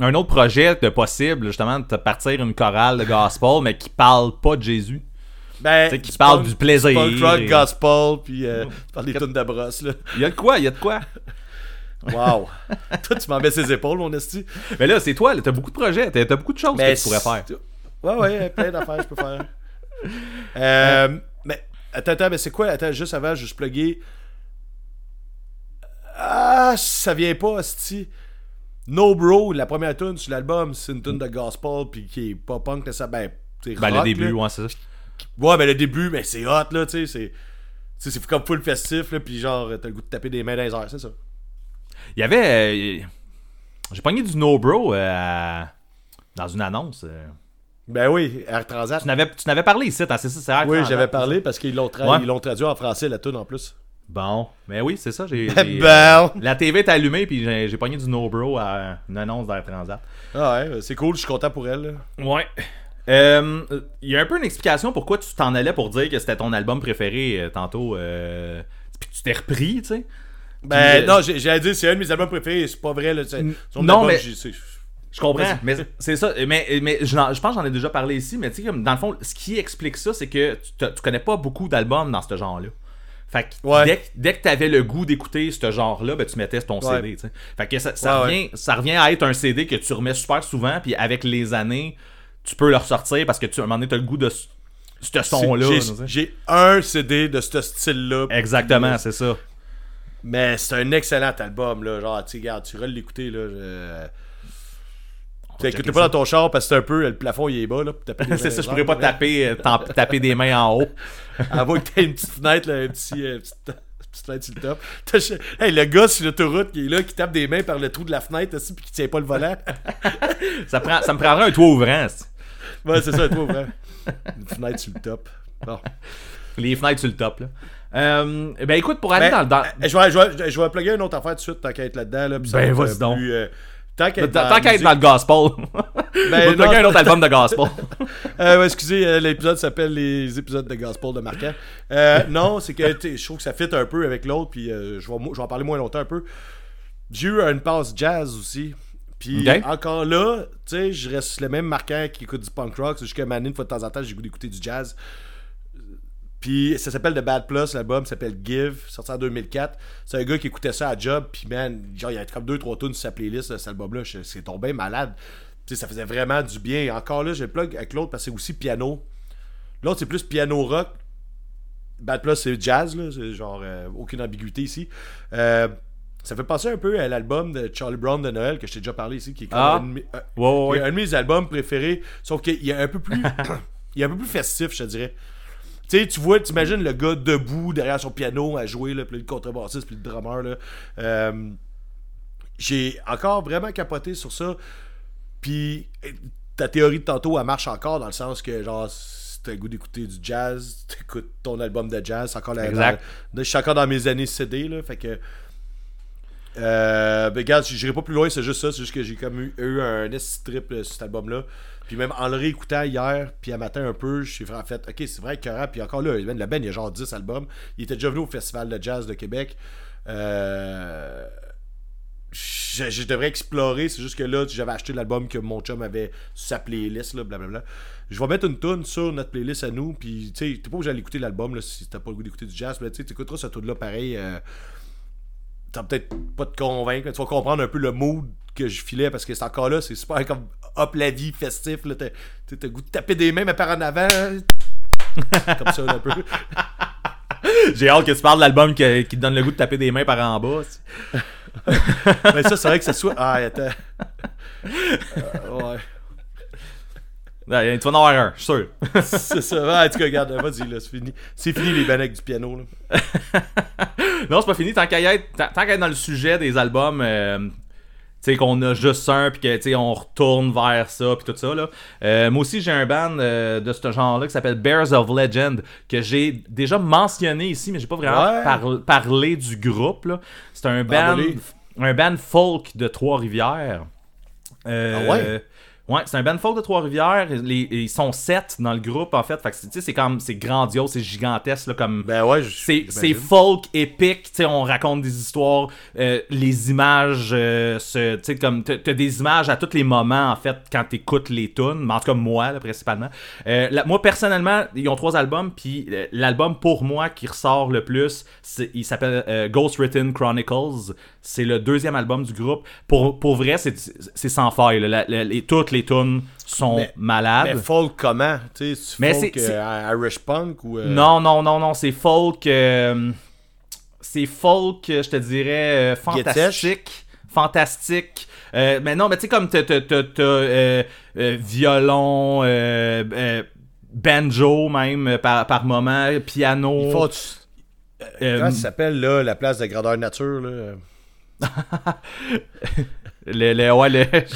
S3: un autre projet de possible, justement, de partir une chorale de gospel, mais qui parle pas de Jésus.
S2: Ben,
S3: Tu sais, qui
S2: du
S3: parle
S2: punk-
S3: du plaisir.
S2: Punk rock, gospel, puis euh, tu parles des tunes de brosse, là.
S3: Il y a de quoi, il y a de quoi?
S2: Wow! [LAUGHS] Toi, tu m'en mets ses épaules, mon esti.
S3: Mais là, c'est toi, là, t'as beaucoup de projets, t'as beaucoup de choses que tu pourrais faire.
S2: Ouais, ouais, plein d'affaires je peux faire. Euh, mais, attends, attends, mais c'est quoi? Attends, juste avant, juste plugger. Ah, ça vient pas, esti. No Bro, la première tune sur l'album, c'est une tune de gospel, puis qui est pas punk, ça, ben, c'est
S3: Ben, le début,
S2: là.
S3: ouais, c'est ça.
S2: Ouais, mais le début, mais c'est hot, là, tu sais, c'est... c'est comme full festif, là, puis genre, t'as le goût de taper des mains dans les airs, c'est ça.
S3: Il y avait. euh, J'ai pogné du No Bro euh, dans une annonce. euh.
S2: Ben oui, Air Transat.
S3: Tu n'avais, tu n'avais parlé ici, hein, c'est ça, c'est Air
S2: Oui,
S3: Transat,
S2: j'avais parlé parce qu'ils l'ont, tra-
S3: Ouais.
S2: ils l'ont traduit en français, la tune en plus.
S3: Bon, mais oui, c'est ça. J'ai, [LAUGHS]
S2: Ben
S3: j'ai-
S2: bon.
S3: La TV est allumée, puis j'ai, j'ai pogné du No Bro à une annonce d'Air Transat.
S2: Ah ouais, c'est cool, je suis content pour elle. là.
S3: Ouais. Euh, Il y a un peu une explication pourquoi tu t'en allais pour dire que c'était ton album préféré euh, tantôt. euh, puis que tu t'es repris, tu sais.
S2: Ben
S3: Puis, euh,
S2: non, j'ai- j'allais dire, c'est un de mes albums préférés, c'est pas vrai. Là, c'est- son
S3: non,
S2: album,
S3: mais-
S2: j'ai- c'est-
S3: Je comprends, mais c'est ça. Mais, mais je, je pense que j'en ai déjà parlé ici, mais tu sais, dans le fond, ce qui explique ça, c'est que tu, tu connais pas beaucoup d'albums dans ce genre-là. Fait que
S2: Ouais.
S3: dès, que- dès que tu avais le goût d'écouter ce genre-là, ben, tu mettais ton
S2: Ouais.
S3: CD. Fait que ça, ça
S2: Ouais,
S3: revient, ça revient à être un CD que tu remets super souvent, puis avec les années, tu peux le ressortir parce que tu, à un moment donné, tu as le goût de ce son-là.
S2: j'ai- un CD de ce style-là.
S3: Exactement, c'est ça.
S2: Mais c'est un excellent album, là. Genre, tu regarde, tu iras l'écouter, là. je- Tu
S3: checker
S2: écoutes pas dans ton char parce que c'est un peu, le plafond il est bas, [LAUGHS]
S3: c'est ça, je
S2: dans
S3: pourrais pas taper, euh, taper des mains en haut. [LAUGHS]
S2: À moins que t'aies une petite fenêtre, là, un petit. euh, petite- petite fenêtre sur le top. Hey, le gars sur l'autoroute qui est là, qui tape des mains par le trou de la fenêtre aussi, puis qui tient pas le volant. [LAUGHS]
S3: Ça, prend, ça me prendrait un toit ouvrant. c'est-
S2: Ouais, c'est ça, toi, vrai. Une fenêtre sur le top. Bon.
S3: Les fenêtres sur le top, là. Euh, ben écoute, pour aller
S2: Ben,
S3: dans, dans-
S2: euh, je, vais, je, vais, je vais plugger une autre affaire tout de suite, tant qu'à être là-dedans. Là,
S3: Ben, vas-y
S2: euh,
S3: donc.
S2: plus, euh, tant qu'à être
S3: Tant
S2: dans
S3: le gospel, [LAUGHS]
S2: Ben, non,
S3: un autre album de gospel. [LAUGHS]
S2: Euh, ouais, excusez, euh, l'épisode s'appelle les épisodes de Gospel de Marquand. Euh, non, c'est que je trouve que ça fit un peu avec l'autre, puis euh, je, vais, mo- je vais en parler moins longtemps un peu. J'ai eu une passe jazz aussi. Puis encore là, tu sais, je reste le même marquant qui écoute du punk rock. C'est juste que Manin, une fois de temps en temps, j'ai goût d'écouter du jazz. Puis ça s'appelle The Bad Plus, l'album s'appelle Give, sorti en 2004. C'est un gars qui écoutait ça à job, puis man, genre il y a comme deux trois tunes sur sa playlist de cet album-là, c'est tombé malade. Tu sais, ça faisait vraiment du bien. Et encore là, j'ai plug avec l'autre parce que c'est aussi piano. L'autre c'est plus piano rock. Bad Plus c'est jazz là, c'est genre euh, aucune ambiguïté ici. Euh, ça fait penser un peu à l'album de Charlie Brown de Noël que je t'ai déjà parlé ici, qui est
S3: Ah.
S2: un, de mes- euh,
S3: ouais,
S2: est un de mes albums préférés, sauf qu'il est un peu plus, [COUGHS] il est un peu plus festif, je te dirais. Tu sais, tu vois, t'imagines le gars debout derrière son piano à jouer, là, puis le contrebassiste, puis le drummer, là. Euh, j'ai encore vraiment capoté sur ça. Puis euh, ta théorie de tantôt, elle marche encore dans le sens que, genre, t'as le goût d'écouter du jazz, t'écoutes ton album de jazz. C'est encore la,
S3: Exact.
S2: dans- je suis encore dans mes années CD, là. Fait que. Euh, ben, regarde, j'irai pas plus loin, c'est juste ça. C'est juste que j'ai comme eu, eu un S trip sur cet album-là. Puis même en le réécoutant hier, puis à matin un peu, j'ai fait, en fait, ok, c'est vrai que puis encore là, le Ben, il y a genre 10 albums. Il était déjà venu au Festival de Jazz de Québec. Euh, je, je devrais explorer, c'est juste que là, j'avais acheté l'album que mon chum avait sur sa playlist, là, blablabla. Je vais mettre une tune sur notre playlist à nous, puis tu sais, t'es pas obligé d'aller écouter l'album là, si t'as pas le goût d'écouter du jazz, mais tu sais, t'écouteras ce tune là pareil. euh, T'as peut-être pas te convaincre, mais tu vas comprendre un peu le mood que je filais parce que c'est encore là, c'est super comme hop la vie, festif, là, t'as t'as- goût de taper des mains, mais par en avant. comme ça, un peu. [LAUGHS]
S3: J'ai hâte que tu parles de l'album qui, qui te donne le goût de taper des mains par en bas. [LAUGHS]
S2: Mais ça, c'est vrai que ça soit. Ah, attends. Euh, ouais.
S3: Ouais, tu vas en avoir un, je suis sûr. [LAUGHS]
S2: C'est ça. Ouais, en tout cas, regarde, vas-y, là, c'est fini. C'est fini les bannecs du piano, là.
S3: non, c'est pas fini. Tant qu'à y être, tant, tant qu'à être dans le sujet des albums, euh, sais, qu'on a juste un, puis que, tu on retourne vers ça, puis tout ça, là. Euh, moi aussi, j'ai un band euh, de ce genre-là qui s'appelle Bears of Legend, que j'ai déjà mentionné ici, mais j'ai pas vraiment
S2: Ouais.
S3: par- parlé du groupe, là. C'est un band,
S2: Parle-les.
S3: un band folk de Trois-Rivières. Euh,
S2: Ah ouais?
S3: Ouais, c'est un band folk de Trois-Rivières. Ils sont sept dans le groupe, en fait. Fait que, c'est- tu sais, c'est comme, c'est grandiose, c'est gigantesque, là, comme...
S2: Ben ouais, je-
S3: C'est, c'est
S2: j'imagine.
S3: folk épique, tu sais, on raconte des histoires, euh, les images, euh, tu sais, comme, t'as, des images à tous les moments, en fait, quand t'écoutes les tunes, mais en tout cas, moi, là, principalement. Euh, moi, personnellement, ils ont trois albums, puis euh, l'album, pour moi, qui ressort le plus, il s'appelle euh, Ghost Written Chronicles, c'est le deuxième album du groupe. Pour, pour vrai, c'est, c'est sans faille, là. La- la- les, toutes les tunes sont
S2: Mais-
S3: malades.
S2: Mais folk comment? Tu
S3: Mais
S2: folk euh, Irish punk ou. euh,
S3: Non, non, non, non, c'est folk. euh, c'est folk, euh, je te dirais, fantastique. Fantastique. Mais non, mais tu sais, comme t'as violon, banjo même par, par moment, piano.
S2: Font.
S3: euh,
S2: Comment ça s'appelle, là, la place de grandeur nature, là? [LAUGHS]
S3: le, le- ouais, le- [LAUGHS] je sais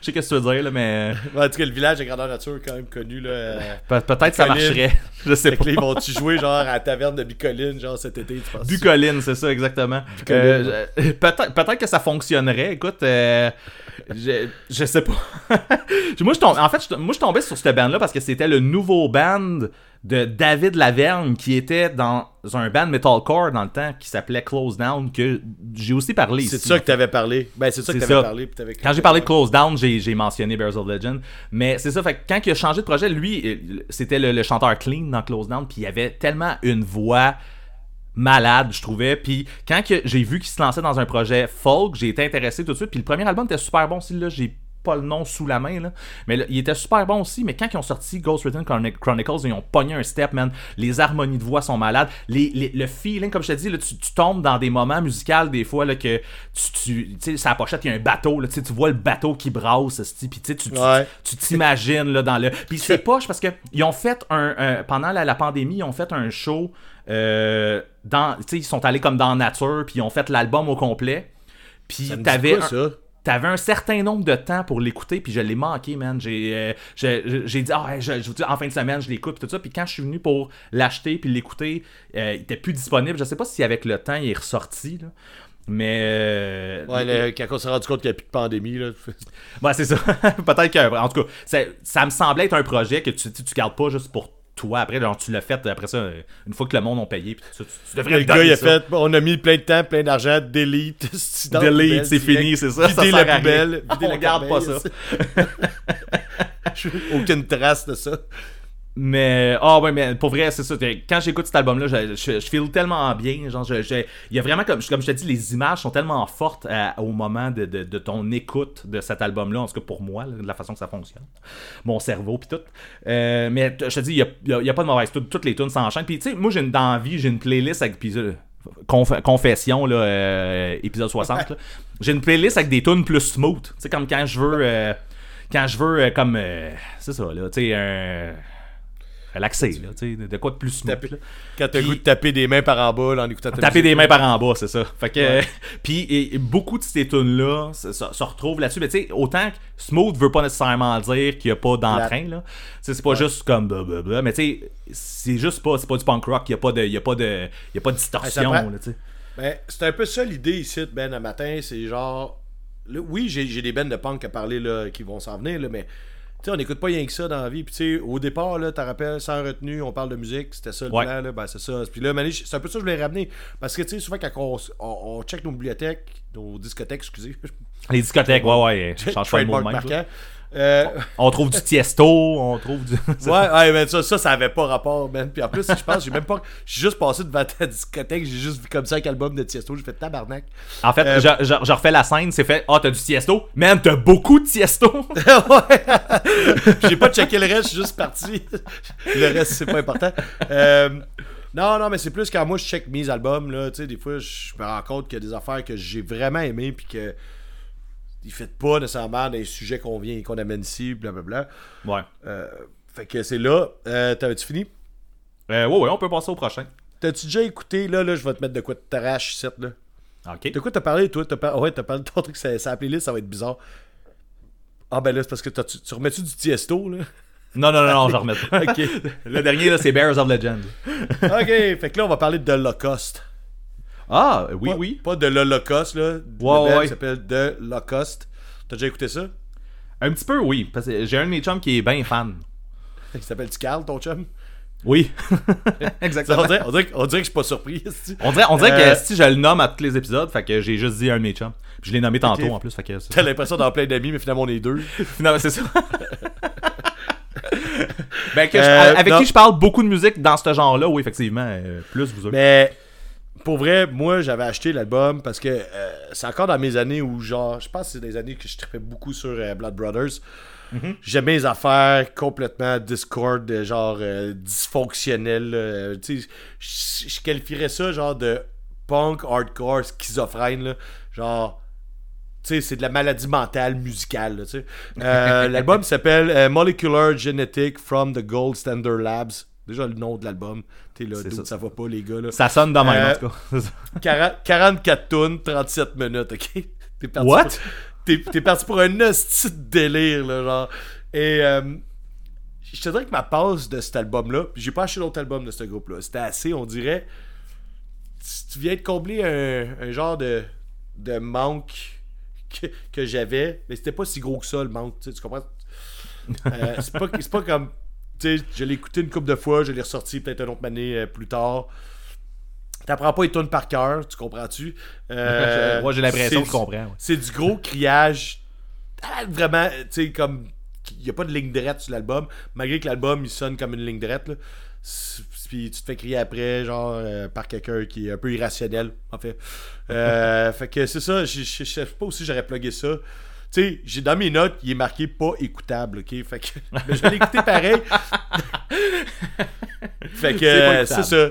S3: ce que tu veux dire, là, mais
S2: Ouais, En tout cas, le village de grandeur nature est quand même connu, là. euh,
S3: pe- peut-être ça marcherait. [LAUGHS] Je sais
S2: Fait
S3: pas.
S2: que là, ils vont-tu jouer, genre, à la taverne de Bicoline, genre, cet été, tu penses
S3: Bucoline, c'est ça, exactement. Euh, [LAUGHS] peut-être, que ça fonctionnerait. Écoute, euh, je, je sais pas. moi, je tombe, en fait, je, moi, je tombais sur cette band-là parce que c'était le nouveau band de David Laverne qui était dans un band metalcore dans le temps qui s'appelait Close Down que j'ai aussi parlé
S2: C'est ça que t'avais parlé. Ben, c'est ça que t'avais parlé. puis
S3: Quand j'ai parlé de Close Down, j'ai, mentionné Bears of Legend. Mais c'est ça, fait que quand il a changé de projet, lui, euh, c'était le, le chanteur clean dans Close Down, puis il avait tellement une voix malade, je trouvais. Puis quand j'ai vu qu'il se lançait dans un projet folk, j'ai été intéressé tout de suite. Puis le premier album était super bon aussi, là, j'ai pas le nom sous la main, là. Mais là, il était super bon aussi. Mais quand ils ont sorti Ghost Written Chroni- Chronicles, ils ont pogné un step, man. Les harmonies de voix sont malades. Les, les- le feeling, comme je te dis, là, tu, tu tombes dans des moments musicaux, des fois, là, que tu, tu tu sais, la pochette, il y a un bateau, là, tu sais, tu vois le bateau qui brasse, puis tu sais, tu- t'imagines, là, dans le. Puis c'est [LAUGHS] poche parce que ils ont fait un. un- pendant la, la pandémie, ils ont fait un show. euh, dans, ils sont allés comme dans nature, puis ils ont fait l'album au complet. Puis
S2: Ça
S3: t'avais un-
S2: ça?
S3: T'avais un certain nombre de temps pour l'écouter, puis je l'ai manqué, man. J'ai euh, j'ai- j'ai dit, ah, ouais, je, je en fin de semaine, je l'écoute, puis tout ça. Puis quand je suis venu pour l'acheter, puis l'écouter, euh, il était plus disponible. Je sais pas si avec le temps, il est ressorti, là. Mais. euh,
S2: Ouais, le- quand on s'est rendu compte qu'il n'y a plus de pandémie, là. [LAUGHS]
S3: Ouais, c'est ça. [LAUGHS] Peut-être que. En tout cas, ça, ça me semblait être un projet que tu, tu, tu gardes pas juste pour toi. Après, genre, tu l'as fait après ça, euh, une fois que le monde a payé. Puis tout ça, tu, tu devrais
S2: Le gars, il a
S3: ça.
S2: fait, on a mis plein de temps, plein d'argent, delete, [LAUGHS]
S3: Delete, c'est fini, c'est ça, ça
S2: Vider la poubelle, vider la
S3: garde pas [LAUGHS]
S2: veux Aucune trace de ça.
S3: Mais, ah ouais, mais pour vrai, c'est ça. Quand j'écoute cet album-là, je, je, je feel tellement bien. Genre, je, il y a vraiment, comme, comme je te dis, les images sont tellement fortes à- au moment de, de- de ton écoute de cet album-là, en tout cas pour moi, là, de la façon que ça fonctionne. Mon cerveau, puis tout. Euh, mais je te dis, il n'y a, a- pas de mauvaise. Tout- toutes les tunes s'enchaînent. Puis, tu sais, moi, j'ai une, dans la vie, j'ai une playlist avec. Puis, euh, conf- confession, là, euh, épisode 60. là. [LAUGHS] J'ai une playlist avec des tunes plus smooth. Tu sais, comme quand je veux. euh, quand je veux, euh, comme. euh, c'est ça, là, tu sais, un relaxé, là, tu sais, de quoi de plus smooth.
S2: Taper-
S3: là.
S2: Quand t'as le goût de taper des mains par en bas en écoutant ta
S3: Taper des mains par en bas, c'est ça. Fait que, [LAUGHS] puis et- et beaucoup de ces tunes là se, se- retrouvent là-dessus. Mais tu sais, autant que smooth veut pas nécessairement dire qu'il y a pas d'entrain là. C'est pas juste comme blablabla, mais tu sais, c'est juste pas, c'est pas du punk rock. Il y a pas de, y a pas de, y a pas de distorsion
S2: prend-
S3: là, tu sais.
S2: Ben, c'est un peu ça l'idée ici, Ben, un matin. C'est genre. là, oui, j'ai des bands de punk à parler là, qui vont s'en venir, là, mais. Tu sais, on n'écoute pas rien que ça dans la vie. Puis, tu sais, au départ, là, t'as rappelles, sans retenue, on parle de musique, c'était ça le
S3: Ouais.
S2: plan, là, ben, c'est ça. Puis là, c'est un peu ça que je voulais ramener. Parce que, tu sais, souvent, quand on, on, on check nos bibliothèques, nos discothèques, excusez,
S3: Les discothèques, ouais, ouais, [LAUGHS] change pas de
S2: marquant. Euh,
S3: On trouve du Tiesto, on trouve du. [LAUGHS]
S2: Ouais, ouais, mais ça, ça, ça avait pas rapport, man. Puis en plus, je pense, j'ai même pas. J'ai juste passé devant ta discothèque, j'ai juste vu comme ça un album de Tiesto, j'ai fait tabarnak.
S3: En fait,
S2: Euh,
S3: je, je- je refais la scène, c'est fait. Ah, t'as du Tiesto? Man, t'as beaucoup de Tiesto! [LAUGHS] [LAUGHS]
S2: ouais. J'ai pas checké le reste, je suis juste parti. Le reste, c'est pas important. Euh, non, non, mais c'est plus quand moi je check mes albums, là, tu sais, des fois, je me rends compte qu'il y a des affaires que j'ai vraiment aimées, puis que. Ils font pas nécessairement des sujets qu'on vient, qu'on amène ici, blablabla.
S3: Ouais.
S2: Euh, fait que c'est là. Euh, T'avais-tu fini?
S3: Euh, ouais, ouais, on peut passer au prochain.
S2: T'as-tu déjà écouté, là, là, je vais te mettre de quoi de t'arrache, ici, là?
S3: Ok.
S2: De quoi t'as parlé, toi? Par... Ouais, t'as parlé de ton truc, ça, ça la playlist, ça va être bizarre. Ah ben là, c'est parce que tu remets-tu du Tiesto, là?
S3: Non, non, non, non, je remets pas. [LAUGHS]
S2: Ok. [LAUGHS]
S3: Le dernier, là, c'est Bears of Legend.
S2: ok, fait que là, on va parler de l'Holocauste.
S3: Ah, oui,
S2: Pas-
S3: oui.
S2: Pas de l'Holocauste, là. Le
S3: Ouais,
S2: band
S3: ouais.
S2: s'appelle de l'Holocauste. T'as déjà écouté ça?
S3: Un petit peu, oui. Parce que j'ai un de mes chums qui est bien fan. [LAUGHS]
S2: Il s'appelle-tu Carl, ton chum?
S3: Oui. [LAUGHS] Exactement.
S2: on, dirait, on, dirait, que- on dirait que je suis pas surpris. [LAUGHS]
S3: On dirait, on dirait
S2: Euh,
S3: que si je le nomme à tous les épisodes, fait que j'ai juste dit un de mes chums. Puis je l'ai nommé tantôt en plus, fait que c'est-
S2: T'as l'impression d'avoir plein d'amis, mais finalement, on est deux.
S3: Non, c'est ça. ben, que je-
S2: Euh,
S3: avec
S2: non.
S3: qui je parle beaucoup de musique dans ce genre-là, oui, effectivement, euh, plus vous autres.
S2: Mais pour vrai, moi j'avais acheté l'album parce que euh, c'est encore dans mes années où genre, je pense que c'est des années que je tripais beaucoup sur euh, Blood Brothers. J'aimais les affaires complètement discord, de genre euh, dysfonctionnelles. euh, tu sais, je qualifierais ça genre de punk hardcore schizophrène. là. Genre, tu sais, c'est de la maladie mentale musicale. Euh, [LAUGHS] L'album s'appelle euh, Molecular Genetic from the Gold Standard Labs. Déjà le nom de l'album. T'es là,
S3: ça.
S2: ça. va pas, les gars. Là.
S3: Ça sonne de même,
S2: Euh,
S3: en tout cas. [LAUGHS] C'est ça.
S2: 40 44 tonnes, 37 minutes, ok? T'es parti
S3: What?
S2: T'es, parti pour un hostie de délire, là, genre. Et euh, je te dirais que ma passe de cet album-là, j'ai pas acheté d'autres albums de ce groupe-là, c'était assez, on dirait. Tu, viens de combler un, un genre de, de manque que, que j'avais, mais c'était pas si gros que ça, le manque, tu comprends? Euh, c'est, pas, c'est pas comme. Sais, je l'ai écouté une couple de fois, je l'ai ressorti peut-être une autre année euh, plus tard. T'apprends pas les tunes par cœur, tu comprends-tu? Euh, [LAUGHS]
S3: Moi, j'ai l'impression que je comprends. ouais.
S2: C'est du gros criage. Ah, Vraiment, tu sais, comme. Il n'y a pas de ligne droite sur l'album, malgré que l'album il sonne comme une ligne droite. là. Puis tu te fais crier après, genre, euh, par quelqu'un qui est un peu irrationnel, en fait. Euh, [LAUGHS] fait que c'est ça, je sais pas aussi j'aurais plugué ça. Tu sais, j'ai dans mes notes, il est marqué pas écoutable, ok? Fait que. [LAUGHS] Mais je vais l'écouter pareil. [LAUGHS] fait que
S3: C'est
S2: ça.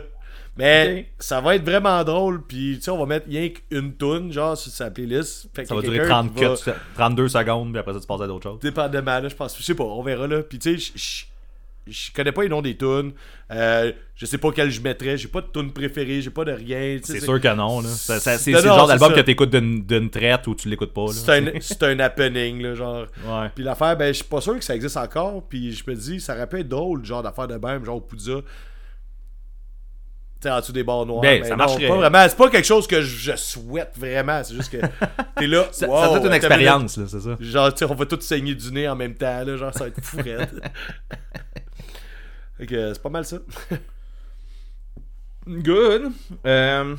S2: Mais ça va être vraiment drôle. Puis, tu sais, on va mettre rien qu'une toune, genre, sur sa playlist. Fait
S3: Ça va durer
S2: quelqu'un
S3: 30
S2: qui va-
S3: cuts, 32 secondes, puis après ça, tu passes à d'autres choses.
S2: Dépendamment, là, je pense. Je sais pas, on verra, là. Puis, tu sais, je- connais pas les noms des tunes. Euh, je sais pas quelle je mettrais. J'ai pas de tune préférée. J'ai pas de rien.
S3: C'est sûr que non, C'est le genre d'album que t'écoutes d'une d'une traite ou tu l'écoutes pas.
S2: C'est un, un happening, là, genre.
S3: Ouais.
S2: Puis l'affaire, ben, je suis pas sûr que ça existe encore. Puis je me dis, ça aurait pu être drôle, genre d'affaire de même, genre au Poudza. Tu sais, en dessous des barres noires.
S3: Ben,
S2: mais
S3: ça
S2: non,
S3: marcherait.
S2: Pas vraiment. C'est pas quelque chose que je, souhaite vraiment. C'est juste que t'es là. [LAUGHS]
S3: Ça,
S2: wow,
S3: ça une expérience, là, c'est ça.
S2: Genre, on va tous saigner du nez en même temps, là. Genre, ça va être fou, raide. [LAUGHS] Fait que c'est pas mal ça. [LAUGHS]
S3: Good. Euh,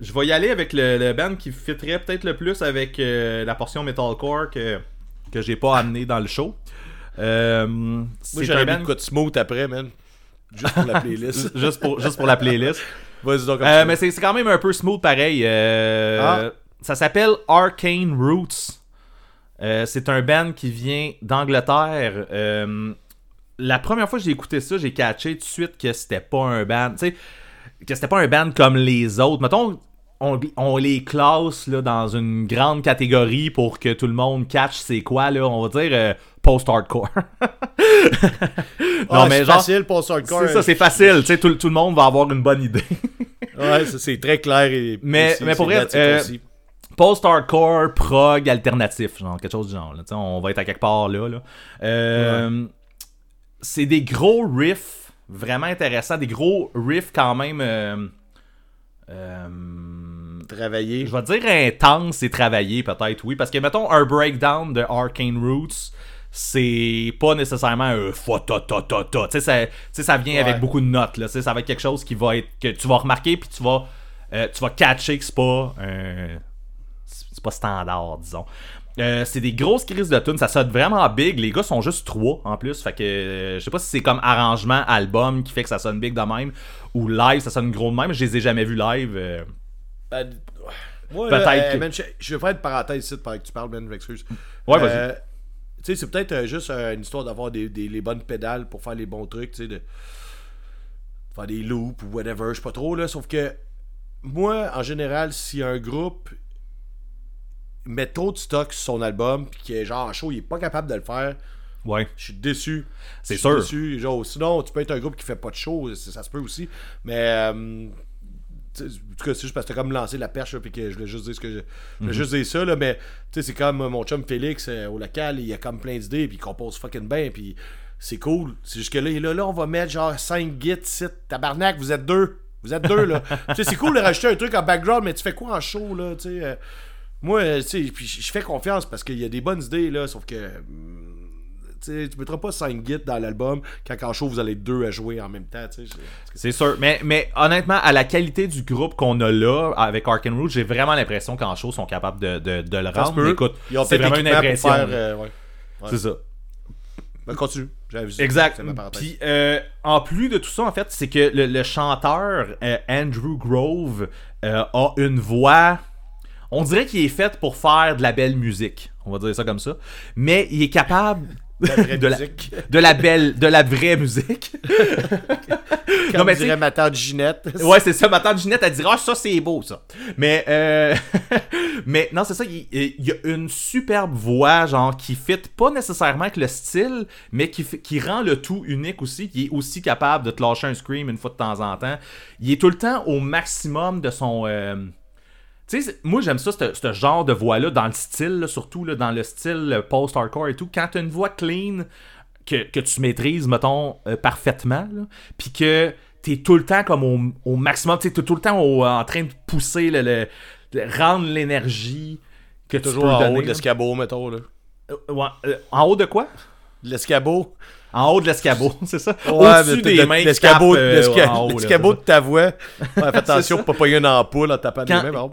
S3: je vais y aller avec le, le band qui fitterait peut-être le plus avec euh, la portion metalcore que, que j'ai pas amené dans le show. Euh,
S2: Moi,
S3: c'est
S2: j'aurais mis de smooth après, man. Juste pour la playlist. [LAUGHS]
S3: juste pour, juste pour la playlist. [LAUGHS]
S2: Vas-y donc, comme
S3: Euh,
S2: ça.
S3: mais c'est quand même un peu smooth pareil.
S2: Ah.
S3: Ça s'appelle Arcane Roots. C'est un band qui vient d'Angleterre. La première fois que j'ai écouté ça, j'ai catché tout de suite que c'était pas un band. Tu sais, que c'était pas un band comme les autres. Mettons, on, on les classe là, dans une grande catégorie pour que tout le monde catch c'est quoi, là. On va dire euh, post-hardcore. [LAUGHS]
S2: Ah,
S3: mais
S2: c'est
S3: genre-
S2: facile pour hardcore.
S3: C'est ça, c'est facile. Tu sais, tout, tout le monde va avoir une bonne idée. [LAUGHS]
S2: Ouais, c'est très clair et.
S3: Mais-
S2: précis,
S3: mais pour vrai, euh. Post-hardcore, prog, alternatif, genre quelque chose du genre. là. Tu sais, on va être à quelque part là. là. Euh, C'est des gros riffs vraiment intéressants, des gros riffs quand même. euh, euh,
S2: Travailler.
S3: je vais dire intense et travaillé peut-être, oui. Parce que, mettons, un breakdown de Arcane Roots, c'est pas nécessairement un fa ta ta ta ta. Tu sais, ça, ça vient
S2: Ouais.
S3: avec beaucoup de notes. Là. Ça va être quelque chose qui va être. que tu vas remarquer puis tu vas. euh, tu vas catcher que c'est pas un. C'est pas standard, disons. Euh, c'est des grosses crises de tunes, ça sonne vraiment big. Les gars sont juste trois en plus. Fait que euh, je sais pas si c'est comme arrangement album qui fait que ça sonne big de même ou live ça sonne gros de même. Je les ai jamais vus live. euh.
S2: Ben, moi,
S3: Peut-être que-
S2: je, je vais faire une parenthèse ici pendant que tu parles, Ben, je m'excuse.
S3: Ouais,
S2: Euh, Tu sais, c'est peut-être juste une histoire d'avoir des, des- les bonnes pédales pour faire les bons trucs, tu sais, de faire des loops ou whatever, je sais pas trop, là. Sauf que moi, en général, si un groupe met trop de stock sur son album, puis qu'il est genre en show, il est pas capable de le faire,
S3: Ouais.
S2: je suis déçu.
S3: C'est sûr.
S2: déçu. Genre, sinon, tu peux être un groupe qui fait pas de show, ça, se peut aussi. Mais, euh, en tout cas, c'est juste parce que t'as comme lancé la perche, puis que je voulais juste dire ce que je. Je
S3: Mhm.
S2: voulais juste dire ça, là, mais, tu sais, c'est comme mon chum Félix euh, au local, il a comme plein d'idées, puis il compose fucking bien, puis c'est cool. C'est juste que là, là, là, on va mettre genre 5 gits, 7 tabarnak, vous êtes deux. Vous êtes deux, là. [LAUGHS] tu sais, c'est cool de rajouter un truc en background, mais tu fais quoi en show, là, tu sais. euh, moi, euh, tu sais, puis je fais confiance parce qu'il y a des bonnes idées, là, sauf que. hum, tu sais, tu mettras pas 5 gits dans l'album quand en show vous allez deux à jouer en même temps, tu sais. c'est-
S3: sûr. Mais, mais honnêtement, à la qualité du groupe qu'on a là, avec Arken Root, j'ai vraiment l'impression qu'en show, ils sont capables de, de, de le rendre. Mais écoute, c'est vraiment une impression.
S2: euh, ouais.
S3: C'est ça.
S2: Ben, continue. J'avais vu ça.
S3: Exact. Puis, euh, en plus de tout ça, en fait, c'est que le, le chanteur euh, Andrew Grove a une voix. On dirait qu'il est fait pour faire de la belle musique. On va dire ça comme ça. Mais il est capable. [LAUGHS]
S2: La vraie [LAUGHS]
S3: de, la, de la belle, de la vraie musique. [LAUGHS]
S2: Comme
S3: mais
S2: dirait ma tante Ginette.
S3: Ouais, c'est ça. Ma tante Ginette, elle dira, ah, ça, c'est beau, ça. Mais, euh... mais non, c'est ça. Il, y a une superbe voix, genre, qui fit pas nécessairement avec le style, mais qui, qui rend le tout unique aussi, qui est aussi capable de te lâcher un scream une fois de temps en temps. Il est tout le temps au maximum de son. euh, Tu sais, moi j'aime ça, ce genre de voix-là, dans le style, là, surtout là, dans le style euh, post-hardcore et tout. Quand t'as une voix clean, que, que tu maîtrises, mettons, euh, parfaitement, puis que t'es tout le temps comme au, au maximum, t'es tout le temps au- en train de pousser, le, le- de rendre l'énergie que tu
S2: Toujours
S3: peux
S2: en
S3: donner.
S2: haut de l'escabeau, mettons. Là.
S3: Euh, ouais, euh, en haut de quoi?
S2: De L'escabeau.
S3: En haut de l'escabeau, [LAUGHS] c'est ça?
S2: Ouais,
S3: Au-dessus des
S2: de-
S3: mains
S2: l'escabeau
S3: euh,
S2: de ta voix. Ouais, fais attention pour pas pogner une ampoule en tapant
S3: Quand-
S2: des mains.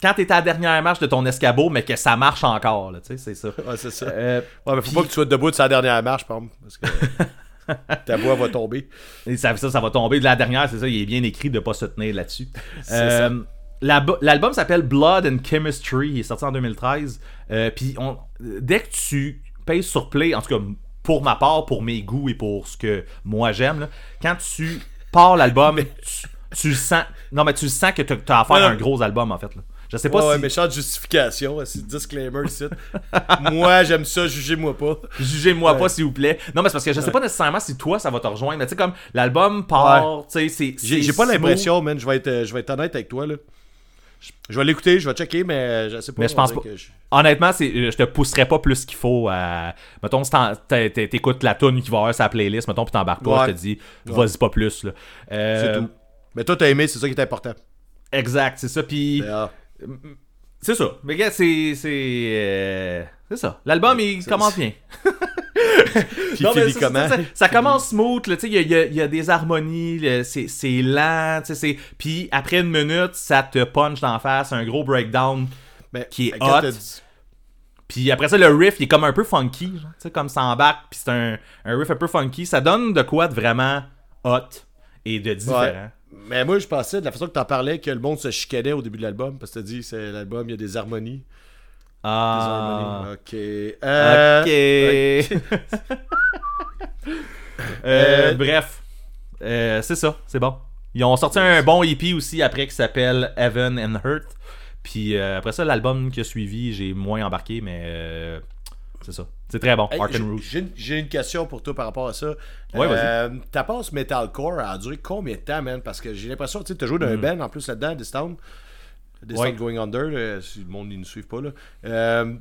S3: Quand t'es à la dernière marche de ton escabeau, mais que ça marche encore, tu sais, c'est ça. [LAUGHS]
S2: Ouais, c'est ça.
S3: Euh,
S2: Ouais, mais faut pas que tu sois debout de sa dernière marche, par exemple. Parce que [LAUGHS] ta voix va tomber.
S3: et ça, ça, ça va tomber de la dernière, c'est ça, il est bien écrit de pas se tenir là-dessus. [LAUGHS] Euh, l'albu- L'album s'appelle Blood and Chemistry, il est sorti en 2013. Euh, Puis dès que tu payes sur play, en tout cas pour ma part, pour mes goûts et pour ce que moi j'aime, quand tu pars l'album, tu, tu le sens. Non, mais tu le sens que tu as affaire à un gros album en fait. Là. Je sais pas
S2: Ouais, ouais,
S3: si.
S2: méchante justification. C'est disclaimer ici. [LAUGHS] Moi, j'aime ça, jugez-moi pas.
S3: Jugez-moi
S2: Ouais.
S3: pas s'il vous plaît. Non, mais c'est parce que je sais pas nécessairement si toi ça va te rejoindre. Mais tu sais, comme l'album part, tu sais, c'est.
S2: J'ai pas l'impression, man. Je vais, être, euh, je vais être honnête avec toi, là. Je- vais l'écouter, je vais checker, mais euh, je sais pas.
S3: Mais je pense pas.
S2: que je-
S3: Honnêtement, euh, je te pousserais pas plus qu'il faut à. Mettons, si t'écoutes la tune qui va avoir sa playlist, mettons, puis t'embarques pas,
S2: Ouais.
S3: je te dis,
S2: Ouais.
S3: vas-y pas plus. Là. Euh,
S2: C'est tout. Mais toi, t'as aimé, c'est ça qui est important.
S3: Exact, c'est ça. Puis, c'est ça. Mais gars, c'est. C'est, euh, c'est ça. L'album, il commence bien. [LAUGHS]
S2: Puis
S3: Non, mais ça,
S2: comment?
S3: ça- ça- ça commence smooth, il y y a- il y a des harmonies, c'est c'est lent. Puis après une minute, ça te punch d'en face, un gros breakdown.
S2: Mais
S3: qui est
S2: quand
S3: hot. Puis après ça, le riff, il est comme un peu funky, genre, tu sais, comme ça embarque, puis c'est un, un riff un peu funky. Ça donne de quoi de vraiment hot et de différent.
S2: Ouais. Mais moi, je pensais, de la façon que t'en parlais, que le monde se chicanait au début de l'album. Parce que t'as dit, c'est l'album, il y a des harmonies. Des
S3: Ah,
S2: harmonies. Ok. Euh,
S3: ok. [LAUGHS] Euh,
S2: Euh,
S3: bref, c'est ça, c'est bon. Ils ont sorti un bon EP aussi après qui s'appelle Heaven and Hurt. Puis euh, après ça, l'album qui a suivi, j'ai moins embarqué, mais euh, c'est ça. C'est très bon,
S2: Hey, j'ai-
S3: and Rouge.
S2: J'ai une- question pour toi par rapport à ça.
S3: Ouais, vas-y.
S2: Euh, ta passe metalcore a duré combien de temps, man? Parce que j'ai l'impression, tu sais, t'as joué d'un band en plus là-dedans, Distown. Distown
S3: Mm. Ouais.
S2: Going Under, là, si le monde ne nous suit pas. Là. Euh,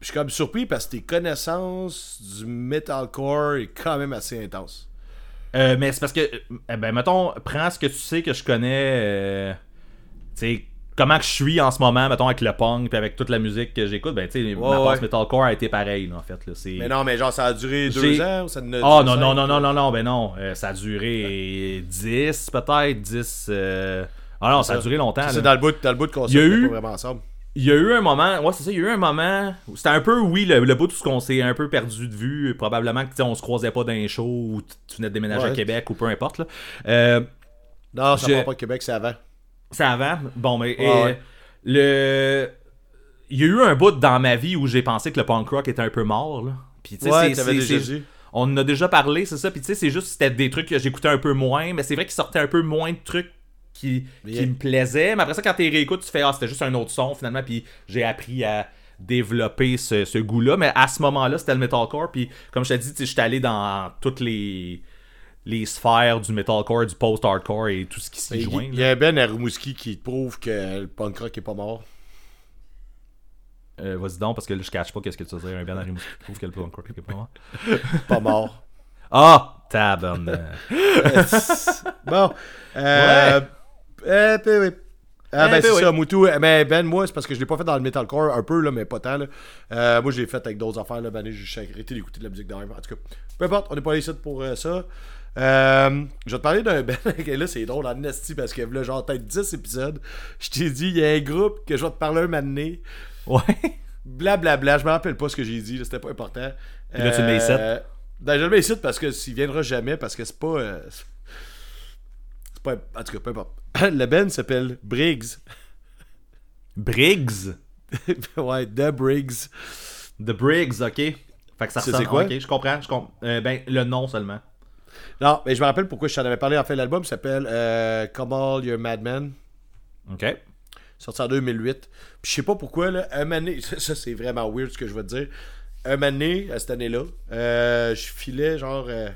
S2: je suis comme surpris parce que tes connaissances du metalcore est quand même assez intense.
S3: Euh, mais c'est parce que, euh, ben, mettons, prends ce que tu sais que je connais, euh, tu sais, comment que je suis en ce moment, mettons, avec le punk, puis avec toute la musique que j'écoute, ben, tu sais, ma passe
S2: ouais.
S3: metalcore a été pareille, en fait, là.
S2: Mais non, mais genre, ça a duré deux ans ou ça ne
S3: Ah non, non, non, non, non, non, ben non, euh, ça a duré 10, peut-être, 10... euh, Ah non, ça a duré longtemps,
S2: C'est dans le bout, dans le bout de
S3: Il y a eu-
S2: pas vraiment ensemble.
S3: Il y a eu un moment, ouais, c'est ça, il y a eu un moment, c'était un peu, oui, le, le bout de ce qu'on s'est un peu perdu de vue, probablement que, tu sais, on se croisait pas dans un show, ou tu venais de déménager
S2: Ouais.
S3: à Québec, ou peu importe, là. Euh,
S2: Non, ça
S3: Je-
S2: pas Québec, c'est avant.
S3: C'est avant? Bon, mais
S2: Ouais,
S3: euh,
S2: ouais.
S3: le. Il y a eu un bout dans ma vie où j'ai pensé que le punk rock était un peu mort. Là. Puis, tu sais, c'est-. On en a déjà parlé, c'est ça. Puis, tu sais, c'est juste c'était des trucs que j'écoutais un peu moins. Mais c'est vrai qu'il sortait un peu moins de trucs qui, qui me plaisaient. Mais après ça, quand tu réécoutes, tu fais Ah, c'était juste un autre son finalement. Puis, j'ai appris à développer ce, ce goût-là. Mais à ce moment-là, c'était le metalcore. Puis, comme je t'ai dit, tu sais, j'étais allé dans toutes les les sphères du metalcore, du post-hardcore et tout ce qui s'y
S2: Il
S3: joint.
S2: y,
S3: là.
S2: a Ben à Rimouski qui te prouve que le punk rock est pas mort.
S3: Euh, Vas-y donc, parce que là, je cache pas qu'est-ce que tu veux dire. Un bien arrivé, je trouve que le punk rock est pas mort. [LAUGHS]
S2: Pas mort.
S3: Ah! Tabarnak. [LAUGHS]
S2: bon. Euh, euh, ben. Ah,
S3: Eh,
S2: ben,
S3: ben
S2: c'est
S3: oui.
S2: ça, Moutou. Mais Ben, moi, c'est parce que je l'ai pas fait dans le metalcore, un peu, là, mais pas tant. Là. Euh, moi, je l'ai fait avec d'autres affaires. Là, ben, j'ai arrêté d'écouter de la musique de même. En tout cas, peu importe, on n'est pas allé ici pour euh, ça. Euh, je vais te parler d'un [LAUGHS] Ben. et là, c'est drôle en nasty parce que là, genre, peut-être 10 épisodes. Je t'ai dit, il y a un groupe que je vais te parler un moment donné.
S3: Ouais.
S2: Blablabla, je me rappelle pas ce que j'ai dit, c'était pas important.
S3: Puis là, tu le mets ici.
S2: Euh, Ben, je le mets ici parce que s'il viendra jamais, parce que c'est pas. euh, c'est pas. En tout cas, peu importe. [COUGHS] Le Ben s'appelle Briggs.
S3: Briggs? [LAUGHS]
S2: ouais, The Briggs.
S3: The Briggs, ok. Fait que ça ressemble.
S2: c'est quoi?
S3: Ok, je comprends. Je comp- euh, ben, le nom seulement.
S2: Non, mais je me rappelle pourquoi je t'en avais parlé en fait. L'album s'appelle euh, Come All Your Madman.
S3: Ok.
S2: sorti en 2008. Puis je sais pas pourquoi, là, un donné- [LAUGHS] ça c'est vraiment weird ce que je vais te dire. Un à cette année-là, euh, je filais genre euh,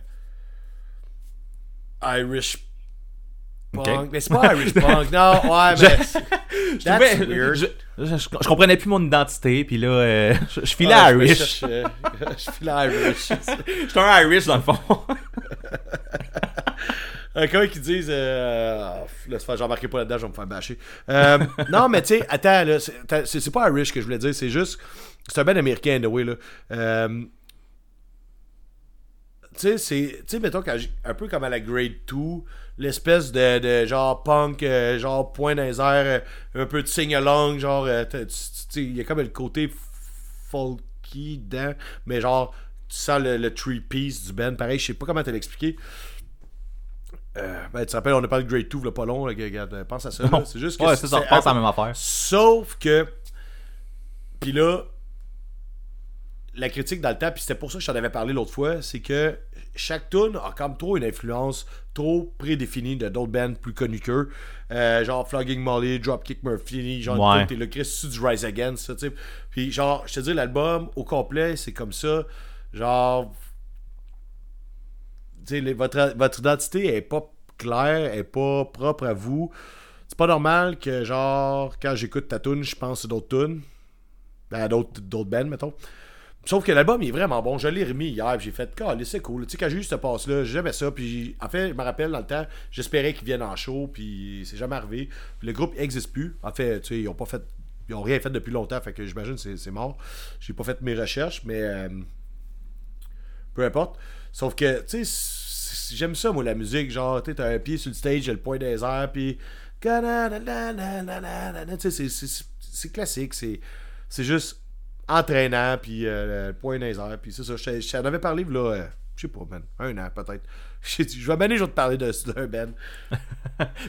S2: Irish punk. Mais c'est pas Irish punk, [LAUGHS] non, ouais, mais.
S3: Je
S2: That's
S3: trouvais-
S2: weird.
S3: Je, je- je comprenais plus mon identité, puis là, euh, je, je filais
S2: Ah,
S3: Irish. [LAUGHS]
S2: je filais Irish. [LAUGHS]
S3: J'étais un Irish dans le fond.
S2: Euh, Comment qu'ils disent euh, faire, j'embarquerai pas là-dedans, je vais me faire bâcher. Euh, non, mais tu sais, attends, là, c'est pas Irish que je voulais dire, c'est juste. C'est un band américain, anyway, là. Euh, tu sais, c'est. Tu sais, mettons, un peu comme à la Grade 2, l'espèce de, de genre punk, euh, genre point dans les airs, euh, un peu de sing-along, genre. euh, il y a comme le côté folky dedans, mais genre, tu sens le, le three-piece du band. Pareil, je sais pas comment te l'expliquer. Euh, ben, tu te rappelles, on a parlé de Grade 2, là, pas long, là, regarde, pense à ça. C'est juste que
S3: ouais, c'est ça. Pense à la même affaire.
S2: Sauf que. Puis là, la critique dans le temps, puis c'était pour ça que je t'en avais parlé l'autre fois, c'est que chaque tune a comme trop une influence trop prédéfinie de d'autres bands plus connus qu'eux. Euh, genre Flogging Molly, Dropkick Murphy, genre
S3: Ouais.
S2: t'es le Christ du Rise Against, ça, tu sais. Puis genre, je te dis, l'album au complet, c'est comme ça. Genre. Tu sais, les- votre, votre identité est pas claire, est pas propre à vous. C'est pas normal que, genre, quand j'écoute ta tune, je pense à d'autres tunes. Ben, à d'autres, d'autres bands, mettons. Sauf que l'album est vraiment bon. Je l'ai remis hier, j'ai fait, calé, c'est cool. Tu sais, quand j'ai eu ce passe-là, j'aimais ça. Puis, en fait, je me rappelle dans le temps, j'espérais qu'ils viennent en show, puis c'est jamais arrivé. Le groupe n'existe plus. En fait, tu sais, ils ont pas fait. Ils ont rien fait depuis longtemps, fait que j'imagine que c'est, mort. J'ai pas fait mes recherches, mais. euh, peu importe. Sauf que, tu sais, j'aime ça, moi, la musique. Genre, tu t'as un pied sur le stage, j'ai le point des airs, puis. C'est classique. C'est c'est juste entraînant, puis euh, le point des airs, puis c'est ça. Je je avais parlé, là, euh, je sais pas, man, un an peut-être. [LAUGHS] J'ai dit, Je vais m'amener, je vais te parler de d'un Ben. [LAUGHS]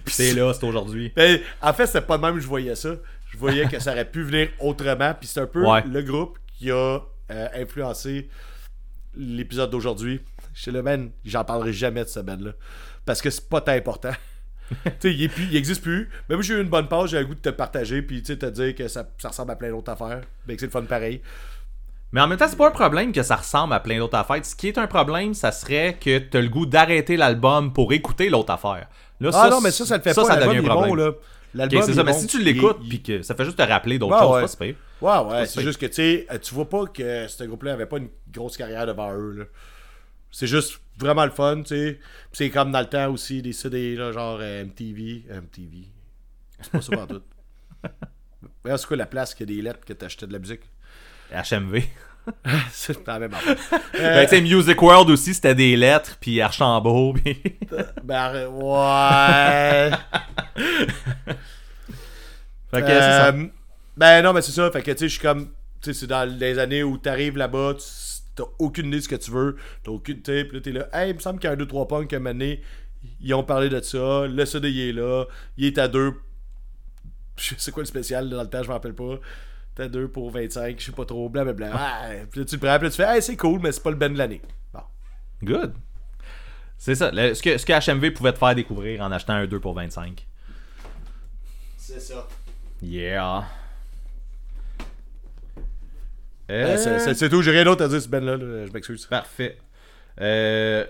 S3: Puis c'est là, c'est aujourd'hui.
S2: Ben, en fait, c'est pas de même que je voyais ça. Je voyais que ça aurait pu venir autrement. Puis c'est un peu
S3: Ouais.
S2: le groupe qui a euh, influencé l'épisode d'aujourd'hui. J'étais là, man, j'en parlerai jamais de ce band-là. Parce que c'est pas tant important. [LAUGHS] tu sais, il, est plus- il existe plus. Mais moi, j'ai eu une bonne page, j'ai le goût de te partager. Puis, tu te dire que ça, ça ressemble à plein d'autres affaires. Ben, que c'est le fun pareil.
S3: Mais en même temps, c'est pas un problème que ça ressemble à plein d'autres affaires. Ce qui est un problème, ça serait que t'as le goût d'arrêter l'album pour écouter l'autre affaire. Là,
S2: Ah non, mais ça, ça le fait
S3: ça,
S2: pas.
S3: Ça devient un problème.
S2: bon, là.
S3: Ok,
S2: L'album,
S3: c'est
S2: il
S3: ça, mais
S2: bon.
S3: si tu l'écoutes,
S2: il-
S3: puis que ça fait juste te rappeler d'autres choses,
S2: ouais.
S3: c'est pas.
S2: Ouais, ouais, c'est juste que, tu sais, tu vois pas que ce groupe-là avait pas une grosse carrière devant eux, là. C'est juste vraiment le fun, tu sais. C'est comme dans le temps aussi, des CD, là, genre euh, MTV. euh, MTV. C'est pas ça en tout. [LAUGHS] Ouais, c'est quoi la place qu'il y a des lettres que t'achetais de la musique?
S3: HMV. [LAUGHS]
S2: c'est la même affaire. [LAUGHS]
S3: Ben, tu sais, Music World aussi, c'était des lettres, puis Archambault, puis...
S2: Ben, ouais.
S3: fait que c'est ça.
S2: Euh, Ben non, mais c'est ça. Fait que tu sais, je suis comme. Tu sais, c'est dans les années où t'arrives là-bas, tu t'as aucune idée de ce que tu veux. T'as aucune. Puis là, t'es là. Hey, il me semble qu'il y a un 2-3 punks qu'à un moment donné, ils ont parlé de ça. Le CD, il est là. Il est à 2. Je sais quoi le spécial dans le temps, je m'en rappelle pas. T'es à 2 pour 25, je sais pas trop, blablabla. Ouais. Puis là, tu le prends, puis là, tu fais, hey, c'est cool, mais c'est pas le ben de l'année. Bon.
S3: Good. C'est ça. Le- ce, que, ce que HMV pouvait te faire découvrir en achetant un 2 pour 25.
S2: C'est ça.
S3: Yeah.
S2: Euh, c'est- c'est tout, j'ai rien d'autre à dire, ce ben-là, là, je m'excuse.
S3: Parfait. Euh,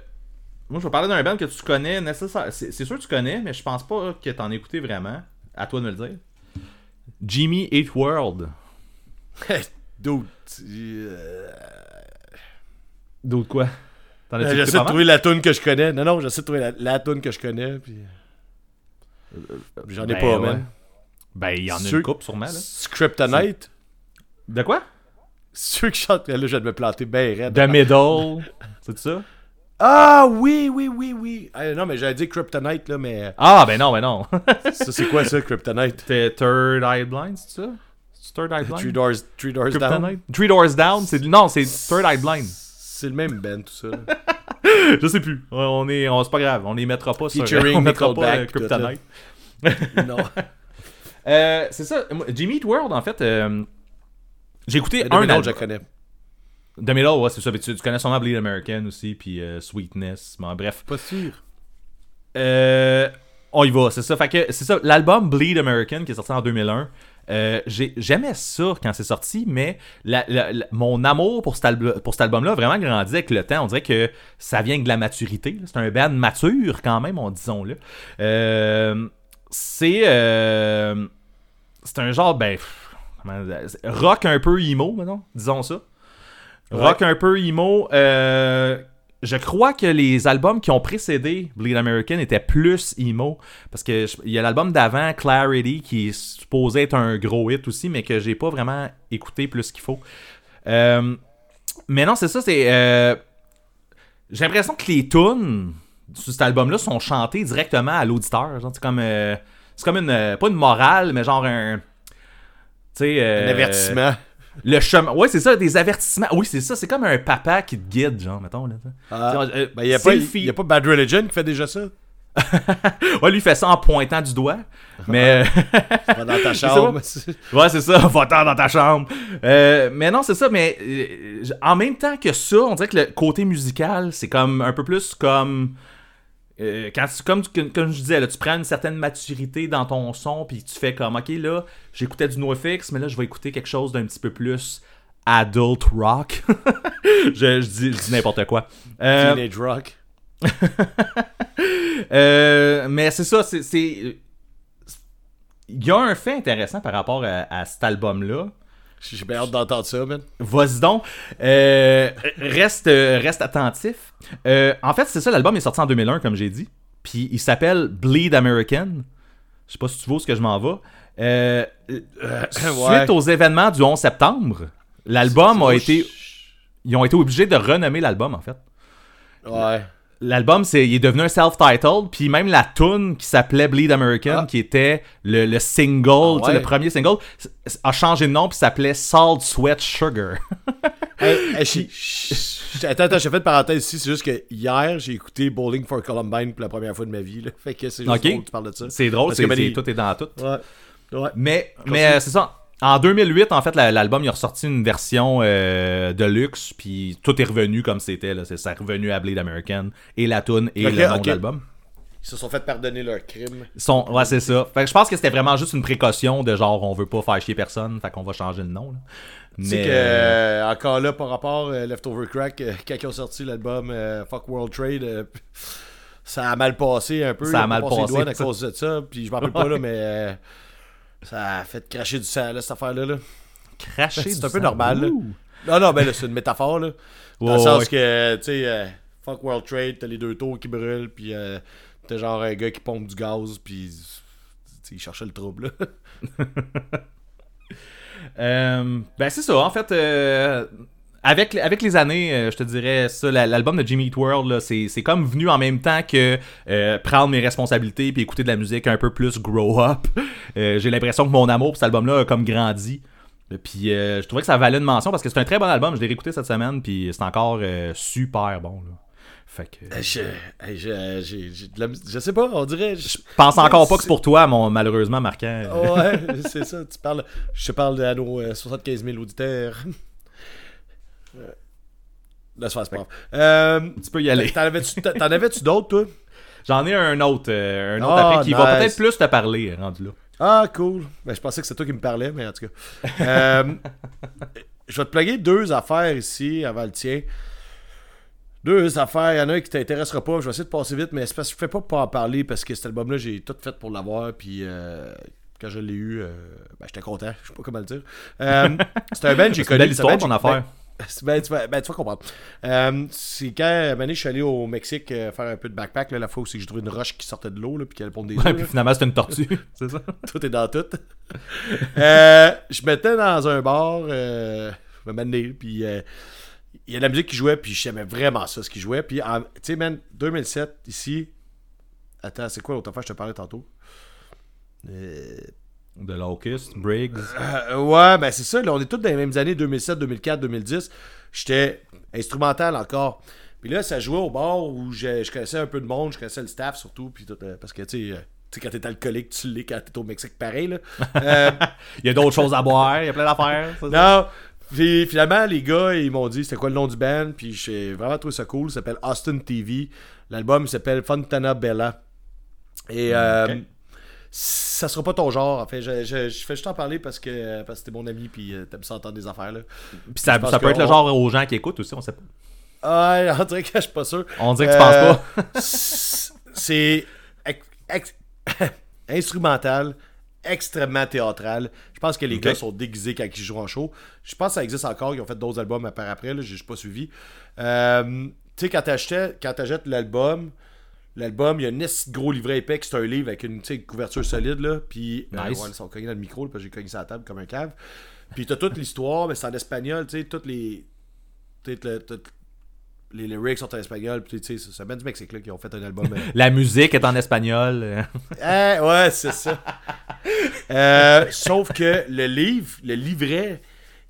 S3: moi, je vais parler d'un band que tu connais. nécessaire- C'est sûr que tu connais, mais je pense pas que t'en écouté vraiment. À toi de me le dire. Jimmy Eat World. [LAUGHS]
S2: Dude, euh,
S3: D'autres quoi?
S2: Euh, J'essaie de trouver la tune que je connais. Non, non, j'essaie de trouver la, la tune que je connais. Puis... J'en ai
S3: Ben,
S2: pas,
S3: ouais.
S2: man.
S3: Ben, il y en a une coupe sûrement. Là.
S2: Scriptonite?
S3: De quoi?
S2: Ceux qui chantent. Là, je viens de me planter bien raide.
S3: The Middle. C'est ça?
S2: Ah, oui, oui, oui, oui. Ah, non, mais j'allais dire Kryptonite, là, mais.
S3: Ah, ben non, ben non. [LAUGHS]
S2: Ça, c'est quoi ça, Kryptonite?
S3: C'était Third Eye Blind, c'est ça? C'est Third Eye Blind?
S2: Three Doors, three doors Down.
S3: Three Doors Down c'est Non, c'est Third Eye Blind.
S2: C'est le même band, tout ça. [LAUGHS]
S3: Je sais plus. On est, on, c'est pas grave, on les mettra pas sur.
S2: Featuring [LAUGHS]
S3: On mettra pas
S2: Nickelback,
S3: euh, Kryptonite.
S2: non.
S3: Euh, c'est ça. Jimmy Eat World, en fait, euh, j'ai écouté
S2: The
S3: un
S2: Middle, je
S3: album.
S2: connais.
S3: The Middle, ouais, c'est ça. Mais tu, tu connais sûrement Bleed American aussi, puis euh, Sweetness. Bon, bref.
S2: Pas sûr.
S3: Euh, on y va, c'est ça. Fait que c'est ça. L'album Bleed American qui est sorti en 2001. euh, j'ai- J'aimais ça quand c'est sorti, mais la- la- la- mon amour pour cet, pour cet album-là vraiment grandi avec le temps. On dirait que ça vient de la maturité. C'est un band mature quand même, on disons-le. Euh, c'est euh, c'est un genre, ben, comment- rock un peu emo, maintenant, disons ça. Rock un peu emo. euh, je crois que les albums qui ont précédé Bleed American étaient plus emo. Parce que il y a l'album d'avant, Clarity, qui est supposé être un gros hit aussi, mais que j'ai pas vraiment écouté plus qu'il faut. Euh, mais non, c'est ça, c'est. euh, j'ai l'impression que les tunes sur cet album-là sont chantées directement à l'auditeur. C'est comme. euh, c'est comme une. euh, Pas une morale, mais genre un. Sais.
S2: Un
S3: euh,
S2: avertissement.
S3: le chemin. Ouais, c'est ça, des avertissements. Oui, c'est ça. C'est comme un papa qui te guide, genre, mettons. Là,
S2: Ah.
S3: Genre, euh,
S2: Ben, y a a pas Bad Religion qui fait déjà ça? [LAUGHS]
S3: Ouais, lui, il fait ça en pointant du doigt. Mais.
S2: Va dans ta [LAUGHS] chambre.
S3: ouais, c'est ça. [LAUGHS] Va-t'en dans ta chambre. Euh, mais non, c'est ça. Mais euh, en même temps que ça, on dirait que le côté musical, c'est comme un peu plus comme. Euh, quand tu- comme, comme je disais, là, tu prends une certaine maturité dans ton son, puis tu fais comme, ok, là, j'écoutais du NoFX, mais là, je vais écouter quelque chose d'un petit peu plus adult rock. [LAUGHS] je, je dis, je dis n'importe quoi. Euh,
S2: Teenage Rock. [LAUGHS]
S3: euh, mais c'est ça, c'est. c'est- Il y a un fait intéressant par rapport à, à cet album-là.
S2: J'ai bien hâte d'entendre ça, man.
S3: Vas-y donc. Euh, reste, euh, reste attentif. Euh, en fait, c'est ça, l'album est sorti en 2001, comme j'ai dit. Puis il s'appelle Bleed American. Je sais pas si tu vois ce que je m'en vais. Euh,
S2: Ouais.
S3: Suite aux événements du 11 septembre, l'album a été. Ils ont été obligés de renommer l'album, en fait.
S2: Ouais.
S3: L'album, c'est, il est devenu un self-titled, puis même la tune qui s'appelait Bleed American,
S2: Ah.
S3: qui était le, le single, sais,
S2: ouais.
S3: le premier single, a changé de nom, puis s'appelait Salt, Sweat, Sugar. [LAUGHS]
S2: Hey, hey, [LAUGHS] Attends, attends, j'ai fait une parenthèse ici. C'est juste que hier, j'ai écouté Bowling for Columbine pour la première fois de ma vie. Là. Fait que c'est juste
S3: Ok.
S2: drôle que tu parles de ça.
S3: C'est drôle,
S2: Parce
S3: c'est,
S2: il-
S3: tout est dans tout.
S2: Ouais. Ouais.
S3: Mais, mais euh, c'est ça. En 2008, en fait, la- l'album, il a ressorti une version euh, de luxe, puis tout est revenu comme c'était. Là. C'est, ça revenu à Bleed American, et la tune, et le nom de l'album.
S2: Ils se sont fait pardonner leur crime.
S3: Ils sont- ouais, c'est ça. Fait que je pense que c'était vraiment juste une précaution de genre, on veut pas faire chier personne, fait qu'on va changer le nom. là.
S2: Tu sais
S3: Mais-
S2: que, euh, encore là, par rapport euh, Leftover Crack, quand ils ont sorti l'album Fuck World Trade, ça a mal passé un peu.
S3: Ça a mal passé,
S2: à cause de ça. Puis je m'en rappelle pas, là, [LAUGHS] mais ça a fait cracher du sang, là, cette affaire-là. Là.
S3: Cracher
S2: C'est un peu
S3: sang?
S2: normal, là. Non, non, mais là, c'est une métaphore, là. Dans le sens
S3: ouais.
S2: que, tu sais, euh, Fuck World Trade, t'as les deux tours qui brûlent, puis euh, t'as genre un gars qui pompe du gaz, puis il cherchait le trouble, là. [LAUGHS]
S3: Euh, ben c'est ça, en fait, euh, avec, avec les années, euh, je te dirais, ça, la- l'album de Jimmy Eat World, c'est, comme venu en même temps que euh, prendre mes responsabilités puis écouter de la musique un peu plus grow up. [LAUGHS] Euh, j'ai l'impression que mon amour pour cet album-là a comme grandi. Puis je trouvais que ça valait une mention parce que c'est un très bon album. Je l'ai réécouté cette semaine puis c'est encore super bon. Là. Fait que
S2: Je, je, mus- je sais pas, on dirait. Je,
S3: je pense encore pas que c'est pour toi, mon malheureusement marquant.
S2: Ouais, c'est ça, tu parles. Je te parle à nos euh, 75 000 auditeurs. [LAUGHS] C'est grave. Euh,
S3: Tu peux y aller.
S2: T'en avais-tu t'en avais-tu d'autres, toi?
S3: J'en ai un autre, euh, un autre
S2: Ah,
S3: après qui va peut-être plus te parler, rendu là.
S2: Ah, cool. Ben, je pensais que c'était toi qui me parlais, mais en tout cas. Euh, [LAUGHS] je vais te plugger deux affaires ici avant le tien. Deux affaires. Il y en a un qui t'intéressera pas. Je vais essayer de passer vite, mais c'est parce que je fais pas pour pas en parler parce que cet album-là, j'ai tout fait pour l'avoir. Puis quand je l'ai eu, euh, ben, j'étais content. Je sais pas comment le dire. Euh, [LAUGHS] c'est un band que j'ai
S3: C'est
S2: connu.
S3: une belle
S2: c'est un
S3: histoire
S2: band
S3: ton
S2: que j'ai-
S3: affaire. [LAUGHS]
S2: Ben, tu, vas, ben, tu vas comprendre. Euh, c'est quand, à un je suis allé au Mexique euh, faire un peu de backpack. Là, la fois où c'est que j'ai trouvé une roche qui sortait de l'eau, là, puis qu'elle pondait des
S3: Ouais, puis
S2: là.
S3: finalement, c'est une tortue. [LAUGHS] c'est ça?
S2: Tout est dans tout. Euh, je m'étais dans un bar, je me menais, puis il y a de la musique qui jouait, puis j'aimais vraiment ça, ce qui jouait. Puis, tu sais, man, 2007, ici. Attends, c'est quoi l'autre affaire que je te parlais tantôt? Euh,
S3: De Locust, Briggs.
S2: euh, ouais, ben c'est ça, là, on est tous dans les mêmes années, 2007, 2004, 2010. J'étais instrumental encore. Puis là, ça jouait au bar où je, je connaissais un peu de monde, je connaissais le staff surtout, puis tout, euh, parce que, tu sais, euh, quand t'es alcoolique, tu l'es quand t'es au Mexique pareil, là. Euh, [LAUGHS]
S3: Il y a d'autres choses à boire, il y a plein d'affaires. ça?
S2: Non. Puis finalement, les gars, ils m'ont dit c'était quoi le nom du band? Puis j'ai vraiment trouvé ça cool. Ça s'appelle Austin TV. L'album s'appelle Fontana Bella. Et euh. Ça sera pas ton genre. En fait, je, je, je fais juste en parler parce que parce que t'es mon ami. Puis euh, t'aimes ça entendre des affaires. Là.
S3: Puis ça,
S2: je
S3: ça peut être le genre aux gens qui écoutent aussi, on sait pas.
S2: Ah, on dirait que je suis pas sûr.
S3: On dirait que tu
S2: Euh,
S3: penses pas. [LAUGHS]
S2: c'est [LAUGHS] instrumental, extrêmement théâtral. Je pense que les gars sont déguisés quand ils jouent en show. Je pense que ça existe encore. Ils ont fait d'autres albums par après. Là, j'ai juste pas suivi. Euh, tu sais, quand quand t'achètes l'album, l'album, il y a un gros livret épais, c'est un livre avec une, couverture solide. Là, puis, euh,
S3: Nice.
S2: ouais, ils sont cognés dans le micro, là, parce que j'ai cogné sur la table comme un cave. Puis t'as toute l'histoire, mais c'est en espagnol, tu sais, toutes les. tu sais, le- tout- les lyrics sont en espagnol, puis tu sais, c'est- c'est bien du Mexique là, qui ont fait un album. euh, [LAUGHS]
S3: La musique est en espagnol. euh. [LAUGHS]
S2: eh, ouais, c'est ça. Euh, sauf que le livre, le livret,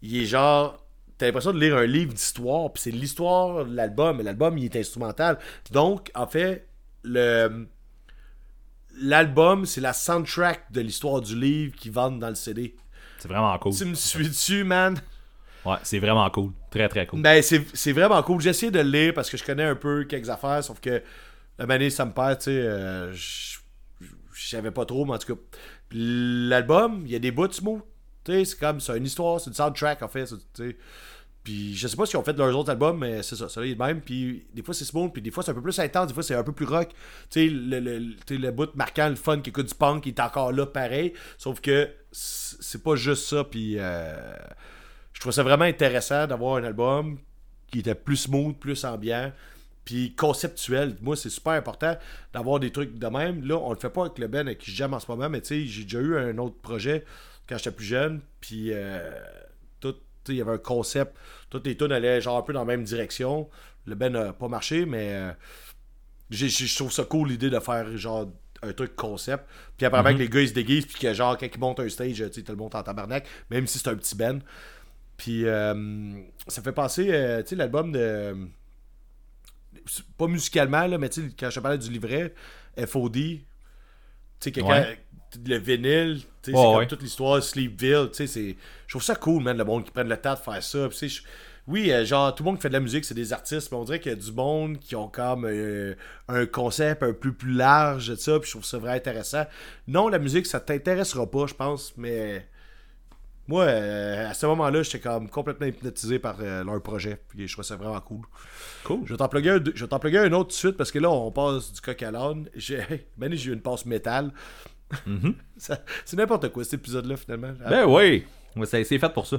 S2: il est genre. T'as l'impression de lire un livre d'histoire, puis c'est l'histoire de l'album, mais l'album, il est instrumental. Donc, en fait, le. L'album, c'est la soundtrack de l'histoire du livre qui vendent dans le CD.
S3: C'est vraiment cool.
S2: Tu me suis dessus, man?
S3: Ouais, c'est vraiment cool. Très, très cool.
S2: Ben, c'est vraiment cool. J'ai essayé de le lire parce que je connais un peu quelques affaires, sauf que la manée, ça me perd, tu sais. euh, je savais pas trop, mais en tout cas. L'album, il y a des bouts smooth. Tu sais, c'est comme, c'est une histoire, c'est une soundtrack, en fait. Tu sais. Puis je sais pas si ont fait leurs autres albums, mais c'est ça, ça est même. Puis des fois c'est smooth, puis des fois c'est un peu plus intense, des fois c'est un peu plus rock. Tu sais, le, le, le- bout marquant, le fun qui écoute du punk, il est encore là pareil. Sauf que c'est pas juste ça, puis euh, je trouve ça vraiment intéressant d'avoir un album qui était plus smooth, plus ambiant, puis conceptuel. Moi, c'est super important d'avoir des trucs de même. Là, on le fait pas avec le Ben avec qui j'aime en ce moment, mais tu sais, j'ai déjà eu un autre projet quand j'étais plus jeune, puis euh, tout, il y avait un concept. Toutes les tunes allaient genre un peu dans la même direction. Le Ben n'a pas marché, mais euh, je trouve ça cool l'idée de faire genre un truc concept. Puis après, avec les gars ils se déguisent, puis que genre quand ils montent un stage, tu le montes en tabarnak, même si c'est un petit Ben. Puis euh, ça fait penser, euh, tu sais, l'album de. Pas musicalement, là, mais tu sais, quand je te parlais du livret, FOD, tu sais, quelqu'un.
S3: Ouais.
S2: Le vinyle, c'est
S3: Ouais,
S2: comme toute l'histoire Sleepville, sais, c'est. Je trouve ça cool, man, le monde qui prenne le temps de faire ça. Oui, euh, genre, tout le monde qui fait de la musique, c'est des artistes, mais on dirait qu'il y a du monde qui ont comme euh, un concept un peu plus large de ça, puis je trouve ça vraiment intéressant. Non, la musique, ça t'intéressera pas, je pense, mais moi, euh, à ce moment-là, j'étais comme complètement hypnotisé par leur projet. Puis je trouvais ça vraiment cool.
S3: Cool.
S2: Je vais t'en plugger un, je vais t'en plugger un autre tout de suite parce que là, on passe du coq à l'âne. J'ai, [LAUGHS] ben, j'ai eu une passe métal. [LAUGHS] Ça- c'est n'importe quoi cet épisode-là, finalement.
S3: Ben oui. Ouais, c'est fait pour ça.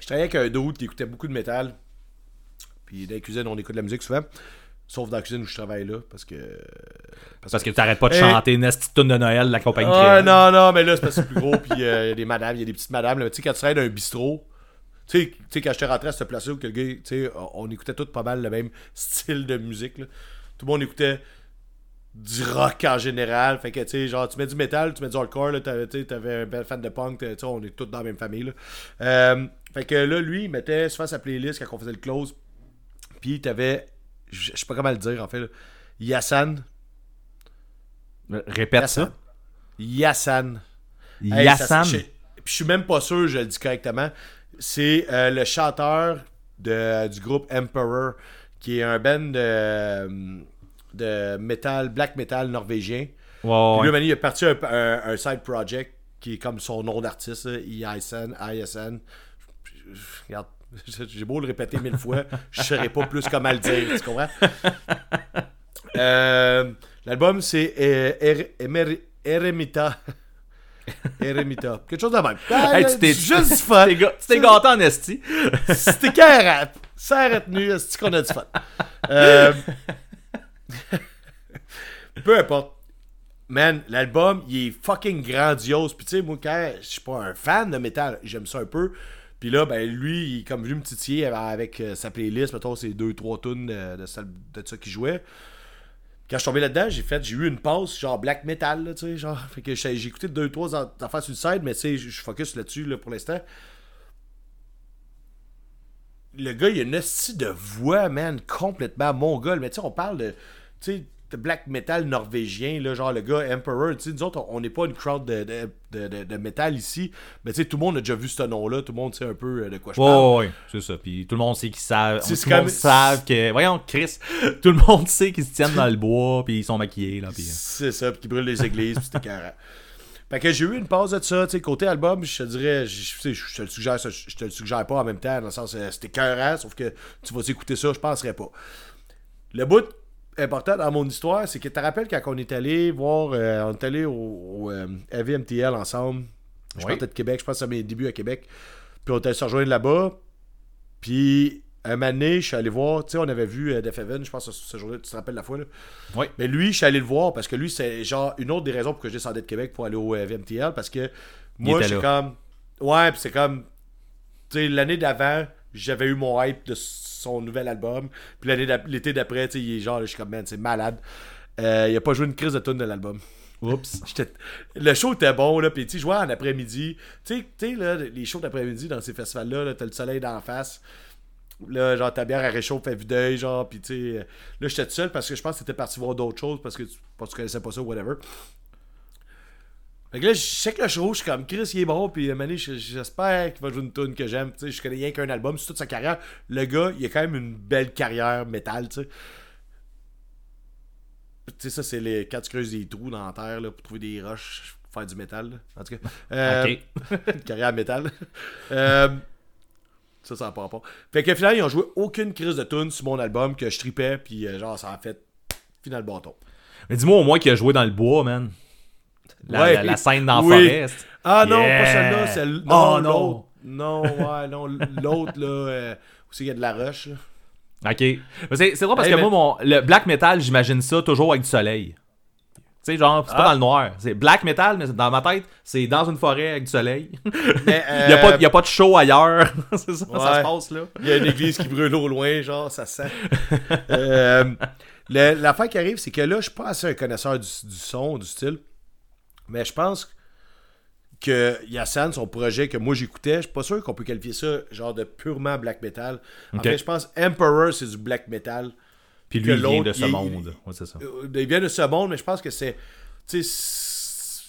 S2: Je travaillais avec un dude qui écoutait beaucoup de métal. Puis dans la cuisine, on écoute de la musique souvent. Sauf dans la cuisine où je travaille là. Parce que.
S3: Parce que t'arrêtes pas de
S2: Eh.
S3: chanter une petite tune de Noël la compagnie
S2: Ah non, non, mais là, c'est parce que c'est plus gros. [LAUGHS] Puis euh, il y a des madames, il y a des petites madames. Tu sais, quand tu travailles dans un bistrot. Tu sais, quand j'étais rentré à cette place-là où que le gars, tu sais, on on écoutait tous pas mal le même [LAUGHS] style de musique. là. Tout le monde écoutait du rock en général. Fait que, tu sais, genre, tu mets du métal, tu mets du hardcore, là, t'avais, un bel fan de punk, tu sais, on est tous dans la même famille, là. Euh, fait que là, lui, il mettait souvent sa playlist quand on faisait le close. Puis t'avais, je je sais pas comment le dire, en fait, là. Yassan.
S3: Répète ça.
S2: Yassan. Hey,
S3: Yassan.
S2: Puis je suis même pas sûr, je le dis correctement. C'est euh, le chanteur de, du groupe Emperor, qui est un band de, de metal, black metal norvégien. Puis
S3: ouais.
S2: lui, il a parti un, un- un side project qui est comme son nom d'artiste, là, ISN, ISN. Regarde, [LAUGHS] j'ai beau le répéter mille fois, je saurais pas plus comment le dire, tu comprends? [LAUGHS] Euh, L'album, c'est euh, Er- Eremita. Eremita. Quelque chose de même. [LAUGHS]
S3: Hey, tu t'es
S2: juste fun.
S3: Tu t'es gâté en esti.
S2: C'était carré. Ça a retenu, c'est qu'on a du fun. Euh, [LAUGHS] Peu importe. Man, l'album, il est fucking grandiose. Puis tu sais, moi, quand je suis pas un fan de métal, j'aime ça un peu. Puis là, ben lui, il est comme venu me titiller avec, euh, sa playlist, mettons, ses deux, trois tunes de, de, de ça qu'il jouait. Quand je suis tombé là-dedans, j'ai fait, j'ai eu une pause genre black metal, tu sais, genre. Que j'ai écouté deux, trois affaires sur le side, mais tu sais, je focus là-dessus, là, pour l'instant. Le gars, il a une hostie de voix, man, complètement mongol. Mais tu sais, on parle de, tu sais, black metal norvégien, là, genre le gars Emperor. Tu sais, nous autres, on- n'est pas une crowd de, de, de, de- de métal ici. Mais tu sais, tout le monde a déjà vu ce nom-là. Tout le monde sait un peu euh, de quoi je parle.
S3: ouais, c'est ça. Puis tout le monde sait qu'ils savent. Tout le monde savent que. Voyons, Chris. [LAUGHS] Tout le monde sait qu'ils se tiennent dans le bois, puis ils sont maquillés, là. Puis... euh.
S2: C'est ça, puis qui brûle les églises, puis c'était carré. [LAUGHS] Fait que j'ai eu une pause de ça, tu sais, côté album, je te dirais, je, je te le suggère, je te le suggère pas en même temps, dans le sens, euh, c'était écœurant, sauf que tu vas écouter ça, je penserais pas. Le bout important dans mon histoire, c'est que tu te rappelles quand on est allé voir, euh, on est allé au, au euh, AVMTL ensemble, je
S3: Oui.
S2: partais de Québec, je pense que c'est mes débuts à Québec, puis on était se rejoindre là-bas, puis un moment donné, je suis allé voir, tu sais, on avait vu euh, Def Heaven, je pense, ce, ce jour-là, tu te rappelles la fois, là?
S3: Oui.
S2: Mais lui, je suis allé le voir parce que lui, c'est genre une autre des raisons pour que je descendais de Québec pour aller au VMTL parce que moi,
S3: là.
S2: comme. Ouais, puis c'est comme. Tu sais, l'année d'avant, j'avais eu mon hype de son nouvel album. Puis l'été d'après, tu sais, il est genre, je suis comme, man, c'est malade. Euh, il a pas joué une crise de tune de l'album.
S3: Oups.
S2: Le show était bon, là, puis tu jouais en après-midi. Tu sais- les shows d'après-midi dans ces festivals-là, là, t'as le soleil d'en face. Là, genre, ta bière, elle réchauffe à vue d'œil, genre, puis tu sais, euh, là, j'étais tout seul parce que je pense que t'étais parti voir d'autres choses parce que tu, parce que tu connaissais pas ça, whatever. Fait que là, je sais que le show, je suis comme Chris, il est bon, puis donné, je- j'espère qu'il va jouer une tune que j'aime. Tu sais, je connais rien qu'un album, c'est toute sa carrière. Le gars, il a quand même une belle carrière métal, tu sais. Tu sais, ça, c'est les... quand tu creuses des trous dans la terre là, pour trouver des roches, faire du métal. là. En tout cas. Euh, [LAUGHS] [LAUGHS] une carrière métal. [LAUGHS] Euh, ça, ça n'a pas rapport. Fait que finalement, ils ont joué aucune crise de tune sur mon album que je tripais, puis euh, genre, ça a fait final bâton.
S3: Mais dis-moi au moins qu'il a joué dans le bois, man. La,
S2: Ouais.
S3: la- la scène dans la
S2: Oui.
S3: forêt.
S2: Ah non, pas celle-là, celle
S3: Oh,
S2: non,
S3: non.
S2: l'autre. Non, ouais, non, l'autre, là, euh, où c'est qu'il y a de la là.
S3: Ok. C'est drôle parce
S2: Hey,
S3: que
S2: mais-
S3: moi, mon, le black metal, j'imagine ça toujours avec du soleil. Tu sais, genre, c'est pas
S2: Ah.
S3: dans le noir. C'est black metal, mais dans ma tête, c'est dans une forêt avec du soleil. [LAUGHS]
S2: Mais,
S3: Il y, a pas,
S2: euh,
S3: il y a pas de show ailleurs. [LAUGHS] c'est ça, ça se passe là.
S2: Il y a une église qui brûle au loin, genre, ça sent. Euh, L'affaire qui arrive, c'est que là, je suis pas assez un connaisseur du, du son, du style. Mais je pense que Yassan, son projet que moi j'écoutais, je suis pas sûr qu'on peut qualifier ça genre de purement black metal. En fait, je pense Emperor, c'est du black metal.
S3: Puis lui, il vient de ce
S2: il-
S3: monde. Ouais, c'est ça.
S2: Euh, Il vient de ce monde, mais je pense que c'est. Tu sais.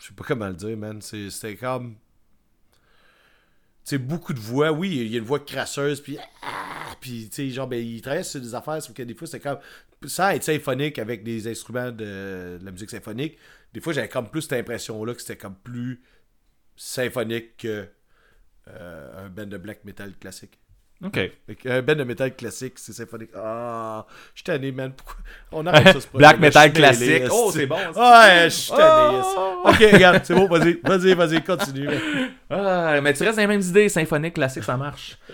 S2: Je sais pas comment le dire, man. C'est- C'était comme. Tu sais, beaucoup de voix. Oui, il y a une voix crasseuse, puis. ah, Puis, tu sais, genre, ben, il travaille sur des affaires, sauf que des fois, c'est comme. Sans être symphonique avec des instruments de, de la musique symphonique, des fois, j'avais comme plus cette impression-là que c'était comme plus symphonique que euh, band de black metal classique.
S3: Ok.
S2: Un band de metal classique, c'est symphonique. Ah, je suis tanné, man. Pourquoi On arrête ça, ce [LAUGHS]
S3: Black metal classique. Oh, c'est bon.
S2: Ouais, je suis tanné.
S3: Oh.
S2: Ok, regarde, c'est bon, vas-y, vas-y, vas-y, continue.
S3: Ah, mais tu restes dans les mêmes idées, symphonique, classique, ça marche. [LAUGHS]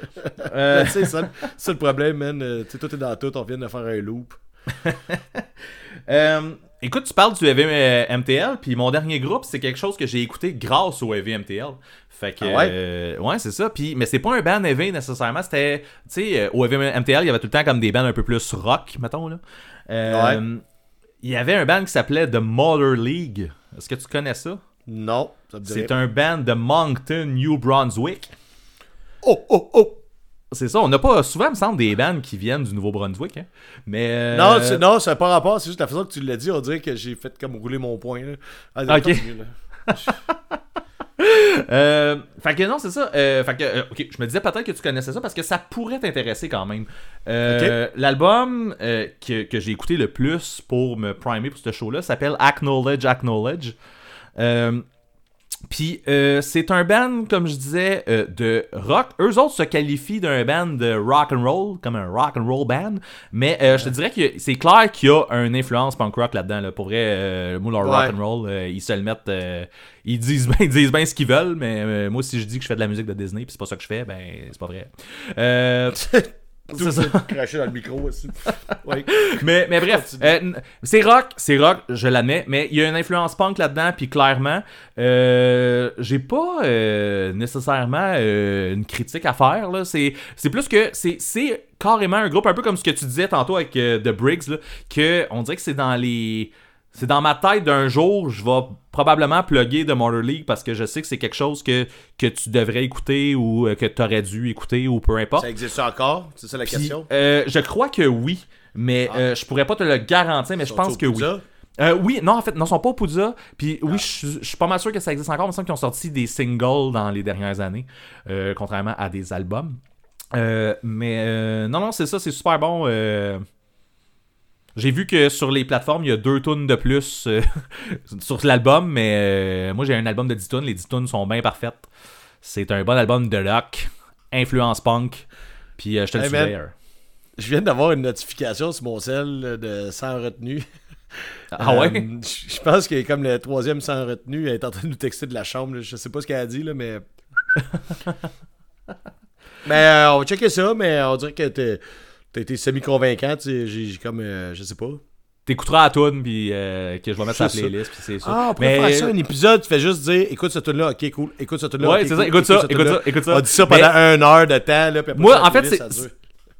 S3: Euh,
S2: Tu sais, c'est le problème, man. Euh, Tu sais, tout est dans tout, on vient de faire un loop. [LAUGHS]
S3: euh, écoute, tu parles du Heavy euh, MTL, puis mon dernier groupe, c'est quelque chose que j'ai écouté grâce au Heavy MTL. Fait que,
S2: Ah ouais?
S3: euh, ouais, c'est ça. Puis, mais c'est pas un band heavy nécessairement. C'était, tu sais, euh, au Heavy MTL, il y avait tout le temps comme des bands un peu plus rock, mettons là. Euh, Il y avait un band qui s'appelait The Motor League. Est-ce que tu connais ça?
S2: Non, ça
S3: C'est un band de Moncton, New Brunswick.
S2: Oh, oh, oh!
S3: C'est ça, on n'a pas souvent, il me semble, des bands qui viennent du Nouveau-Brunswick. Hein. Mais. euh,
S2: Non, c'est- non, ça n'a pas rapport, c'est juste la façon que tu l'as dit, on dirait que j'ai fait comme rouler mon poing. Là. Allez,
S3: Ok.
S2: là. [LAUGHS]
S3: Euh, fait que non, c'est ça. Euh, fait que, ok, je me disais peut-être que tu connaissais ça parce que ça pourrait t'intéresser quand même. L'album que, que j'ai écouté le plus pour me primer pour ce show-là s'appelle Acknowledge, Acknowledge. Euh, puis euh, c'est un band, comme je disais, euh, de rock. Eux autres se qualifient d'un band de rock and roll, comme un rock and roll band. Mais euh, je te dirais que c'est clair qu'il y a une influence punk rock là-dedans. Là. Pour vrai, euh, moi, leur
S2: Ouais.
S3: rock and roll, euh, ils se le mettent. euh, ils disent bien, [LAUGHS] ils disent bien ce qu'ils veulent. Mais euh, moi, si je dis que je fais de la musique de Disney, puis c'est pas ça que je fais, ben c'est pas vrai. [LAUGHS]
S2: Tout
S3: c'est ça.
S2: craché dans le micro aussi. [LAUGHS] Ouais.
S3: mais, mais bref, euh, c'est rock, c'est rock, je l'admets, mais il y a une influence punk là-dedans, puis clairement, euh, j'ai pas euh, nécessairement une critique à faire. là. C'est c'est plus que c'est c'est carrément un groupe, un peu comme ce que tu disais tantôt avec The Briggs, là, que on dirait que c'est dans les. C'est dans ma tête d'un jour, je vais probablement plugger de Motor League parce que je sais que c'est quelque chose que, que tu devrais écouter ou euh, que tu aurais dû écouter ou peu importe.
S2: Ça existe encore? C'est ça la
S3: Puis,
S2: question?
S3: euh, je crois que oui, mais
S2: Ah.
S3: euh, je pourrais pas te le garantir, mais je pense que oui. Euh, oui, non, en fait, non, ils sont pas au Poudza. Puis oui, je suis- je suis pas mal sûr que ça existe encore. Il me semble qu'ils ont sorti des singles dans les dernières années, euh, contrairement à des albums. Euh, mais euh, non, non, c'est ça, c'est super bon. J'ai vu que sur les plateformes, il y a deux tunes de plus euh, [LAUGHS] sur l'album, mais euh, moi j'ai un album de 10 tunes. Les 10 tunes sont bien parfaites. C'est un bon album de rock, influence punk. Puis euh, je te le
S2: man.
S3: suggère.
S2: Je viens d'avoir une notification sur mon cell de sans retenue. [LAUGHS]
S3: Ah ouais?
S2: Je je pense que comme le troisième sans retenue, elle est en train de nous texter de la chambre. là. Je sais pas ce qu'elle a dit, là, mais. [LAUGHS] mais on va checker ça, mais on dirait que t'es- t'as été semi-convaincant. J'ai comme. euh, je sais pas.
S3: T'écouteras la tune puis euh, que je vais mettre sur la playlist puis c'est ça.
S2: Ah, on pourrait
S3: Mais-
S2: faire ça un épisode. Tu fais juste dire écoute ce tune-là, ok, cool. Écoute ce tune-là.
S3: Ouais,
S2: ok,
S3: c'est
S2: cool.
S3: ça. Écoute ça, écoute ça, écoute ça.
S2: On dit ça
S3: Mais-
S2: pendant une heure de temps. Là, puis après
S3: Moi, en fait, c'est-.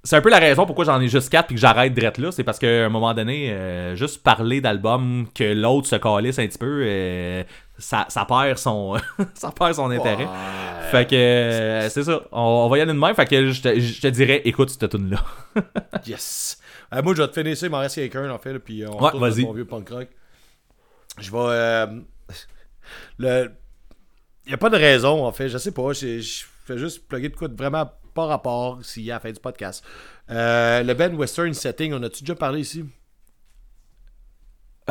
S3: C'est un peu la raison pourquoi j'en ai juste 4 puis que j'arrête d'être là. C'est parce qu'à un moment donné, euh, juste parler d'albums que l'autre se calisse un petit peu, euh, ça, ça perd son [LAUGHS] ça perd son intérêt.
S2: Ouais.
S3: Fait que c'est ça. On, on va y aller de même. Fait que je te, je te dirais, écoute cette tune là. [LAUGHS]
S2: Yes. Euh, moi, je vais te finir ça. Il m'en reste quelqu'un, en fait. puis on
S3: Ouais,
S2: retourne mon vieux punk rock. Je vais. euh, le. Il n'y a pas de raison, en fait. Je sais pas. Je, je fais juste plugger de quoi de vraiment pas rapport s'il y a à la fin du podcast. Euh, le band Western Setting, on a-tu déjà parlé ici?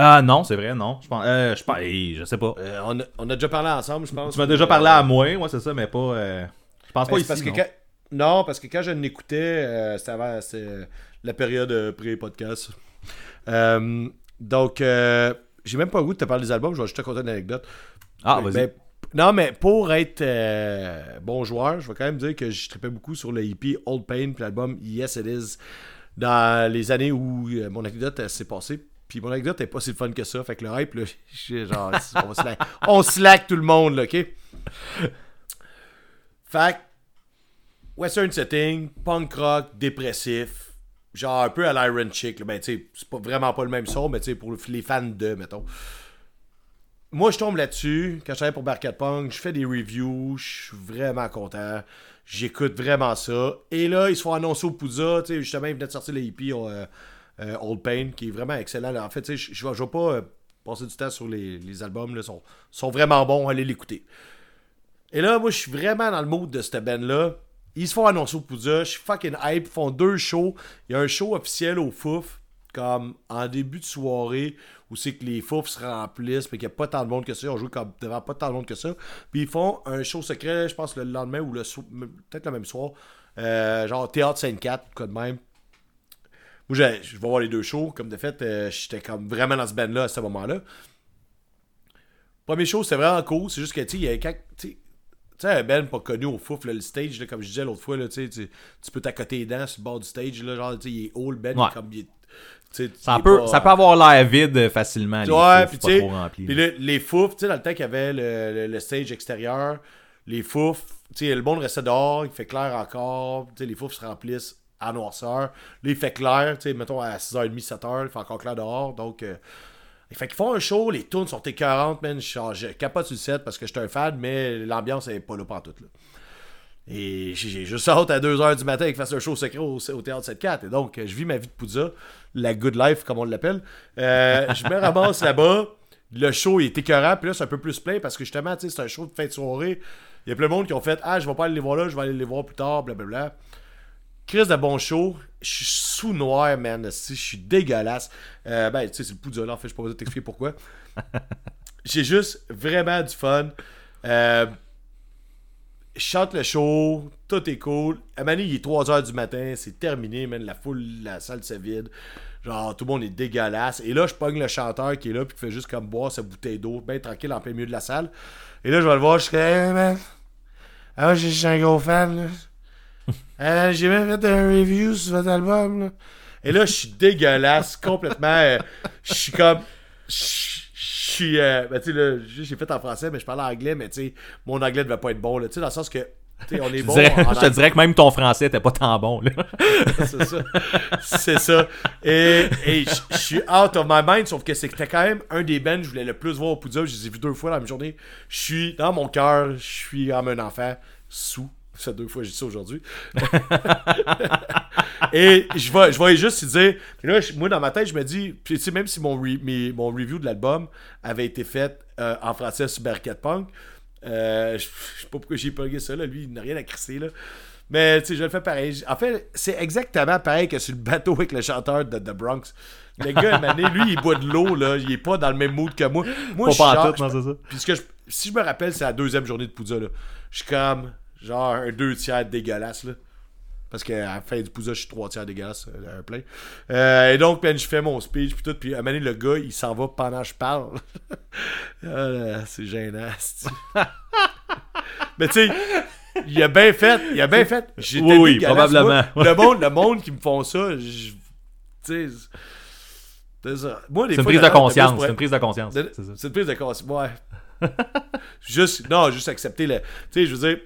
S3: Ah non, c'est vrai, non. Je pense, euh, je, pense, hey, je sais pas.
S2: Euh, on, a, on a déjà parlé ensemble, je pense.
S3: Tu m'as déjà parlé à moi, ouais, c'est ça, mais pas. euh, je pense
S2: Ben,
S3: pas ici.
S2: parce que
S3: non.
S2: quand- Non, parce que quand je l'écoutais, euh, c'était avant euh, la période euh, pré-podcast. Euh, donc, euh, j'ai même pas le goût de te parler des albums, je vais juste te conter une anecdote.
S3: Ah, vas-y.
S2: Ben, non, mais pour être euh, bon joueur, je vais quand même dire que je tripais beaucoup sur le hippie Old Pain puis l'album Yes It Is dans les années où euh, mon anecdote s'est passée. Puis mon anecdote est pas si fun que ça. Fait que le hype, là, [LAUGHS] genre, on slack, on slack tout le monde, là, ok? Fait que, western setting, punk rock, dépressif, genre un peu à l'Iron Chick. là. Ben, tu sais, c'est pas vraiment pas le même son, mais tu sais, pour les fans de, mettons. Moi, je tombe là-dessus. Quand je travaille pour Barcat Punk, je fais des reviews. Je suis vraiment content. J'écoute vraiment ça. Et là, ils se font annoncer au Pouza. Tu sais, justement, ils venaient de sortir les hippies euh, euh, Old Pain, qui est vraiment excellent. En fait, je je vais pas euh, passer du temps sur les, albums. Ils sont, vraiment bons. Allez l'écouter. Et là, moi, je suis vraiment dans le mood de cette band-là. Ils se font annoncer au Pouza. Je suis fucking hype. Ils font deux shows. Il y a un show officiel au Fouf. comme en début de soirée où c'est que les fouf se remplissent, mais qu'il n'y a pas tant de monde que ça. On joue comme devant pas tant de monde que ça. Puis ils font un show secret, je pense, le lendemain ou le so- peut-être le même soir. Euh, genre Théâtre Sainte-Cat, quoi de même. Moi, je vais voir les deux shows. Comme de fait, euh, j'étais comme vraiment dans ce band-là à ce moment-là. Premier show, c'était vraiment cool. C'est juste que, tu sais, il y a quand- tu sais, un band pas connu au fouf, là, le stage, là, comme je disais l'autre fois, là, tu, tu peux t'accoter les dents sur le bord du stage. Là, genre, tu sais, il est haut, le
S3: Ouais.
S2: comme. il est-
S3: Ça peut,
S2: pas-
S3: ça peut avoir l'air vide euh, facilement. Les
S2: Ouais,
S3: fouf,
S2: puis
S3: pas
S2: tu sais,
S3: trop
S2: puis le- les fouf, tu sais, dans le temps qu'il y avait le, le- le stage extérieur, les fouf, tu sais, le monde restait dehors, il fait clair encore, tu sais, les fouf se remplissent à noirceur. Là, il fait clair, tu sais, mettons à 6h30, 7h, il fait encore clair dehors, donc... euh, fait qu'ils font un show, les tunes sont écœurantes, man, je, je capote sur le set parce que je suis un fan, mais l'ambiance est pas là pantoute, là. Et j'ai juste hâte à 2h du matin qu'ils fassent un show secret au, au Théâtre 7-4. Et donc, je vis ma vie de Poudza, la good life, comme on l'appelle. Euh, [LAUGHS] je me ramasse là-bas. Le show est écœurant. Puis là, c'est un peu plus plein parce que justement, tu sais, c'est un show de fin de soirée. Il y a plein de monde qui ont fait Ah, je vais pas aller les voir là, je vais aller les voir plus tard, blablabla. Chris de bon show. Je suis sous noir, man. Si, Je suis dégueulasse. Euh, ben, tu sais, c'est le Poudza là. En fait, je peux pas t'expliquer pourquoi. [LAUGHS] J'ai juste vraiment du fun. Euh, je chante le show, tout est cool. À Mani, il est 3h du matin, c'est terminé, man. La foule, la salle se vide. Genre, tout le monde est dégueulasse. Et là, je pogne le chanteur qui est là, puis qui fait juste comme boire sa bouteille d'eau, bien tranquille en plein milieu de la salle. Et là, je vais le voir, je suis comme, hey, man. Ah, je suis un gros fan, là. [LAUGHS] Euh, J'ai même fait un review sur votre album, là. Et là, je suis dégueulasse, complètement. euh, je suis comme. Je suis. euh, ben, tu sais, là, j'ai fait en français, mais je parle anglais, mais tu sais, mon anglais ne devait pas être bon, là. Tu sais, dans le sens que. Tu sais, on est
S3: Je,
S2: bon.
S3: dirais-
S2: en [LAUGHS]
S3: je te dirais que même ton français était pas tant bon. Là. [LAUGHS]
S2: c'est ça. C'est ça. Et, et je suis out of my mind, sauf que c'était quand même un des bands que je voulais le plus voir au Poudza. Je les ai vus deux fois dans la même journée. Je suis dans mon cœur, je suis comme un enfant sous. [LAUGHS] Ça deux fois que je dis ça aujourd'hui. [LAUGHS] Et je vais, je vais juste dire. Puis là, moi, dans ma tête, je me dis. Puis tu sais, même si mon, re- mes- mon review de l'album avait été fait euh, en français sur Barricade Punk, euh, je, sais pas pourquoi j'ai plugué ça, là. Lui, il n'a rien à crisser, là. Mais tu sais, je le fais pareil. En fait, c'est exactement pareil que sur le bateau avec le chanteur de The Bronx. Le gars, à un moment donné, lui, il boit de l'eau, là. Il est pas dans le même mood que moi. Moi,
S3: Pas
S2: je suis puis ce que je- si je me rappelle, c'est la deuxième journée de Poudza, là. Je suis comme, genre, un deux tiers dégueulasse, là. Parce qu'à la fin du Poudza, je suis trois tiers dégueulasse, euh, un plein. Euh, et donc, ben, je fais mon speech, puis tout. Puis à un moment donné, le gars, il s'en va pendant que je parle. [LAUGHS] Ah, c'est gênant. [LAUGHS] Mais tu sais, il a bien fait, il a bien fait. J'étais
S3: Oui, oui, probablement.
S2: Moi, [LAUGHS] le, monde, le monde qui me font ça, je- tu sais, c'est ça. Moi, des
S3: C'est une prise de conscience. C'est une prise de conscience.
S2: c'est une prise de conscience. Ouais. juste, non, juste accepter le. Tu sais, je veux dire.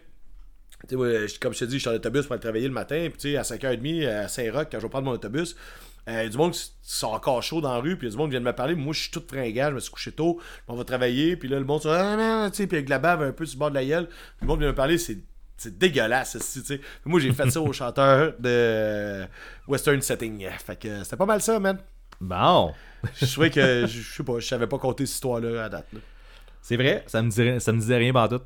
S2: Moi, comme je te dis, je suis en autobus pour aller travailler le matin. Puis, à 5h30, à Saint-Roch, quand je vais prendre mon autobus, euh, il y a du monde qui sont encore chauds dans la rue. Puis, il y a du monde qui vient de me parler. Moi, je suis tout fringant. Je me suis couché tôt. On va travailler. Puis là, le monde, se dit, ah, non, tu sais, puis avec la bave un peu sur le bord de la gueule. Puis, le monde vient me parler. C'est. C'est dégueulasse, esti, tu sais. Puis Moi, j'ai fait ça au chanteur de Western Setting. Fait que c'était pas mal ça, man.
S3: Bon.
S2: Je trouvais que, je sais pas, je savais pas compter cette histoire-là à date.
S3: C'est vrai, ça me, dirait, ça me disait rien par tout.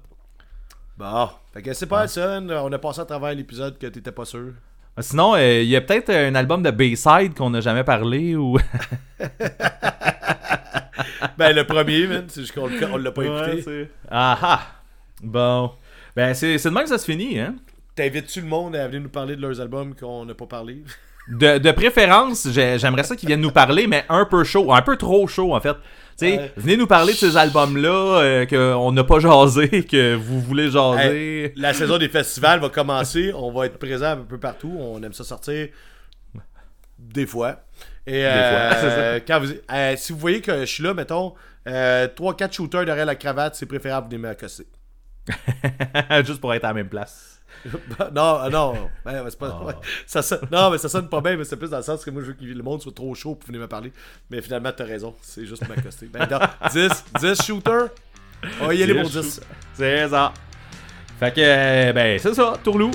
S2: Bon, fait que c'est pas ça. On a passé à travers l'épisode que t'étais pas sûr.
S3: Sinon, euh, il y a peut-être un album de Bayside qu'on n'a jamais parlé ou. [LAUGHS]
S2: Ben, le premier, man, c'est juste qu'on l'a pas écouté.
S3: c'est- Ah ah! Bon. Ben, c'est de même que ça se finit, hein?
S2: T'invites-tu le monde à venir nous parler de leurs albums qu'on n'a pas parlé?
S3: De, de préférence, j'ai- j'aimerais ça qu'ils viennent nous parler, mais un peu chaud, un peu trop chaud en fait. Sais, venez nous parler de ces albums-là euh, qu'on n'a pas jasé, [LAUGHS] que vous voulez jaser.
S2: Hey, la saison des festivals va commencer. On va être présent un peu partout. On aime ça sortir des fois. Et euh,
S3: fois, [LAUGHS] ça.
S2: quand vous, euh, si vous voyez que je suis là, mettons, 3-4 shooters derrière la cravate, c'est préférable de m'accoster. [LAUGHS]
S3: Juste pour être à la même place. [LAUGHS]
S2: non, euh, non, ben, c'est pas,
S3: Ah. [LAUGHS]
S2: ça sonne- non, mais ça sonne pas bien, mais c'est plus dans le sens que moi je veux que le monde soit trop chaud pour venir me parler. Mais finalement, t'as raison, c'est juste pour m'accoster. Ben, non, 10, 10 shooters? On va y aller pour 10.
S3: C'est ça. Fait que, euh, ben, c'est ça, Tourlou.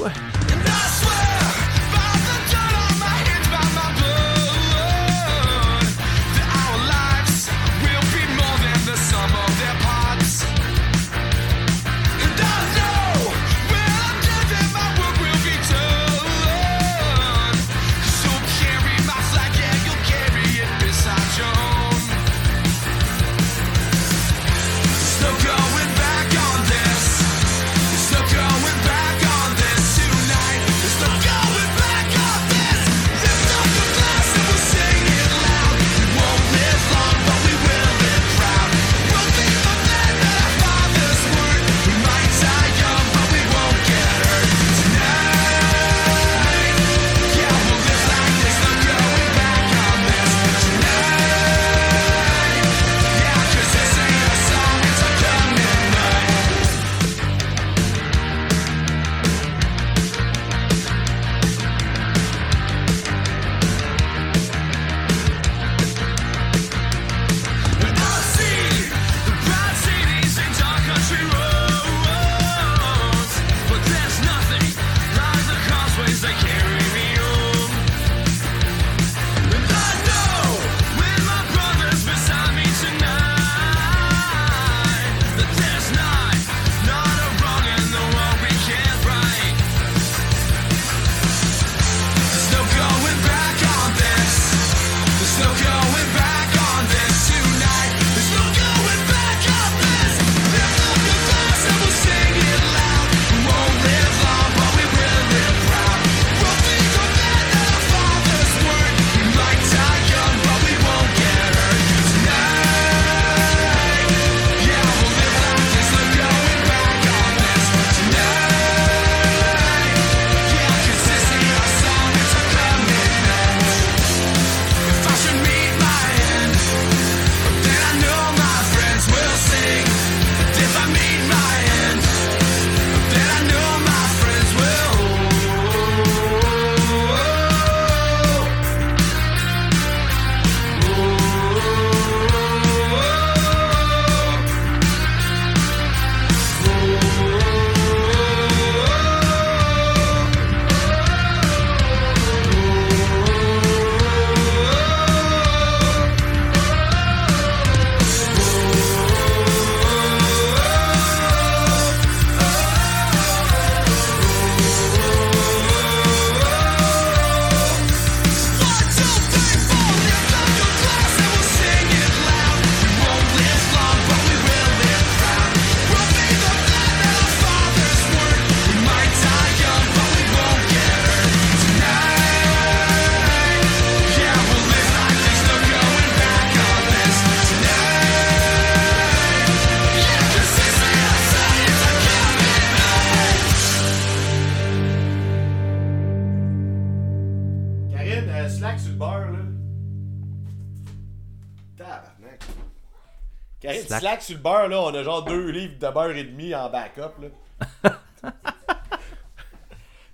S2: Slack. sur le beurre, là, on a genre deux livres de beurre et demi en backup, là. [LAUGHS]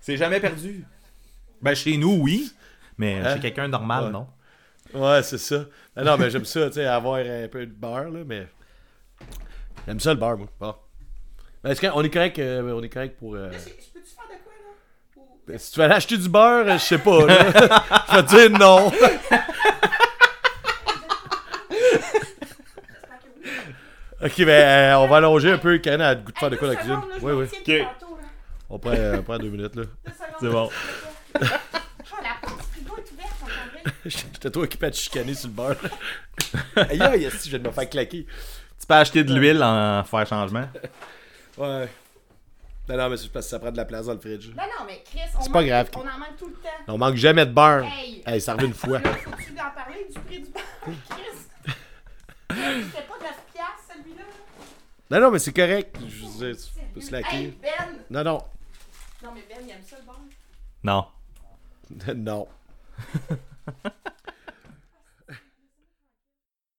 S3: C'est jamais perdu. Ben, chez nous, oui. Mais
S2: Hein?
S3: chez quelqu'un de normal,
S2: Ouais.
S3: non.
S2: Ouais, c'est ça. Non, non, mais j'aime ça, tu sais, avoir un peu de beurre, là, mais. J'aime ça le beurre, moi. Bon. Mais est-ce qu'on est correct, euh, on est correct pour. euh,
S5: Je peux-tu faire de quoi, là? Ou-
S2: ben, Si tu veux aller acheter du beurre, je sais pas, là. [LAUGHS] je vais te dire non. [LAUGHS] ok, ben, euh, on va allonger un peu. Karine a le goût de faire de quoi la cuisine?
S5: je
S2: Oui, oui.
S3: Ok.
S2: On prend, euh, on prend deux minutes, là.
S5: Deux secondes.
S3: C'est bon.
S5: La porte du frigo est ouverte, entendez? [LAUGHS]
S2: J'étais trop occupé à te chicaner sur le beurre. [LAUGHS] Aïe, aïe, esti, je viens de me faire claquer.
S3: Tu peux acheter de l'huile en faire changement.
S2: Ouais. Non, non, mais c'est parce que ça prend de la place dans le fridge.
S5: Non, non, mais Chris, on
S2: C'est pas
S5: manque-
S2: grave.
S5: On en manque tout le temps.
S2: On manque jamais de beurre.
S5: Hey!
S2: Hey, ça revient une fois.
S5: Là, faut-tu en parler du prix du beurre, Chris? [LAUGHS] C'était pas 9 piastres, celui-là?
S2: Non, non, mais c'est correct. Je veux dire, tu peux
S5: Hey,
S2: slacker.
S5: Ben!
S2: Non, non.
S5: Non, mais Ben, il aime ça, le beurre?
S3: Non. [LAUGHS]
S2: Non. [LAUGHS]